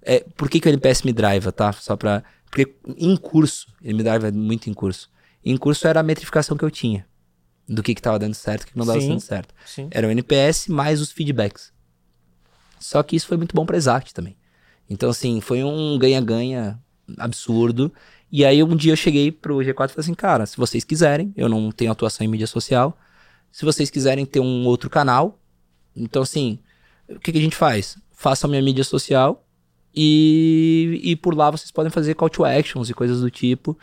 é, por que, que o NPS me driva, tá? Só pra. Porque em curso, ele me driva muito em curso. Em curso era a metrificação que eu tinha. do que que tava dando certo e o que não dava Sim. dando certo. Sim. Era o NPS mais os feedbacks. Só que isso foi muito bom pra Exact também. Então, assim, foi um ganha-ganha absurdo. E aí, um dia eu cheguei pro G4 e falei assim, cara, se vocês quiserem, eu não tenho atuação em mídia social, se vocês quiserem ter um outro canal, então, assim, o que, que a gente faz? Faça a minha mídia social e, e por lá vocês podem fazer call to actions e coisas do tipo.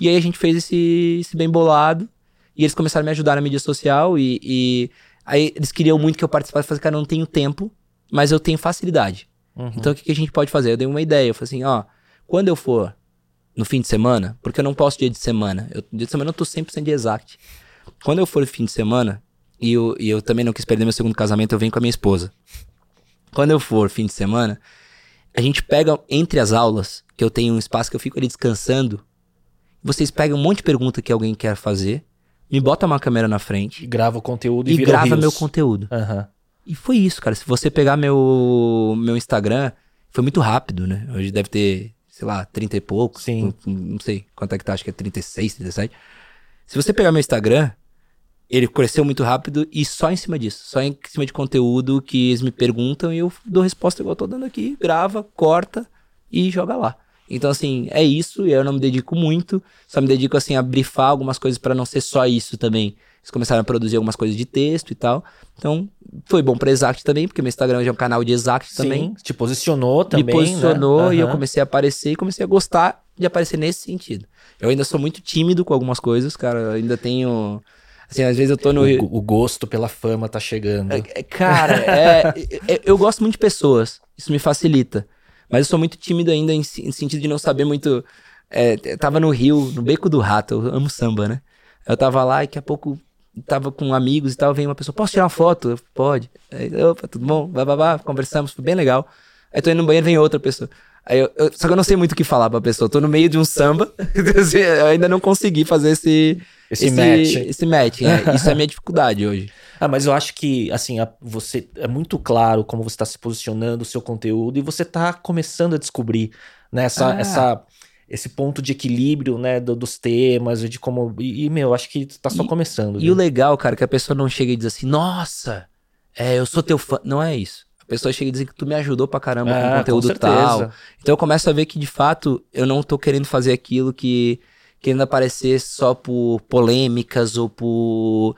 E aí a gente fez esse, esse bem bolado. E eles começaram a me ajudar na mídia social. E, e aí eles queriam muito que eu participasse. Eu falei, cara, eu não tenho tempo, mas eu tenho facilidade. Uhum. Então o que, que a gente pode fazer? Eu dei uma ideia. Eu falei assim, ó, quando eu for no fim de semana, porque eu não posso dia de semana. Eu, dia de semana eu tô 100% de exact. Quando eu for no fim de semana, e eu, e eu também não quis perder meu segundo casamento, eu venho com a minha esposa. Quando eu for fim de semana, a gente pega entre as aulas, que eu tenho um espaço que eu fico ali descansando, vocês pegam um monte de pergunta que alguém quer fazer, me bota uma câmera na frente E grava o conteúdo e, e grava Reels. meu conteúdo. Aham. E foi isso, cara. Se você pegar meu, meu Instagram, foi muito rápido, né? Hoje deve ter, sei lá, 30 e pouco. Sim. Não, não sei quanto é que tá, acho que é 36, 37. Se você pegar meu Instagram, ele cresceu muito rápido e só em cima disso. Só em cima de conteúdo que eles me perguntam e eu dou resposta igual eu tô dando aqui. Grava, corta e joga lá. Então, assim, é isso. E eu não me dedico muito. Só me dedico, assim, a brifar algumas coisas para não ser só isso também. Eles começaram a produzir algumas coisas de texto e tal. Então, foi bom pra Exact também, porque meu Instagram já é um canal de Exact também. Sim, te posicionou também, me posicionou né? e eu comecei a aparecer e comecei a gostar de aparecer nesse sentido. Eu ainda sou muito tímido com algumas coisas, cara. Eu ainda tenho. Assim, às vezes eu tô no. O, o gosto pela fama tá chegando. É, Cara, é, é- eu gosto muito de pessoas. Isso me facilita. Mas eu sou muito tímido ainda em, em sentido de não saber muito. É, tava no Rio, no Beco do Rato, eu amo samba, né? Eu tava lá e daqui a pouco tava com amigos e tal, vem uma pessoa, posso tirar uma foto? Eu, Pode. Aí, opa, tudo bom? Vá, conversamos, foi bem legal. Aí tô indo no banheiro, vem outra pessoa. Eu, eu- só que eu não sei muito o que falar pra pessoa. Eu tô no meio de um samba, eu ainda não consegui fazer esse, Esse match. Esse match, é. Isso é a minha dificuldade hoje. Ah, mas eu acho que, assim, a- você é muito claro como você está se posicionando, o seu conteúdo, e você está começando a descobrir, né, essa, Ah. essa, esse ponto de equilíbrio, né, do- dos temas, e de como... E, meu, acho que tá só E- começando. E viu? o legal, cara, é que a pessoa não chega e diz assim, nossa, é, eu sou teu fã. Não é isso. A pessoa chega e diz que tu me ajudou pra caramba com Ah, conteúdo certeza. tal. Então eu começo a ver que, de fato, eu não tô querendo fazer aquilo que querendo aparecer só por polêmicas ou por.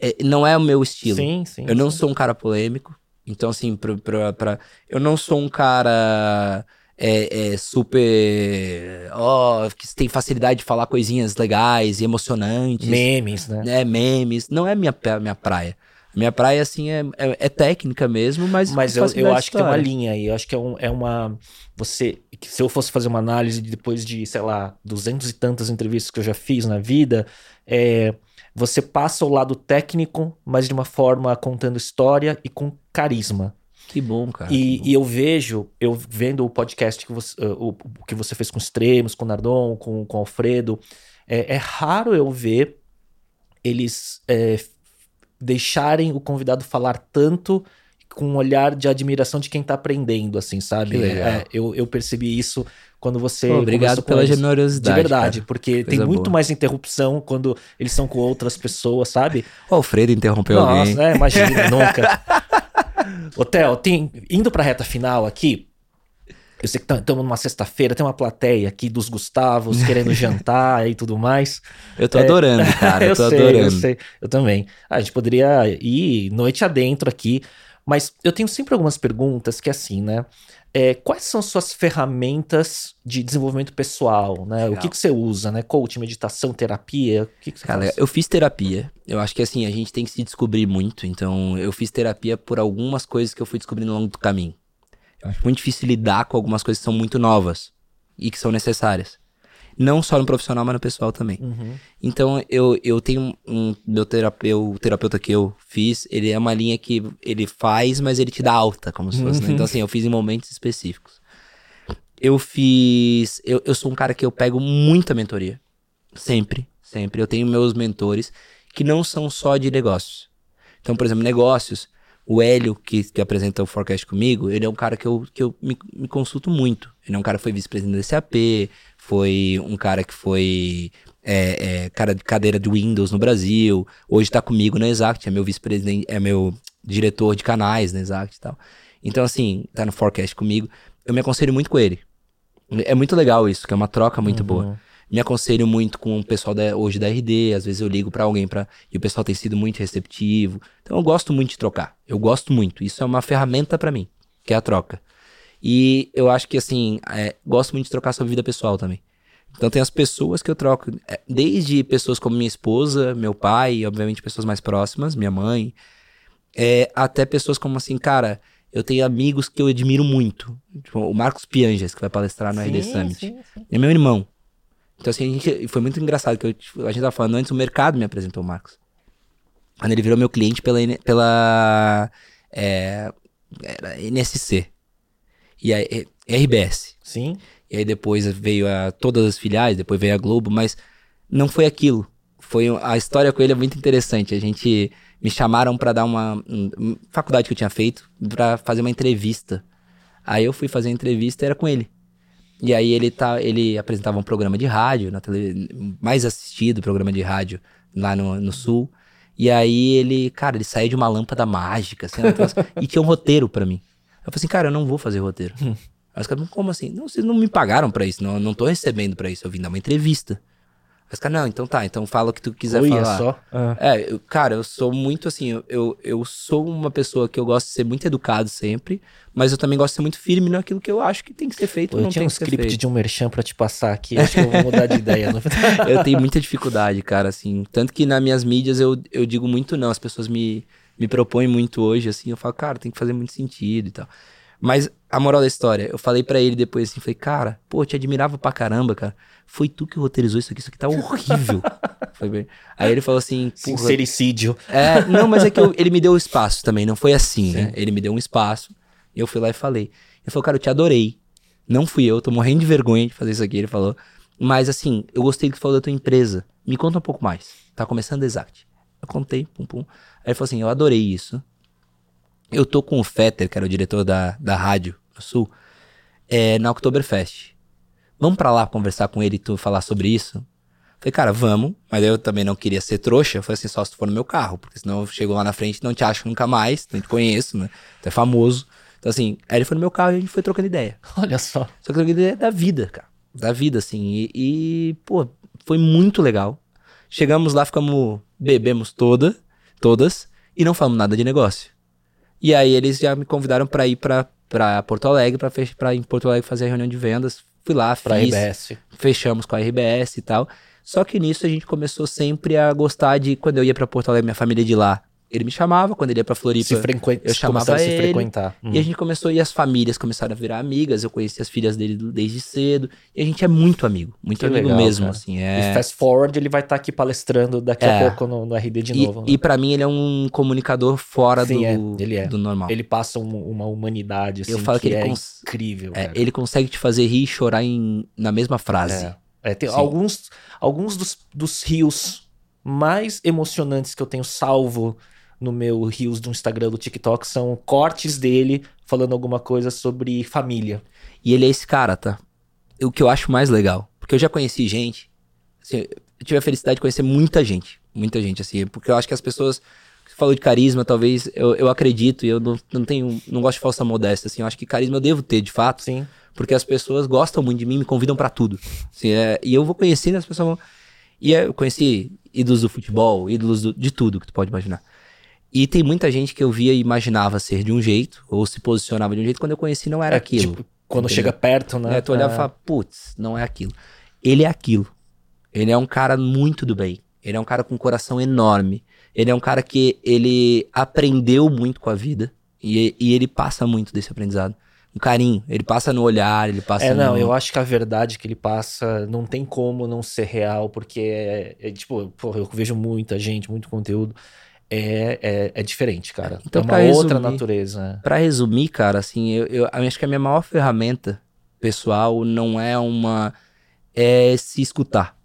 é, não é o meu estilo. Sim, sim. Eu não sim. sou um cara polêmico. Então, assim, pra, pra, pra- eu não sou um cara é, é, super. Ó, que tem facilidade de falar coisinhas legais e emocionantes. Memes, né? né, memes. Não é minha, minha praia. Minha praia, assim, é, é, é técnica mesmo, mas. Mas eu, eu acho que tem uma linha aí. Eu acho que é, um- é uma. Você. que Se eu fosse fazer uma análise depois de, sei lá, duzentos e tantas entrevistas que eu já fiz na vida, é, você passa o lado técnico, mas de uma forma contando história e com carisma. Que bom, cara. E, bom. e eu vejo, eu vendo o podcast que você, uh, o, o que você fez com os Extremos, com o Nardon, com, com o Alfredo, é, é raro eu ver eles é, deixarem o convidado falar tanto com um olhar de admiração de quem tá aprendendo, assim, sabe? É, eu, eu percebi isso quando você. Pô, obrigado pela eles. generosidade. De verdade, cara. porque Coisa tem muito boa. mais interrupção quando eles são com outras pessoas, sabe? O Alfredo interrompeu alguém. Nossa, é, imagina, nunca. Theo, tem, indo pra reta final aqui, eu sei que estamos numa sexta-feira, tem uma plateia aqui dos Gustavos querendo jantar e tudo mais. Eu tô adorando, cara. Eu tô sei, adorando. eu sei, eu também. Ah, a gente poderia ir noite adentro aqui, mas eu tenho sempre algumas perguntas que é assim, né? É, quais são suas ferramentas de desenvolvimento pessoal, né? O Legal. que, que você usa, né? Coaching, meditação, terapia? O que, que você Cara, faz? eu fiz terapia. Eu acho que assim, a gente tem que se descobrir muito. Então, eu fiz terapia por algumas coisas que eu fui descobrindo ao longo do caminho. Acho muito difícil lidar com algumas coisas que são muito novas e que são necessárias. Não só no profissional, mas no pessoal também. Uhum. Então, eu, eu tenho um. Meu terapeuta, o terapeuta que eu fiz, ele é uma linha que ele faz, mas ele te dá alta, como se fosse. né? Então, assim, eu fiz em momentos específicos. Eu fiz. Eu, eu sou um cara que eu pego muita mentoria. Sempre, sempre. Eu tenho meus mentores que não são só de negócios. Então, por exemplo, negócios. O Hélio, que, que apresenta o Forecast comigo, ele é um cara que eu, que eu me, me consulto muito. Ele é um cara que foi vice-presidente da SAP, foi um cara que foi é, é, cara de cadeira de Windows no Brasil. Hoje tá comigo na Exact, é meu vice-presidente, é meu diretor de canais na Exact e tal. Então, assim, tá no forecast comigo. Eu me aconselho muito com ele. É muito legal isso, que é uma troca muito uhum. boa. Me aconselho muito com o pessoal da, hoje da RD, às vezes eu ligo para alguém para e o pessoal tem sido muito receptivo. Então eu gosto muito de trocar. Eu gosto muito. Isso é uma ferramenta para mim, que é a troca. E eu acho que assim, é, gosto muito de trocar sobre vida pessoal também. Então tem as pessoas que eu troco, é, desde pessoas como minha esposa, meu pai, obviamente pessoas mais próximas, minha mãe, é, até pessoas como assim, cara, eu tenho amigos que eu admiro muito. Tipo, o Marcos Pianges, que vai palestrar no sim, RD Summit. Sim, sim. É meu irmão. Então, assim, a gente, foi muito engraçado que eu, tipo, a gente tava falando antes, o mercado me apresentou o Marcos. Quando ele virou meu cliente pela, pela é, NSC. E a RBS. Sim. E aí depois veio a todas as filiais, depois veio a Globo, mas não foi aquilo. Foi a história com ele é muito interessante. A gente me chamaram para dar uma um, faculdade que eu tinha feito para fazer uma entrevista. Aí eu fui fazer a entrevista era com ele. E aí ele tá, ele apresentava um programa de rádio na tele, mais assistido programa de rádio lá no, no sul. E aí ele, cara, ele saía de uma lâmpada mágica, assim, e tinha um roteiro para mim. Eu falei assim, cara, eu não vou fazer roteiro. Hum. Aí os caras, como assim? Não, vocês não me pagaram para isso, não, eu não tô recebendo para isso, eu vim dar uma entrevista. Mas, cara, não, então tá, então fala o que tu quiser Oi, falar. É, só? Ah. é eu, cara, eu sou muito assim, eu, eu, sou uma pessoa que eu gosto de ser muito educado sempre, mas eu também gosto de ser muito firme naquilo que eu acho que tem que ser feito. Pô, eu tinha um script de um merchan pra te passar aqui, acho que eu vou mudar de ideia. Não? eu tenho muita dificuldade, cara, assim. Tanto que nas minhas mídias eu, eu digo muito não, as pessoas me, me propõem muito hoje, assim, eu falo, cara, tem que fazer muito sentido e tal. Mas a moral da história, eu falei para ele depois assim, falei, cara, pô, te admirava pra caramba, cara. Foi tu que roteirizou isso aqui, isso aqui tá horrível. bem. Aí ele falou assim, Sincericídio. É, não, mas é que eu, ele me deu o espaço também, não foi assim, né? Sim. né? Ele me deu um espaço, eu fui lá e falei. Ele falou, cara, eu te adorei. Não fui eu, tô morrendo de vergonha de fazer isso aqui, ele falou. Mas assim, eu gostei que tu falou da tua empresa. Me conta um pouco mais. Tá começando Exact. Eu contei, pum pum. Aí ele falou assim, eu adorei isso. Eu tô com o Fetter, que era o diretor da, da rádio no Sul, é, na Oktoberfest. Vamos para lá conversar com ele e tu falar sobre isso? Falei, cara, vamos. Mas eu também não queria ser trouxa. Falei assim, só se tu for no meu carro, porque senão eu chego lá na frente e não te acho nunca mais, não te conheço, né? Tu é famoso. Então, assim, aí ele foi no meu carro e a gente foi trocando ideia. Olha só. Só que trocando ideia da vida, cara. Da vida, assim. E, e, pô, foi muito legal. Chegamos lá, ficamos, bebemos toda, todas, e não falamos nada de negócio. E aí eles já me convidaram para ir para para Porto Alegre, para para em Porto Alegre fazer a reunião de vendas. Fui lá, pra fiz, RBS. fechamos com a RBS e tal. Só que nisso a gente começou sempre a gostar de quando eu ia para Porto Alegre, minha família de lá ele me chamava, quando ele ia pra Floripa, se frequ... eu chamava ele. Se frequentar. Hum. E a gente começou, e as famílias começaram a virar amigas, eu conheci as filhas dele desde cedo, e a gente é muito amigo, muito que amigo legal, mesmo, cara. assim. É... E fast forward, ele vai estar tá aqui palestrando daqui é. a pouco no, no, RD de e, novo. Né? E para mim ele é um comunicador fora Sim, do, é. Ele é. do normal. Ele passa um, uma humanidade, assim, eu falo que, que ele é cons... incrível. É, ele consegue te fazer rir e chorar em, na mesma frase. É. É, tem alguns, alguns dos, dos rios mais emocionantes que eu tenho salvo no meu rios do Instagram, do TikTok, são cortes dele falando alguma coisa sobre família. E ele é esse cara, tá? O que eu acho mais legal, porque eu já conheci gente, assim, eu tive a felicidade de conhecer muita gente, muita gente, assim, porque eu acho que as pessoas você falou de carisma, talvez eu, eu acredito, e eu não, não tenho, não gosto de falsa modéstia, assim, eu acho que carisma eu devo ter, de fato. Sim. Porque as pessoas gostam muito de mim, me convidam para tudo. Assim, é, e eu vou conhecendo as pessoas. Vão... E eu conheci ídolos do futebol, ídolos do, de tudo que tu pode imaginar. E tem muita gente que eu via e imaginava ser de um jeito, ou se posicionava de um jeito, quando eu conheci não era é, aquilo. Tipo, quando entendeu? chega perto, né? É, tu olhava é. e falava, putz, não é aquilo. Ele é aquilo. Ele é um cara muito do bem. Ele é um cara com um coração enorme. Ele é um cara que ele aprendeu muito com a vida. E, e ele passa muito desse aprendizado um carinho. Ele passa no olhar, ele passa É, não, no... eu acho que a verdade que ele passa não tem como não ser real, porque é, é tipo, porra, eu vejo muita gente, muito conteúdo é, é, é diferente, cara. Então, é uma resumir, outra natureza. Para resumir, cara, assim, eu, eu, acho que a minha maior ferramenta pessoal não é uma. É se escutar.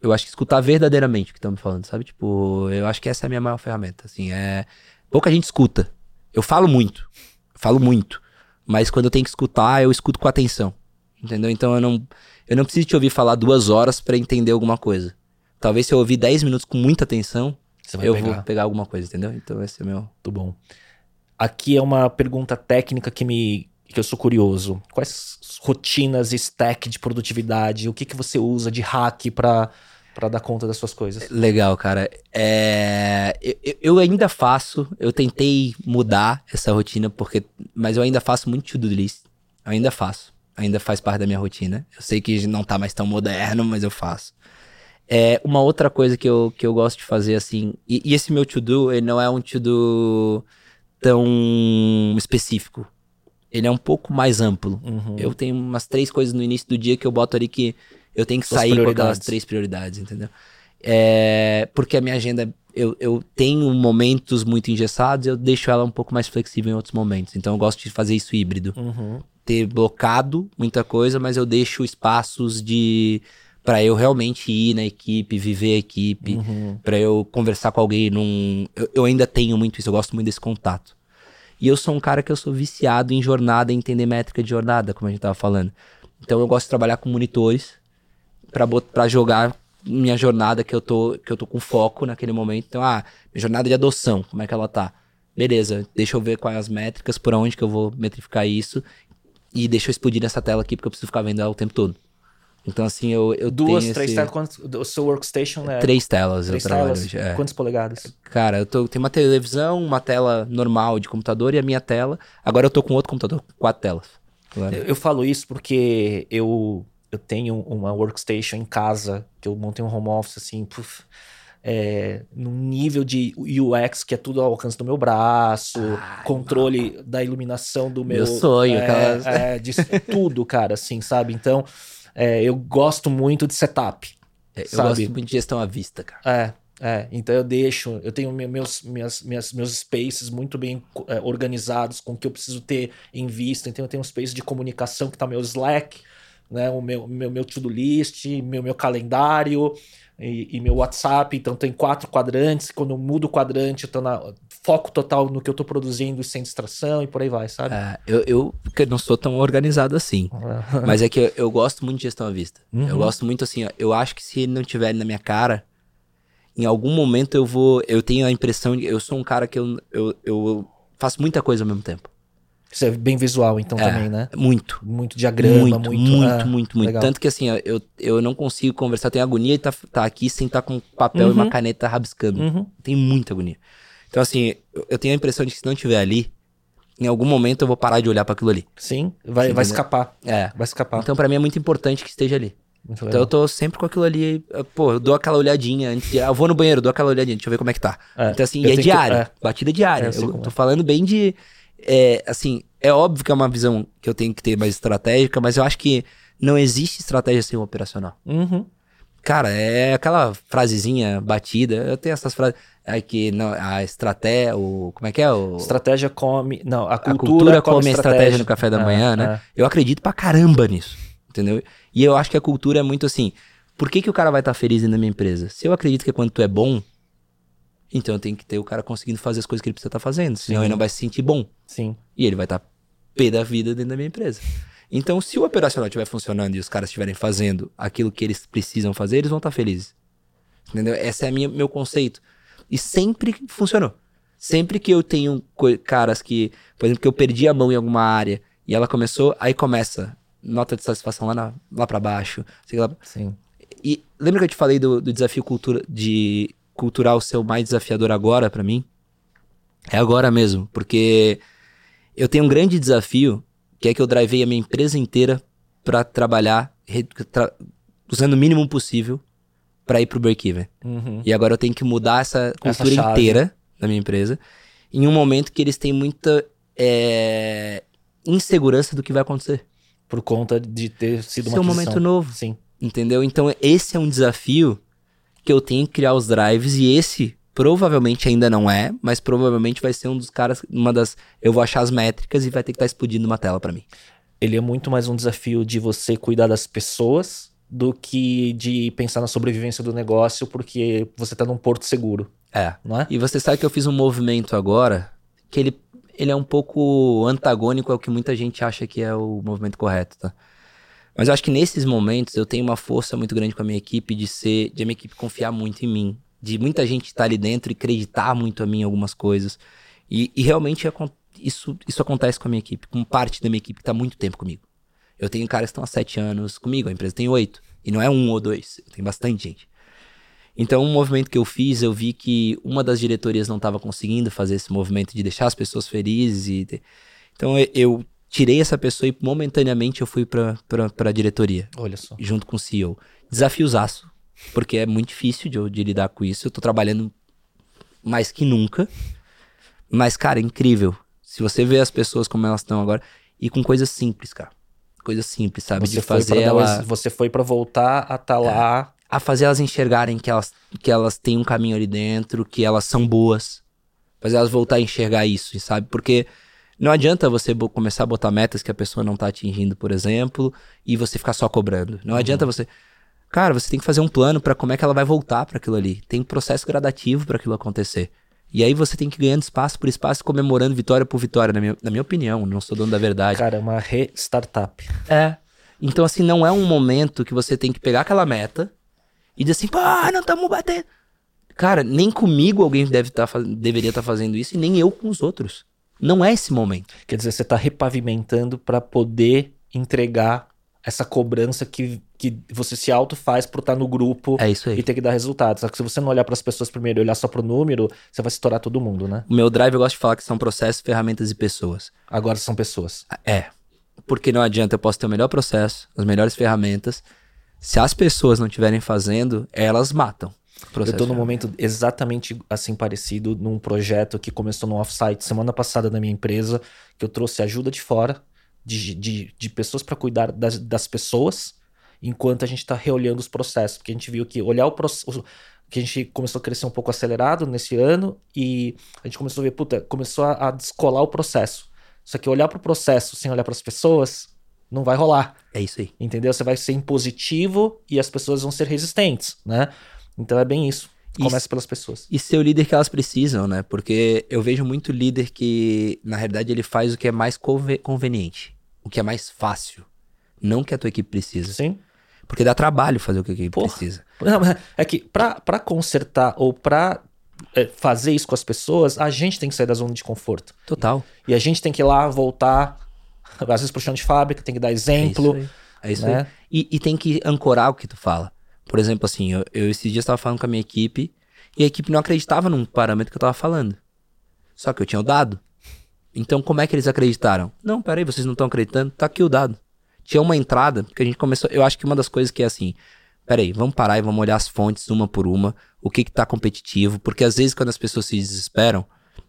Eu acho que escutar verdadeiramente o que estamos falando, sabe? Tipo, eu acho que essa é a minha maior ferramenta. Assim, é. Pouca gente escuta. Eu falo muito. Eu falo muito. Mas quando eu tenho que escutar, eu escuto com atenção. Entendeu? Então eu não, eu não preciso te ouvir falar duas horas para entender alguma coisa. Talvez se eu ouvir 10 minutos com muita atenção, eu pegar. vou pegar alguma coisa, entendeu? Então esse é meu. Muito bom. Aqui é uma pergunta técnica que me que eu sou curioso. Quais rotinas stack de produtividade? O que, que você usa de hack para para dar conta das suas coisas? Legal, cara. É, eu, eu, ainda faço, eu tentei mudar essa rotina, porque, mas eu ainda faço muito to-do list. Eu ainda faço. Ainda faz parte da minha rotina. Eu sei que não tá mais tão moderno, mas eu faço. É, uma outra coisa que eu, que eu gosto de fazer, assim, e, e esse meu to-do, ele não é um to-do tão específico. Ele é um pouco mais amplo. Uhum. Eu tenho umas três coisas no início do dia que eu boto ali que eu tenho que Suas sair com aquelas três prioridades, entendeu? É, porque a minha agenda, eu, eu tenho momentos muito engessados, eu deixo ela um pouco mais flexível em outros momentos. Então eu gosto de fazer isso híbrido. Uhum. Ter blocado muita coisa, mas eu deixo espaços de para eu realmente ir na equipe, viver a equipe, uhum. para eu conversar com alguém num. Eu, eu, ainda tenho muito isso, eu gosto muito desse contato. E eu sou um cara que eu sou viciado em jornada, em entender métrica de jornada, como a gente tava falando. Então eu gosto de trabalhar com monitores para jogar minha jornada que eu tô que eu tô com foco naquele momento. Então, ah, minha jornada de adoção, como é que ela tá? Beleza, deixa eu ver quais as métricas, por onde que eu vou metrificar isso e deixa eu explodir nessa tela aqui porque eu preciso ficar vendo ela o tempo todo. Então, assim, eu, eu Duas, três esse... telas. Quantos, o seu workstation é... Três telas três eu trabalho hoje. É. Quantas polegadas? Cara, eu tô, tenho uma televisão, uma tela normal de computador e a minha tela. Agora eu tô com outro computador, quatro telas. Eu, eu falo isso porque eu eu tenho uma workstation em casa, que eu montei um home office assim, puf, é, num nível de UX que é tudo ao alcance do meu braço, Ai, controle da iluminação do meu. Meu sonho, é, aquelas... é, disso, tudo, cara, assim, sabe? Então, é, eu gosto muito de setup. É, eu sabe? gosto muito de gestão à vista, cara. É. É, então eu deixo, eu tenho meus, minhas, minhas, meus spaces muito bem é, organizados com o que eu preciso ter em vista. Então eu tenho um space de comunicação que tá meu Slack, né? O meu, meu, meu to-do list, meu, meu calendário e, e, meu WhatsApp. Então tem quatro quadrantes. Quando eu mudo o quadrante, eu tô na foco total no que eu tô produzindo sem distração e por aí vai, sabe? É, eu, eu não sou tão organizado assim. mas é que eu, eu, gosto muito de gestão à vista. Uhum. Eu gosto muito assim, ó, eu acho que se ele não tiver na minha cara, em algum momento eu vou. Eu tenho a impressão de. Eu sou um cara que eu, eu, eu faço muita coisa ao mesmo tempo. Você é bem visual, então, é, também, né? Muito. Muito diagrama, muito. Muito, muito, ah, muito, muito. Tanto que, assim, eu, eu não consigo conversar. Tenho agonia e tá, tá aqui sem estar tá com papel uhum. e uma uhum. caneta rabiscando. Uhum. Tem muita agonia. Então, assim, eu, tenho a impressão de que se não estiver ali, em algum momento eu vou parar de olhar para aquilo ali. Sim, vai, vai escapar. É. Vai escapar. Então, para mim é muito importante que esteja ali. Muito então eu tô sempre com aquilo ali, pô, eu dou aquela olhadinha antes de, eu vou no banheiro, dou aquela olhadinha, deixa eu ver como é que tá. É, então assim, é diário, que, é. batida diária. É, eu, eu tô é. falando bem de, é, assim, é óbvio que é uma visão que eu tenho que ter mais estratégica, mas eu acho que não existe estratégia sem operacional. Uhum. Cara, é aquela frasezinha batida. Eu tenho essas frases. É que não, a estratégia, o. Como é que é? O... Estratégia come. Não, a cultura, a cultura come, come a estratégia no café da é, manhã, né? É. Eu acredito pra caramba nisso. Entendeu? E eu acho que a cultura é muito assim. Por que, que o cara vai estar tá feliz na minha empresa? Se eu acredito que quando tu é bom, então tem que ter o cara conseguindo fazer as coisas que ele precisa estar tá fazendo. Senão Sim. ele não vai se sentir bom. Sim. E ele vai estar tá pé da vida dentro da minha empresa. Então, se o operacional estiver funcionando e os caras estiverem fazendo aquilo que eles precisam fazer, eles vão estar felizes. Entendeu? Esse é minha, meu conceito. E sempre funcionou. Sempre que eu tenho caras que, por exemplo, que eu perdi a mão em alguma área e ela começou, aí começa nota de satisfação lá, na, lá para baixo. Lá. Sim. E lembra que eu te falei do, do desafio cultura, de cultural ser o mais desafiador agora para mim? É agora mesmo, porque eu tenho um grande desafio, que é que eu drivei a minha empresa inteira para trabalhar tra usando o mínimo possível para ir pro break-even. Uhum. E agora eu tenho que mudar essa cultura essa inteira da minha empresa em um momento que eles têm muita é, insegurança do que vai acontecer. Por conta de ter sido uma Ser um momento novo. Sim. Entendeu? Então esse é um desafio que eu tenho que criar os drives e esse Provavelmente ainda não é, mas provavelmente vai ser um dos caras, uma das. Eu vou achar as métricas e vai ter que estar tá explodindo uma tela para mim. Ele é muito mais um desafio de você cuidar das pessoas do que de pensar na sobrevivência do negócio, porque você tá num porto seguro. É. Não é? E você sabe que eu fiz um movimento agora que ele, ele é um pouco antagônico ao que muita gente acha que é o movimento correto, tá? Mas eu acho que nesses momentos eu tenho uma força muito grande com a minha equipe de ser, de a minha equipe confiar muito em mim, de muita gente estar ali dentro e acreditar muito a mim em algumas coisas. E, e realmente isso, isso acontece com a minha equipe, com parte da minha equipe que está muito tempo comigo. Eu tenho caras que estão há sete anos comigo, a empresa tem oito. E não é um ou dois, tem bastante gente. Então, um movimento que eu fiz, eu vi que uma das diretorias não estava conseguindo fazer esse movimento de deixar as pessoas felizes. E... Então, eu tirei essa pessoa e momentaneamente eu fui para a diretoria. Olha só. Junto com o CEO. Desafiozaço, porque é muito difícil de, de lidar com isso. Eu tô trabalhando mais que nunca. Mas, cara, é incrível. Se você vê as pessoas como elas estão agora, e com coisas simples, cara. Coisas simples, sabe? Você de fazer ela. Você foi para voltar a estar tá lá. É, a fazer elas enxergarem que elas, que elas têm um caminho ali dentro, que elas são boas. Fazer elas voltar a enxergar isso, sabe? Porque não adianta você começar a botar metas que a pessoa não tá atingindo, por exemplo, e você ficar só cobrando. Não uhum. adianta você. Cara, você tem que fazer um plano para como é que ela vai voltar para aquilo ali. Tem um processo gradativo para aquilo acontecer. E aí você tem que ir ganhando espaço por espaço, comemorando vitória por vitória, na minha, na minha opinião. Não sou dono da verdade. Cara, é uma re-startup. É. Então, assim, não é um momento que você tem que pegar aquela meta e dizer assim, pô, não estamos batendo. Cara, nem comigo alguém deve tá, deveria estar tá fazendo isso e nem eu com os outros. Não é esse momento. Quer dizer, você está repavimentando para poder entregar essa cobrança que, que você se auto faz por estar no grupo é isso aí. e ter que dar resultados. Só que se você não olhar para as pessoas primeiro e olhar só para o número, você vai estourar todo mundo, né? O meu drive eu gosto de falar que são processos, ferramentas e pessoas. Agora são pessoas. É. Porque não adianta, eu posso ter o melhor processo, as melhores ferramentas. Se as pessoas não estiverem fazendo, elas matam. Eu estou num momento exatamente assim parecido num projeto que começou no offsite semana passada na minha empresa, que eu trouxe ajuda de fora, de, de, de pessoas para cuidar das, das pessoas, enquanto a gente está reolhando os processos. Porque a gente viu que olhar o processo. Que a gente começou a crescer um pouco acelerado nesse ano e a gente começou a ver, puta, começou a, a descolar o processo. Só que olhar para o processo sem olhar para as pessoas não vai rolar. É isso aí. Entendeu? Você vai ser impositivo e as pessoas vão ser resistentes, né? Então é bem isso. Começa pelas pessoas. E ser o líder que elas precisam, né? Porque eu vejo muito líder que, na realidade, ele faz o que é mais conveniente, o que é mais fácil, não o que a tua equipe precisa. Sim. Porque dá trabalho fazer o que a equipe Porra. precisa. Não, é que pra, pra consertar ou pra é, fazer isso com as pessoas, a gente tem que sair da zona de conforto. Total. E, e a gente tem que ir lá voltar, às vezes pro chão de fábrica, tem que dar exemplo. É isso aí. É isso né? aí. E, e tem que ancorar o que tu fala. Por exemplo, assim, eu, eu esses dias estava falando com a minha equipe e a equipe não acreditava num parâmetro que eu estava falando. Só que eu tinha o dado. Então, como é que eles acreditaram? Não, peraí, vocês não estão acreditando? Tá aqui o dado. Tinha uma entrada, que a gente começou. Eu acho que uma das coisas que é assim. Peraí, vamos parar e vamos olhar as fontes uma por uma, o que que tá competitivo, porque às vezes quando as pessoas se desesperam,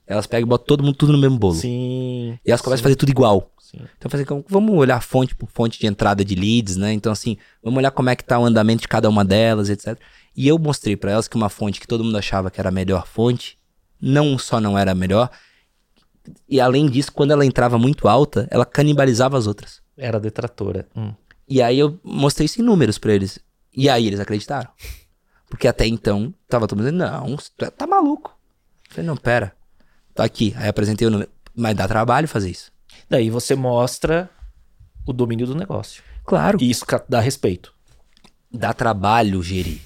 elas pegam e botam todo mundo tudo no mesmo bolo. Sim. E elas começam a fazer tudo igual. Sim. Então, fazer, vamos olhar fonte por fonte de entrada de leads, né? Então, assim, vamos olhar como é que tá o andamento de cada uma delas, etc. E eu mostrei para elas que uma fonte que todo mundo achava que era a melhor fonte, não só não era a melhor, e além disso, quando ela entrava muito alta, ela canibalizava as outras. Era detratora. Hum. E aí eu mostrei isso em números pra eles. E aí eles acreditaram. Porque até então, tava todo mundo dizendo, não, é, tá maluco. Eu falei, não, pera. Tá aqui. Aí apresentei o número. Mas dá trabalho fazer isso. Daí você mostra o domínio do negócio. Claro. E isso dá respeito. Dá trabalho gerir.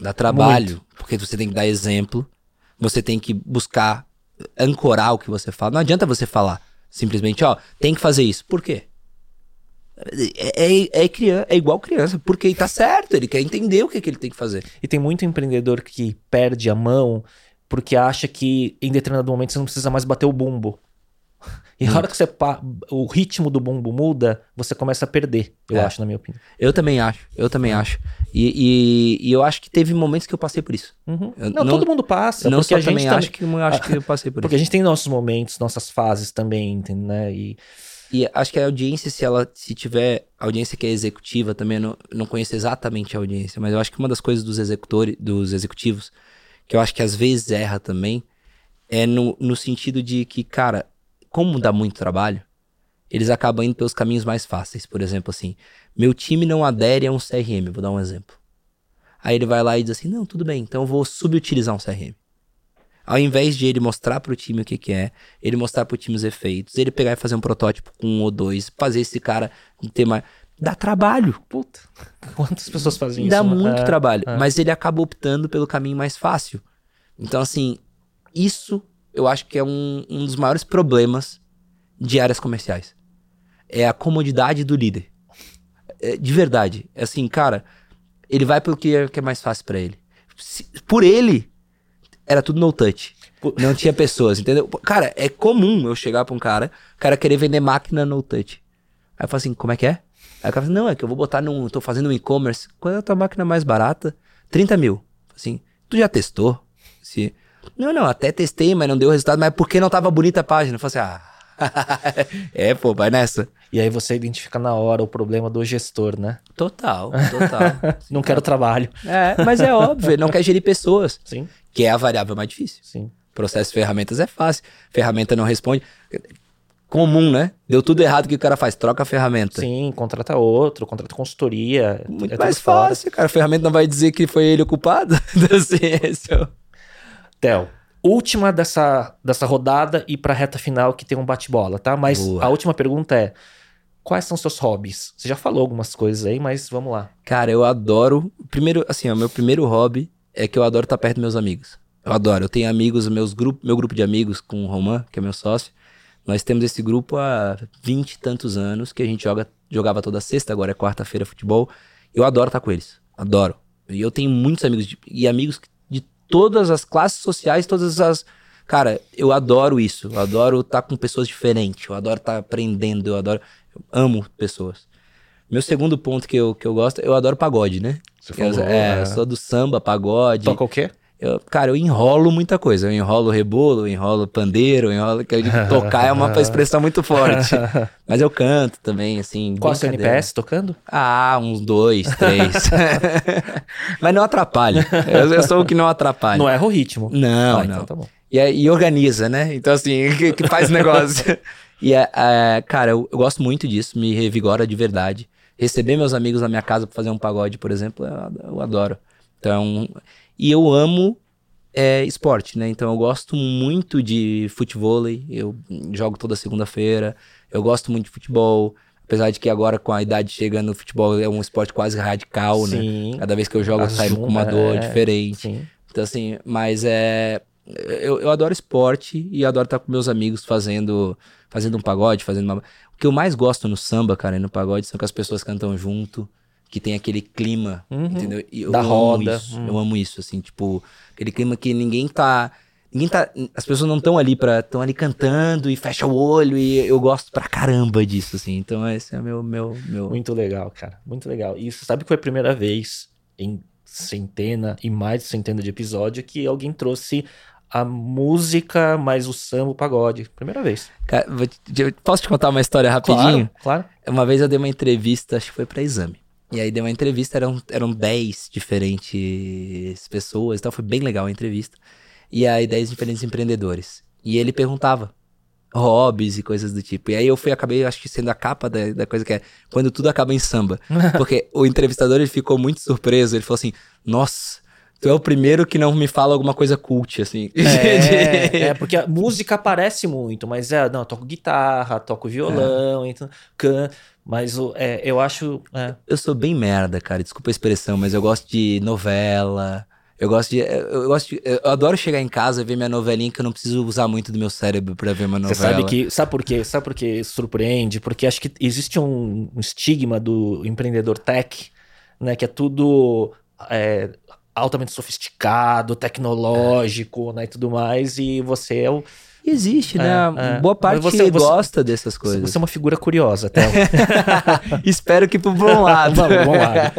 Dá trabalho. Muito. Porque você tem que dar exemplo. Você tem que buscar ancorar o que você fala. Não adianta você falar simplesmente, ó, tem que fazer isso. Por quê? É, é, é, criança, é igual criança, porque tá certo, ele quer entender o que, que ele tem que fazer. E tem muito empreendedor que perde a mão porque acha que em determinado momento você não precisa mais bater o bumbo. E na hora que você o ritmo do bumbo muda, você começa a perder, eu é. acho, na minha opinião. Eu também acho, eu também acho. E, e, e, eu acho que teve momentos que eu passei por isso. Uhum. não, não, todo mundo passa. Não porque a gente também acho que eu acho que eu passei por porque isso. Porque a gente tem nossos momentos, nossas fases também, né? E, e acho que a audiência, se ela se tiver audiência que é executiva, também não, não conheço exatamente a audiência, mas eu acho que uma das coisas dos executores, dos executivos, que eu acho que às vezes erra também, é no, no sentido de que, cara, como dá muito trabalho, eles acabam indo pelos caminhos mais fáceis. Por exemplo, assim, meu time não adere a um CRM, vou dar um exemplo. Aí ele vai lá e diz assim: não, tudo bem, então eu vou subutilizar um CRM. Ao invés de ele mostrar para o time o que, que é, ele mostrar para o time os efeitos, ele pegar e fazer um protótipo com um ou dois, fazer esse cara ter mais. Dá trabalho. Puta. Quantas pessoas fazem Dá isso? né? muito É, trabalho. é. Mas ele acaba optando pelo caminho mais fácil. Então, assim, isso eu acho que é um, um dos maiores problemas de áreas comerciais. É a comodidade do líder. É, de verdade. É assim, cara, ele vai pelo que é, que é mais fácil pra ele. Se- por ele, era tudo no touch. Não tinha pessoas, entendeu? Cara, é comum eu chegar pra um cara, o cara querer vender máquina no touch. Aí eu falo assim, como é que é? Aí o cara fala, não, é que eu vou botar num. tô fazendo um e-commerce. Qual é a tua máquina mais barata? 30 mil. Assim, tu já testou? Se, não, não, até testei, mas não deu resultado. Mas por que não tava bonita a página? Eu falei assim, ah. é, pô, vai nessa. E aí você identifica na hora o problema do gestor, né? Total, total. Não quero trabalho. é, mas é óbvio, ele não quer gerir pessoas, Sim, que é a variável mais difícil. sim. Processo de ferramentas é fácil. Ferramenta não responde. Comum, né? Deu tudo errado o que o cara faz. Troca a ferramenta. Sim, contrata outro, contrata consultoria. Muito é mais tudo fora. fácil, cara. A ferramenta não vai dizer que foi ele o culpado. Então, assim, esse é o- Theo, última dessa, dessa rodada e pra reta final que tem um bate-bola, tá? Mas Boa. a última pergunta é: quais são seus hobbies? Você já falou algumas coisas aí, mas vamos lá. Cara, eu adoro. Primeiro, assim, o meu primeiro hobby é que eu adoro estar perto dos meus amigos. Eu adoro. Eu tenho amigos, meus grupo, meu grupo de amigos com o Roman, que é meu sócio. Nós temos esse grupo há 20 e tantos anos que a gente joga, jogava toda sexta, agora é quarta-feira futebol. Eu adoro estar com eles. Adoro. E eu tenho muitos amigos de- e amigos de todas as classes sociais, todas as. Cara, eu adoro isso. Eu adoro estar com pessoas diferentes. Eu adoro estar aprendendo. Eu adoro. Eu amo pessoas. Meu segundo ponto que eu, que eu gosto, eu adoro pagode, né? Você falou, é, é. sou do samba, pagode. Toca o quê? Eu, cara, eu enrolo muita coisa. Eu enrolo rebolo, eu enrolo pandeiro, eu enrolo. Que eu digo, tocar é uma expressão muito forte. Mas eu canto também, assim. Qual seu. NPS tocando? Ah, uns dois, três. Mas não atrapalha. Eu, eu sou o que não atrapalha. Não erra o ritmo. Não, Ah, não. então tá bom. E, e organiza, né? Então, assim, que, que faz negócio. e, é, cara, eu, eu gosto muito disso, me revigora de verdade. Receber meus amigos na minha casa pra fazer um pagode, por exemplo, eu, eu adoro. Então, e eu amo é, esporte, né? Então, eu gosto muito de futebol, eu jogo toda segunda-feira, eu gosto muito de futebol. Apesar de que agora, com a idade chegando, o futebol é um esporte quase radical, né? Sim, Cada vez que eu jogo, eu saio com uma dor é, diferente. sim. Então, assim, mas é. Eu, eu adoro esporte e adoro estar com meus amigos fazendo, fazendo um pagode, fazendo uma. O que eu mais gosto no samba, cara, e no pagode, são que as pessoas cantam junto, que tem aquele clima, Uhum. entendeu? E eu Da amo roda, Isso, hum. Eu amo isso, assim, tipo, aquele clima que ninguém tá. Ninguém tá. As pessoas não estão ali para estão ali cantando e fecha o olho e eu gosto pra caramba disso, assim. Então esse é o meu. meu, meu... Muito legal, cara. Muito legal. E você sabe que foi a primeira vez em centena e mais de centena de episódio que alguém trouxe a música mais o samba, o pagode. Primeira vez. Cara, vou te- posso te contar uma história rapidinho? Claro, claro. Uma vez eu dei uma entrevista, acho que foi pra exame. E aí dei uma entrevista, eram, eram 10 diferentes pessoas, então foi bem legal a entrevista. E aí 10 diferentes empreendedores. E ele perguntava hobbies e coisas do tipo. E aí eu fui, acabei, acho que sendo a capa da, da coisa que é quando tudo acaba em samba. Porque o entrevistador ele ficou muito surpreso, ele falou assim: Nossa, tu é o primeiro que não me fala alguma coisa cult, assim. É, é, porque a música aparece muito, mas é, não, eu toco guitarra, toco violão, então, can, mas é, eu acho. é, Eu sou bem merda, cara. Desculpa a expressão, mas eu gosto de novela. Eu gosto de. Eu, gosto de, eu adoro chegar em casa e ver minha novelinha que eu não preciso usar muito do meu cérebro pra ver uma novela. Você sabe que. Sabe por quê? Sabe por que surpreende? Porque acho que existe um, um estigma do empreendedor tech, né? Que é tudo é, altamente sofisticado, tecnológico, né? E tudo mais. E você é o. Existe, né? É, é. Boa parte você- você- gosta dessas coisas. Você é uma figura curiosa, até. Espero que pro bom lado. Vamos, vamos lá.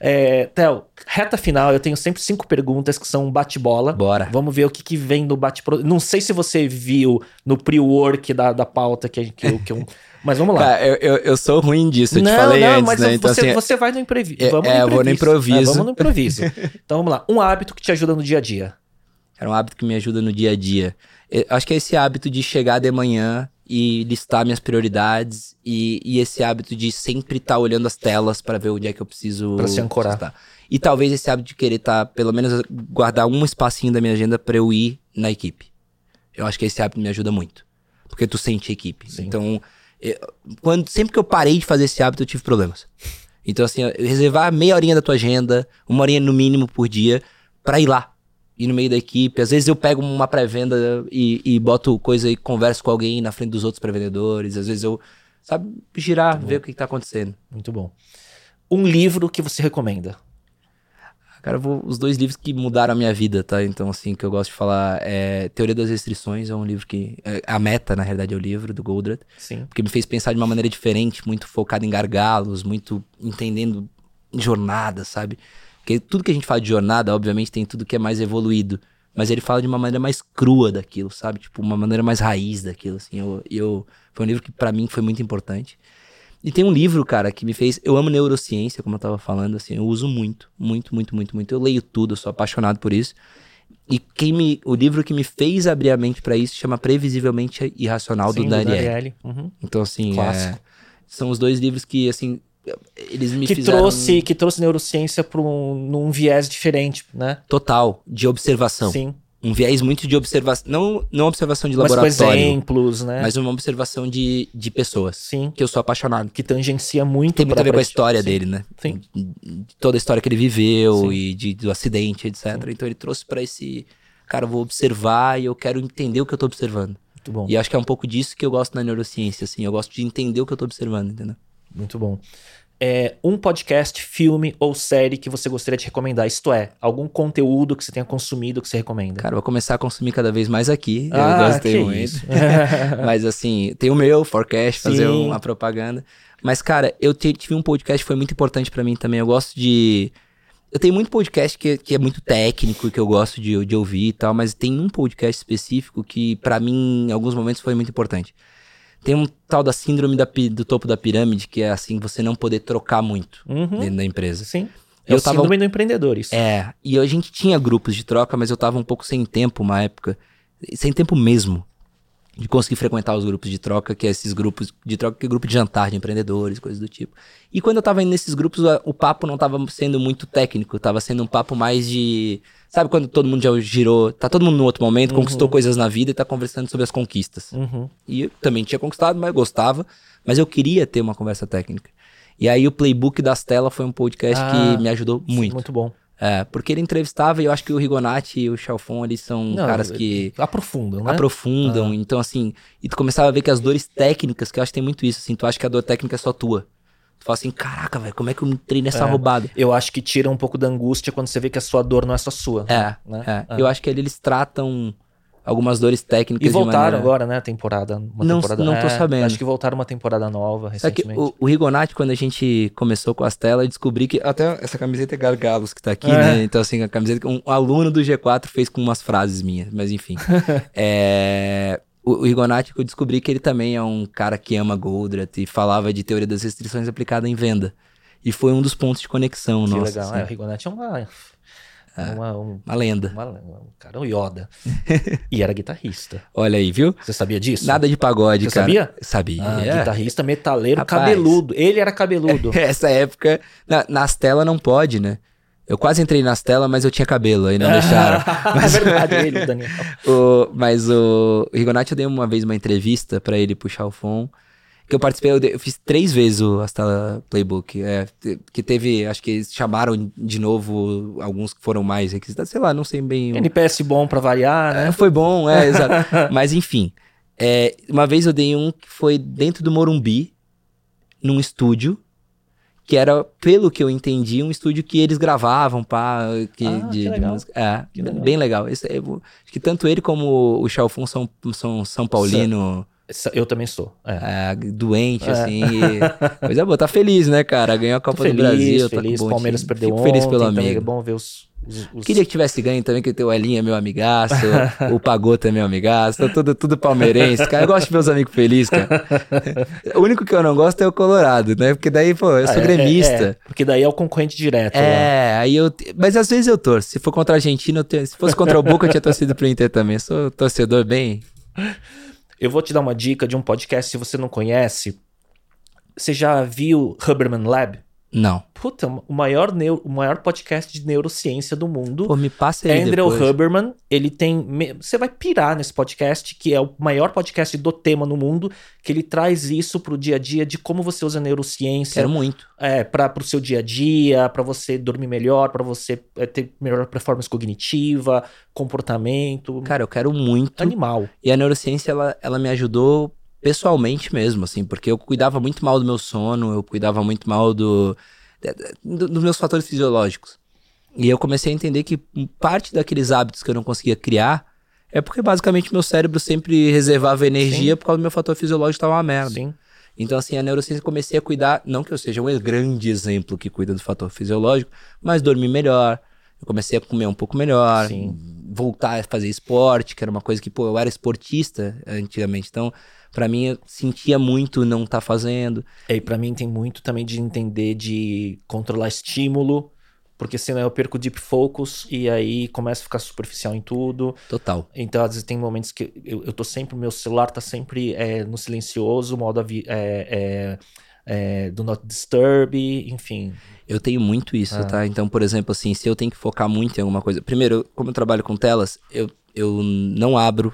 É, Theo, reta final, eu tenho sempre cinco perguntas que são bate-bola. Bora. Vamos ver o que, que vem no bate Não sei se você viu no pre-work da, da pauta que, que, que eu. Mas vamos lá. Cara, eu, eu, eu sou ruim disso, eu não, te falei não, antes, mas né? Então, você, assim, você vai no imprevisto. É, Vamos é, eu vou no improviso. É, vamos no improviso. então vamos lá. Um hábito que te ajuda no dia a dia. Era um hábito que me ajuda no dia a dia. Eu acho que é esse hábito de chegar de manhã e listar minhas prioridades e, e esse hábito de sempre estar olhando as telas para ver onde é que eu preciso Pra se ancorar. estar. E talvez esse hábito de querer estar, pelo menos guardar um espacinho da minha agenda para eu ir na equipe. Eu acho que esse hábito me ajuda muito. Porque tu sente a equipe. Sim. Então, Eu, quando, sempre que eu parei de fazer esse hábito, eu tive problemas. Então, assim, reservar meia horinha da tua agenda, uma horinha no mínimo por dia, pra ir lá. Ir no meio da equipe. Às vezes eu pego uma pré-venda e, e boto coisa e converso com alguém na frente dos outros pré-vendedores. Às vezes eu, sabe, girar, ver o que, que tá acontecendo. Muito bom. Um livro que você recomenda? Cara, vou, os dois livros que mudaram a minha vida, tá? Então, assim, que eu gosto de falar é Teoria das Restrições, é um livro que. É, a meta, na realidade, é o livro do Goldratt. Sim. Porque me fez pensar de uma maneira diferente, muito focado em gargalos, muito entendendo jornada, sabe? Porque tudo que a gente fala de jornada, obviamente, tem tudo que é mais evoluído. Mas ele fala de uma maneira mais crua daquilo, sabe? Tipo, uma maneira mais raiz daquilo, assim. Eu, eu, foi um livro que para mim foi muito importante. E tem um livro, cara, que me fez. Eu amo neurociência, como eu tava falando, assim, eu uso muito, muito, muito, muito, muito. Eu leio tudo, eu sou apaixonado por isso. E quem me, o livro que me fez abrir a mente para isso chama Previsivelmente Irracional Sim, do Daniel. Uhum. Então, assim, é, são os dois livros que, assim, eles me que fizeram... trouxe que trouxe neurociência para um num viés diferente, né? Total, de observação. Sim um viés muito de observação, não, não observação de mas laboratório. com exemplos, né? Mas uma observação de, de pessoas. Sim. Que eu sou apaixonado. Que tangencia muito. Tem muito a ver com a história Sim. dele, né? Sim. De toda a história que ele viveu Sim. e de, do acidente, etc. Sim. Então ele trouxe para esse. Cara, eu vou observar e eu quero entender o que eu tô observando. Muito bom. E acho que é um pouco disso que eu gosto na neurociência, assim. Eu gosto de entender o que eu tô observando, entendeu? Muito bom é, um podcast, filme ou série que você gostaria de recomendar? Isto é, algum conteúdo que você tenha consumido que você recomenda? Cara, vou começar a consumir cada vez mais aqui. Ah, eu gostei muito. Mas assim, tem o meu, Forecast, Sim. fazer uma propaganda. Mas, cara, eu tive um podcast que foi muito importante para mim também. Eu gosto de. Eu tenho muito podcast que, que é muito técnico e que eu gosto de, de ouvir e tal, mas tem um podcast específico que, para mim, em alguns momentos foi muito importante. Tem um tal da síndrome da, do topo da pirâmide, que é assim, você não poder trocar muito uhum. dentro da empresa. Sim. É eu o tava, síndrome do empreendedor, isso. É, e a gente tinha grupos de troca, mas eu tava um pouco sem tempo uma época. Sem tempo mesmo de conseguir frequentar os grupos de troca, que é esses grupos de troca, que é grupo de jantar de empreendedores, coisas do tipo. E quando eu tava indo nesses grupos, o papo não tava sendo muito técnico, tava sendo um papo mais de. Sabe quando todo mundo já girou, tá todo mundo no outro momento, uhum. conquistou coisas na vida e tá conversando sobre as conquistas. Uhum. E eu também tinha conquistado, mas eu gostava, mas eu queria ter uma conversa técnica. E aí o Playbook das telas foi um podcast ah, que me ajudou muito. Muito bom. É, porque ele entrevistava e eu acho que o Rigonati e o Chalfon, eles são Não, caras que... Aprofundam, né? Aprofundam, ah. então assim... E tu começava a ver que as dores técnicas, que eu acho que tem muito isso, assim, tu acha que a dor técnica é só tua. Tu fala assim, caraca, velho, como é que eu entrei nessa é, roubada? Eu acho que tira um pouco da angústia quando você vê que a sua dor não é só sua. É, né? é. é. Eu acho que ali eles tratam algumas dores técnicas. E voltaram maneira... agora, né? Temporada. Uma não, temporada... não tô é, sabendo. Acho que voltaram uma temporada nova recentemente. o, o Rigonati, quando a gente começou com as telas, descobri que. Até essa camiseta é Gargalos que tá aqui, é. né? Então, assim, a camiseta. Um aluno do G4 fez com umas frases minhas, mas enfim. é. O, o Rigonati, eu descobri que ele também é um cara que ama Goldratt e falava de teoria das restrições aplicada em venda. E foi um dos pontos de conexão que nossa. legal. Assim. É, o Rigonati é uma é, uma, um, uma lenda. Uma, um cara, um Yoda. e era guitarrista. Olha aí, viu? Você sabia disso? Nada de pagode, Você cara. sabia? Sabia. Ah, guitarrista, metaleiro, Rapaz, cabeludo. Ele era cabeludo. Essa época, na, nas telas não pode, né? Eu quase entrei nas telas, mas eu tinha cabelo, aí não deixaram. mas, é verdade, ele, Daniel. o, mas o, o Rigonati, eu dei uma vez uma entrevista para ele puxar o fone que eu participei, eu, eu, fiz três vezes o Astela Playbook. É, que teve, acho que eles chamaram de novo alguns que foram mais requisitados, sei lá, não sei bem. NPS bom pra variar, né? É, foi bom, é, exato. Mas enfim, é, uma vez eu dei um que foi dentro do Morumbi, num estúdio, que era, pelo que eu entendi, um estúdio que eles gravavam, pá, que, ah, de, que de música. É, legal. bem legal. Esse, é, acho que tanto ele como o Chalfon são, são São Paulino. Eu também sou. É. É, doente, é. assim. Mas é bom, tá feliz, né, cara? Ganhou a Copa feliz, do Brasil. Tá feliz, tá Palmeiras perdeu Fico ontem, feliz pelo amigo. É bom ver os, os, os... Queria que tivesse ganho também, que o Elinho é meu amigaço, o Pagota é meu amigaço, tá tudo, tudo palmeirense, cara. Eu gosto de ver os amigos felizes, cara. o único que eu não gosto é o Colorado, né? Porque daí, pô, eu sou ah, gremista. É, é, porque daí é o concorrente direto. É, lá. aí eu. Mas às vezes eu torço. Se for contra a Argentina, tenho... se fosse contra o Boca, eu tinha torcido pro Inter também. Eu sou torcedor bem. Eu vou te dar uma dica de um podcast se você não conhece. Você já viu Huberman Lab? Não. Puta, o maior, neuro, o maior podcast de neurociência do mundo. Pô, me passa ele Andrew depois. Huberman, ele tem. Você vai pirar nesse podcast, que é o maior podcast do tema no mundo, que ele traz isso pro dia a dia de como você usa neurociência Quero muito. é, para pro seu dia a dia, para você dormir melhor, para você é, ter melhor performance cognitiva, comportamento. Cara, eu quero muito. animal. E a neurociência, ela, ela me ajudou pessoalmente mesmo, assim, porque eu cuidava muito mal do meu sono, eu cuidava muito mal do, do- dos meus fatores fisiológicos. E eu comecei a entender que parte daqueles hábitos que eu não conseguia criar é porque basicamente meu cérebro sempre reservava energia por causa do meu fator fisiológico estava uma merda. Sim. Então, assim, a neurociência eu comecei a cuidar, não que eu seja um grande exemplo que cuida do fator fisiológico, mas dormir melhor. Eu comecei a comer um pouco melhor, Sim. voltar a fazer esporte, que era uma coisa que, pô, eu era esportista antigamente. Então, pra mim, eu sentia muito não estar fazendo. E para mim tem muito também de entender de controlar estímulo, porque senão eu perco deep focus e aí começa a ficar superficial em tudo. Total. Então, às vezes tem momentos que eu, eu tô sempre, meu celular tá sempre é, no silencioso, modo é, é, é, do not disturb, enfim. Eu tenho muito isso, Ah. tá? Então, por exemplo, assim, se eu tenho que focar muito em alguma coisa. Primeiro, eu- como eu trabalho com telas, eu, eu não abro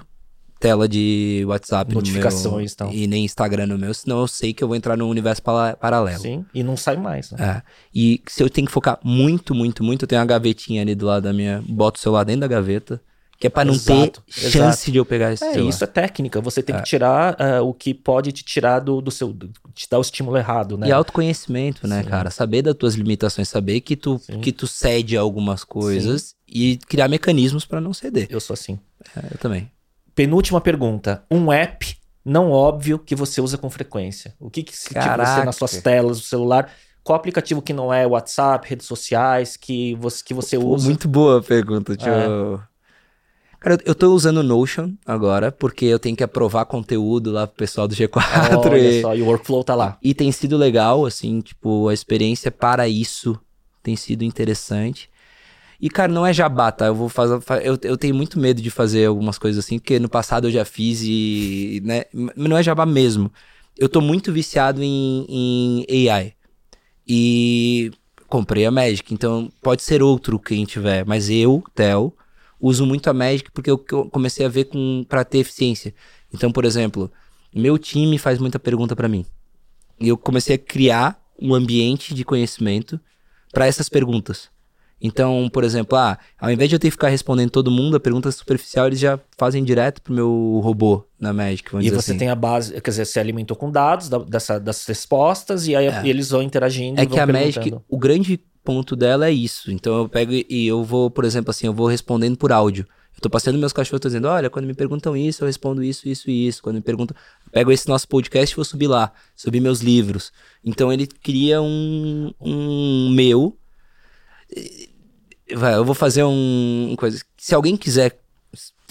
tela de WhatsApp Notificações, no então. meu, e nem Instagram no meu, senão eu sei que eu vou entrar num universo paralelo. Sim, e não sai mais, né? É. E se eu tenho que focar muito, muito, muito, eu tenho uma gavetinha ali do lado da minha. Boto o celular dentro da gaveta. Que é pra não Exato, ter exato. chance de eu pegar esse É, celular. isso é técnica. Você tem que tirar ah, o que pode te tirar do, do seu. te dar o estímulo errado, né? E autoconhecimento, né, Sim. cara? Saber das tuas limitações, saber que tu, Sim. que tu cede a algumas coisas e criar mecanismos pra não ceder. Eu sou assim. É, eu também. Penúltima pergunta. Um app não óbvio que você usa com frequência. O que, que se tipo, você nas suas telas do celular? Qual aplicativo que não é WhatsApp, redes sociais, que você, que você usa? muito boa a pergunta, tio. Cara, eu- eu tô usando o Notion agora, porque eu tenho que aprovar conteúdo lá pro pessoal do G4. Olha e, só, e o workflow tá lá. e tem sido legal, assim, tipo, a experiência para isso tem sido interessante. E, cara, não é jabá, tá? Eu vou fazer. fa- Eu, eu tenho muito medo de fazer algumas coisas assim, porque no passado eu já fiz e. Né? Mas não é jabá mesmo. Eu tô muito viciado em, em AI. E comprei a Magic, então pode ser outro quem tiver, mas eu, Theo, uso muito a Magic porque eu que eu comecei a ver com para ter eficiência. Então, por exemplo, meu time faz muita pergunta para mim. E eu comecei a criar um ambiente de conhecimento para essas perguntas. Então, por exemplo, ah, ao invés de eu ter que ficar respondendo todo mundo, a pergunta superficial eles já fazem direto pro meu robô na Magic, E você assim. tem a base, quer dizer, você alimentou com dados da- dessa, dessas respostas e aí É. eles vão interagindo É que a Magic, o grande ponto dela é isso. Então eu pego e eu vou, por exemplo, assim, eu vou respondendo por áudio. Eu tô passando meus cachorros, tô dizendo, olha, quando me perguntam isso, eu respondo isso, isso e isso. Quando me perguntam, pego esse nosso podcast e vou subir lá, subir meus livros. Então ele cria um, um meu. Vai, eu vou fazer um coisa. Se alguém quiser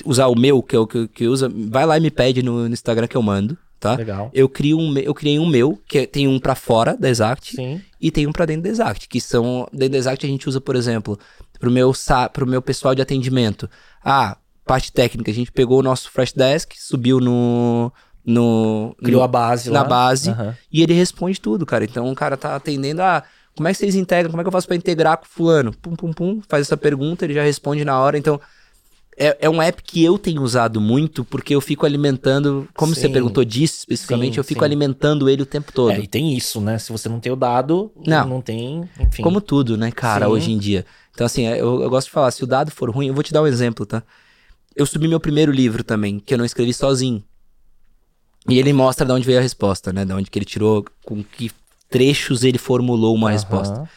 usar o meu, que é o que, que usa, vai lá e me pede no, no Instagram que eu mando, tá? Legal. Eu crio um, eu criei um meu, que é- tem um pra fora da Exact Sim. e tem um pra dentro da Exact, que são dentro da Exact a gente usa, por exemplo, pro meu pro meu pessoal de atendimento. Ah, parte técnica, a gente pegou o nosso Fresh Desk, subiu no no Criou no- a base na lá. base Aham. e ele responde tudo, cara. Então o cara tá atendendo a como é que vocês integram? Como é que eu faço pra integrar com fulano? Pum pum pum, faz essa pergunta, ele já responde na hora. Então é, é um app que eu tenho usado muito porque eu fico alimentando, como você Sim. perguntou disso especificamente, Sim, eu fico sim. alimentando ele o tempo todo. É, e tem isso, né? Se você não tem o dado, Não. não, tem, enfim. Como tudo, né, cara, hoje em dia. Então, assim, eu, eu gosto de falar, se o dado for ruim, eu vou te dar um exemplo, tá? Eu subi meu primeiro livro também, que eu não escrevi sozinho. E ele mostra de onde veio a resposta, né? De onde que ele tirou, com que trechos ele formulou uma Aham. resposta.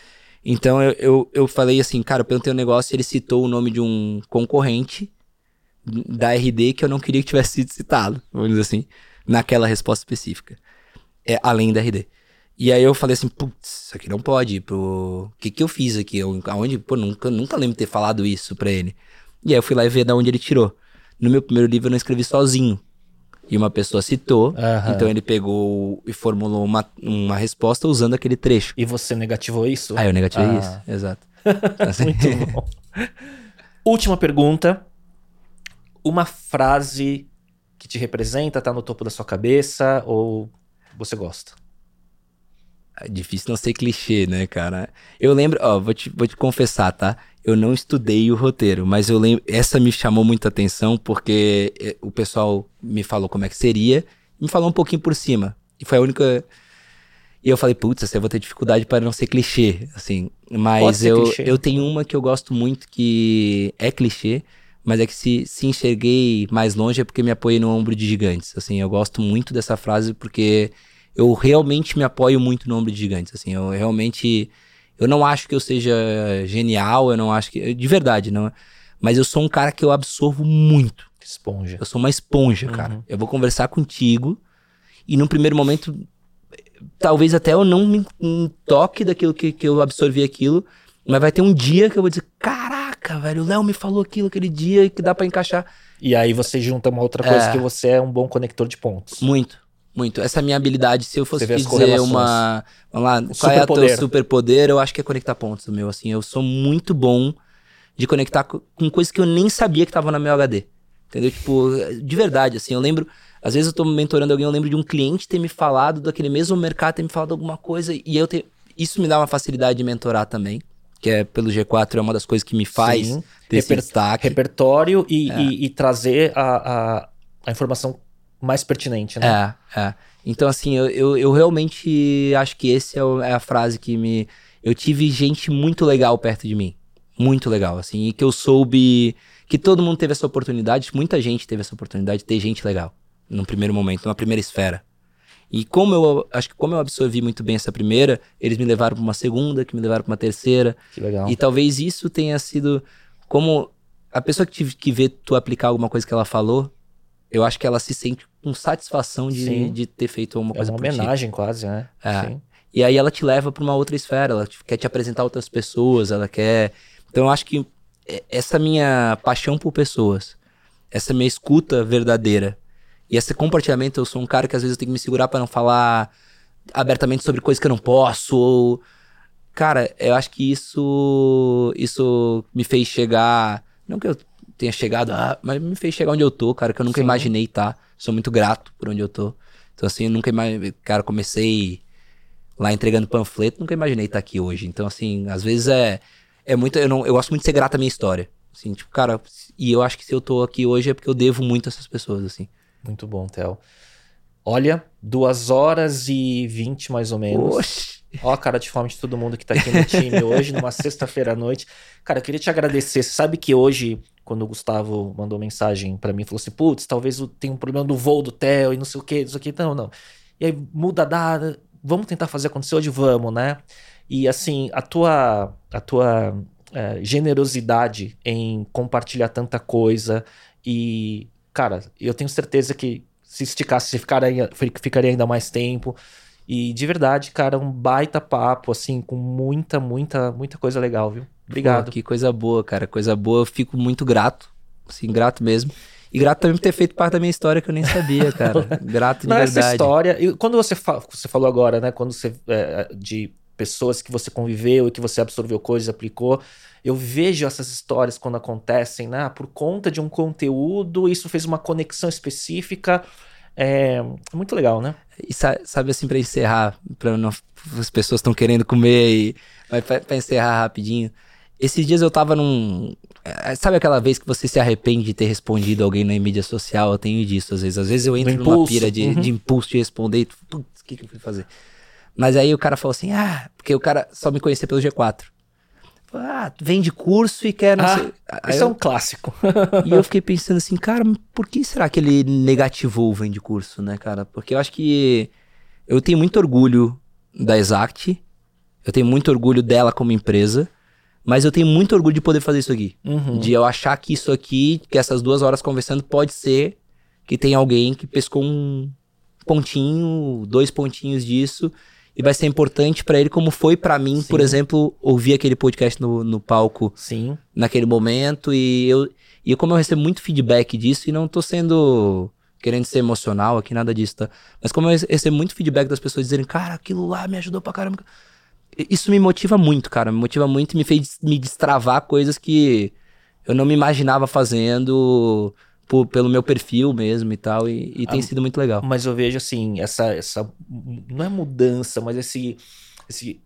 Então, eu, eu, eu falei assim, cara, eu perguntei um negócio ele citou o nome de um concorrente da RD que eu não queria que tivesse sido citado, vamos dizer assim, naquela resposta específica. É, além da RD. E aí eu falei assim, putz, isso aqui não pode pro... O que que eu fiz aqui? Eu, aonde? Pô, nunca, nunca lembro de ter falado isso pra ele. E aí eu fui lá e ver de onde ele tirou. No meu primeiro livro eu não escrevi sozinho. E uma pessoa citou, então ele pegou e formulou uma, uma resposta usando aquele trecho. E você negativou isso? Aí eu negativei Ah. isso, exato. Assim, Muito bom. Última pergunta. Uma frase que te representa, tá no topo da sua cabeça ou você gosta? É difícil não ser clichê, né, cara? Eu lembro, ó, vou te, vou te confessar, tá? Eu não estudei o roteiro, mas eu lembro. Essa me chamou muita atenção porque eh, o pessoal me falou como é que seria, me falou um pouquinho por cima. E foi a única. E eu falei, putz, eu vou ter dificuldade para não ser clichê, assim. Mas eu, clichê. eu tenho uma que eu gosto muito que é clichê, mas é que se, se enxerguei mais longe é porque me apoiei no ombro de gigantes. Assim, eu gosto muito dessa frase porque eu realmente me apoio muito no ombro de gigantes. Assim, eu realmente. Eu não acho que eu seja genial, eu não acho que. De verdade, não. Mas eu sou um cara que eu absorvo muito. Esponja. Eu sou uma esponja, uhum. cara. Eu vou conversar contigo e num primeiro momento talvez até eu não me, toque daquilo que, que eu absorvi aquilo, mas vai ter um dia que eu vou dizer, caraca, velho, o Léo me falou aquilo aquele dia que dá para encaixar. E aí você junta uma outra coisa é. que você é um bom conector de pontos. Muito, muito. Essa é a minha habilidade. Se eu fosse dizer uma. Vamos lá, qual é o teu superpoder? Eu acho que é conectar pontos, meu. Assim, eu sou muito bom de conectar com, com coisas que eu nem sabia que estavam na meu HD. Entendeu? Tipo, de verdade, assim, eu lembro. Às vezes eu tô mentorando alguém, eu lembro de um cliente ter me falado daquele mesmo mercado, ter me falado alguma coisa, e eu ter. Isso me dá uma facilidade de mentorar também. Que é pelo G4, é uma das coisas que me faz Sim. ter Reper destaque. Repertório e, é. e, e trazer a, a, a, informação mais pertinente, né? É, é. Então, assim, eu, eu, eu realmente acho que esse é, o, é a frase que me. Eu tive gente muito legal perto de mim. Muito legal, assim, e que eu soube que todo mundo teve essa oportunidade, muita gente teve essa oportunidade de ter gente legal no primeiro momento, numa primeira esfera. E como eu acho que como eu absorvi muito bem essa primeira, eles me levaram para uma segunda, que me levaram para uma terceira. Que legal. E talvez isso tenha sido como a pessoa que tive que ver tu aplicar alguma coisa que ela falou, eu acho que ela se sente com satisfação de, de ter feito uma coisa É uma homenagem ti. quase, né? É. Sim. E aí ela te leva para uma outra esfera, ela quer te apresentar outras pessoas, ela quer. Então eu acho que essa minha paixão por pessoas, essa minha escuta verdadeira, e esse compartilhamento, eu sou um cara que às vezes eu tenho que me segurar para não falar abertamente sobre coisas que eu não posso. Ou... Cara, eu acho que isso isso me fez chegar. Não que eu tenha chegado, ah, mas me fez chegar onde eu tô, cara, que eu nunca Sim. imaginei estar. Tá? Sou muito grato por onde eu tô. Então, assim, eu nunca imaginei. Cara, comecei lá entregando panfleto, nunca imaginei estar tá aqui hoje. Então, assim, às vezes é. É muito. Eu, não, eu gosto muito de ser grato à minha história. Assim, tipo, cara, e eu acho que se eu tô aqui hoje é porque eu devo muito a essas pessoas, assim. Muito bom, Theo. Olha, duas horas e vinte mais ou menos. Oxi. Ó a cara de fome de todo mundo que tá aqui no time hoje, numa sexta-feira à noite. Cara, eu queria te agradecer. Você sabe que hoje, quando o Gustavo mandou mensagem para mim, falou assim: putz, talvez tenha um problema do voo do Theo e não sei o que, não sei o que. Não, não. E aí muda a data. Vamos tentar fazer acontecer hoje? Vamos, né? E assim, a tua, a tua é, generosidade em compartilhar tanta coisa e cara, eu tenho certeza que se esticasse, ficaria, ficaria ainda mais tempo. E de verdade, cara, um baita papo, assim, com muita, muita, muita coisa legal, viu? Obrigado. Que coisa boa, cara. Coisa boa. Eu fico muito grato. Assim, grato mesmo. E grato também por ter feito parte da minha história que eu nem sabia, cara. grato de Não, verdade. Essa história. E quando você, fa você falou agora, né? Quando você. É, de pessoas que você conviveu e que você absorveu coisas, aplicou. Eu vejo essas histórias quando acontecem, né? Por conta de um conteúdo, isso fez uma conexão específica. É muito legal, né? E sabe assim, para encerrar, para não as pessoas estão querendo comer e mas para encerrar rapidinho. Esses dias eu tava num. É, sabe aquela vez que você se arrepende de ter respondido alguém na mídia social? Eu tenho disso às vezes. Às vezes eu entro numa pira de, uhum. de impulso de responder e. Putz, o que, que eu fui fazer? Mas aí o cara falou assim: ah, porque o cara só me conhecia pelo G4. Ah, vende curso e quer não ah, sei. Aí isso eu... é um clássico. e eu fiquei pensando assim, cara, por que será que ele negativou o vende curso, né, cara? Porque eu acho que eu tenho muito orgulho da Exact, eu tenho muito orgulho dela como empresa, mas eu tenho muito orgulho de poder fazer isso aqui. Uhum. De eu achar que isso aqui, que essas duas horas conversando, pode ser que tem alguém que pescou um pontinho, dois pontinhos disso e vai ser importante para ele, como foi para mim, Sim. por exemplo, ouvir aquele podcast no, no palco Sim. naquele momento. E eu, e como eu recebo muito feedback disso, e não tô sendo querendo ser emocional aqui, nada disso, tá? Mas como eu recebo muito feedback das pessoas dizerem, cara, aquilo lá me ajudou pra caramba. Isso me motiva muito, cara. Me motiva muito e me fez me destravar coisas que eu não me imaginava fazendo por, pelo meu perfil mesmo e tal, e, e tem ah, sido muito legal. Mas eu vejo assim, essa, essa. Não é mudança, mas esse. esse,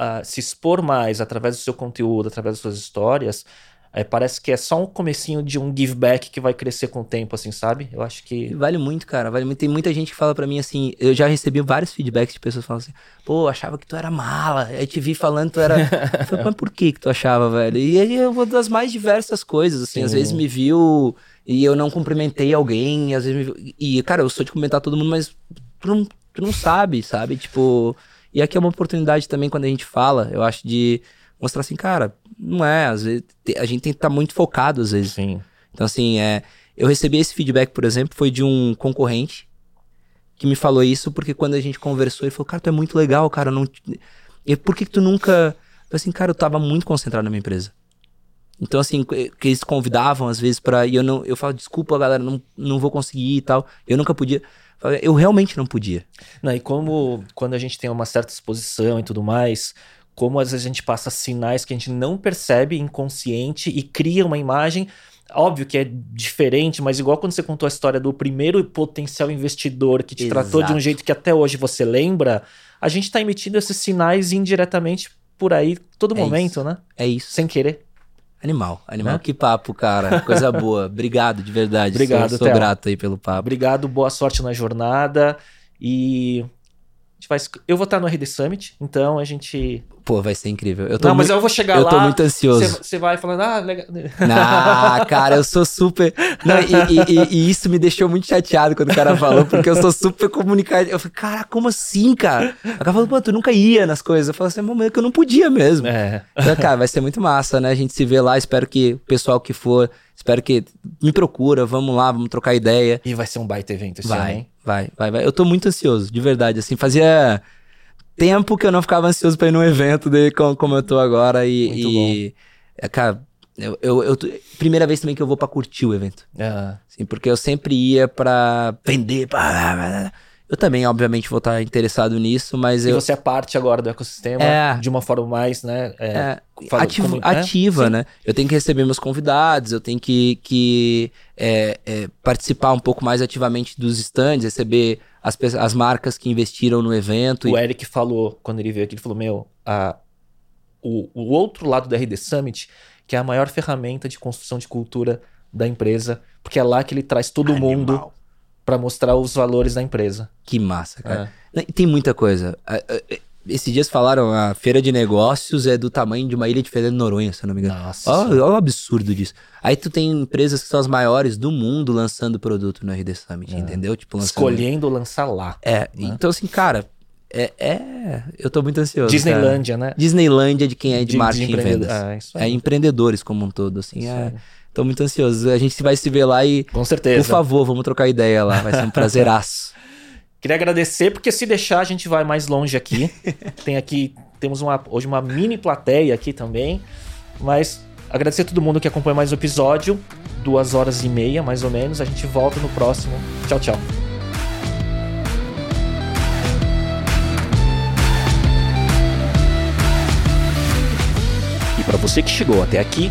uh, se expor mais através do seu conteúdo, através das suas histórias, Aí parece que é só um comecinho de um give back que vai crescer com o tempo, assim, sabe? Eu acho que. Vale muito, cara. Vale muito. Tem muita gente que fala para mim assim. Eu já recebi vários feedbacks de pessoas falando assim, pô, achava que tu era mala. Aí te vi falando que tu era. falei, mas por que que tu achava, velho? E aí eu vou das mais diversas coisas, assim. Sim. Às vezes me viu e eu não cumprimentei alguém, às vezes me viu... E, cara, eu sou de cumprimentar todo mundo, mas tu não, tu não sabe, sabe? Tipo. E aqui é uma oportunidade também quando a gente fala, eu acho, de mostrar assim, cara, não é, às vezes a gente tem que estar tá muito focado às vezes. Sim. Então assim, é, eu recebi esse feedback, por exemplo, foi de um concorrente que me falou isso porque quando a gente conversou, ele falou, cara, tu é muito legal, cara, não e por que, que tu nunca, eu assim, cara, eu tava muito concentrado na minha empresa. Então, assim, que eles convidavam às vezes para E eu não. Eu falo, desculpa, galera, não, não vou conseguir e tal. Eu nunca podia. Eu realmente não podia. Não, e como quando a gente tem uma certa exposição e tudo mais, como às vezes a gente passa sinais que a gente não percebe inconsciente e cria uma imagem. Óbvio que é diferente, mas igual quando você contou a história do primeiro potencial investidor que te Exato. tratou de um jeito que até hoje você lembra, a gente está emitindo esses sinais indiretamente por aí todo é momento, isso. né? É isso. Sem querer. Animal, animal. Né? Que papo, cara. Coisa boa. Obrigado, de verdade. Obrigado, Sou, sou grato aí pelo papo. Obrigado, boa sorte na jornada. E vai, eu vou estar no RD Summit, então a gente Pô, vai ser incrível. Eu tô não, mas eu vou chegar eu lá. Eu tô muito ansioso. Você vai falando, ah, legal. Ah, cara, eu sou super. Não, e, e, e, isso me deixou muito chateado quando o cara falou, porque eu sou super comunicado. Eu falei, cara, como assim, cara? O cara falou, pô, tu nunca ia nas coisas. Eu falei assim, momento que eu não podia mesmo. É. Então, cara, vai ser muito massa, né? A gente se vê lá. Espero que o pessoal que for, espero que me procura. Vamos lá, vamos trocar ideia. E vai ser um baita evento esse vai, ano, hein? Vai, vai, vai. Eu tô muito ansioso, de verdade. Assim, fazia tempo que eu não ficava ansioso pra ir num evento de, como, como eu tô agora. E, Muito e bom. É, cara, eu, eu, eu, primeira vez também que eu vou pra curtir o evento. É. Assim, porque eu sempre ia pra vender. Pra... Eu também, obviamente, vou estar interessado nisso, mas e eu... você é parte agora do ecossistema é. de uma forma mais, né? É, é, ativ como, ativa, né? Eu tenho que receber meus convidados, eu tenho que, que é, é, participar um pouco mais ativamente dos stands, receber as, as marcas que investiram no evento. O e... Eric falou, quando ele veio aqui, ele falou: Meu, a, o, o outro lado da RD Summit, que é a maior ferramenta de construção de cultura da empresa, porque é lá que ele traz todo Animal. mundo para mostrar os valores da empresa. Que massa, cara. É. Tem muita coisa. Esses dias falaram, a feira de negócios é do tamanho de uma ilha de Fernando Noronha, se eu não me engano. Nossa. Olha o absurdo disso. Aí tu tem empresas que são as maiores do mundo lançando produto no RD Summit, é. entendeu? Tipo, lançando... Escolhendo lançar lá. É, né? então assim, cara, é, é, Eu tô muito ansioso. Disneylândia, cara. né? Disneylândia de quem é de, de marketing de e vendas. Ah, é empreendedores como um todo, assim. É, tô muito ansioso. A gente vai se ver lá e. Com certeza. Por favor, vamos trocar ideia lá. Vai ser um prazeraço. Queria agradecer, porque se deixar, a gente vai mais longe aqui. Tem aqui, temos uma, hoje uma mini plateia aqui também. Mas agradecer a todo mundo que acompanha mais o episódio. Duas horas e meia, mais ou menos. A gente volta no próximo. Tchau, tchau. E para você que chegou até aqui,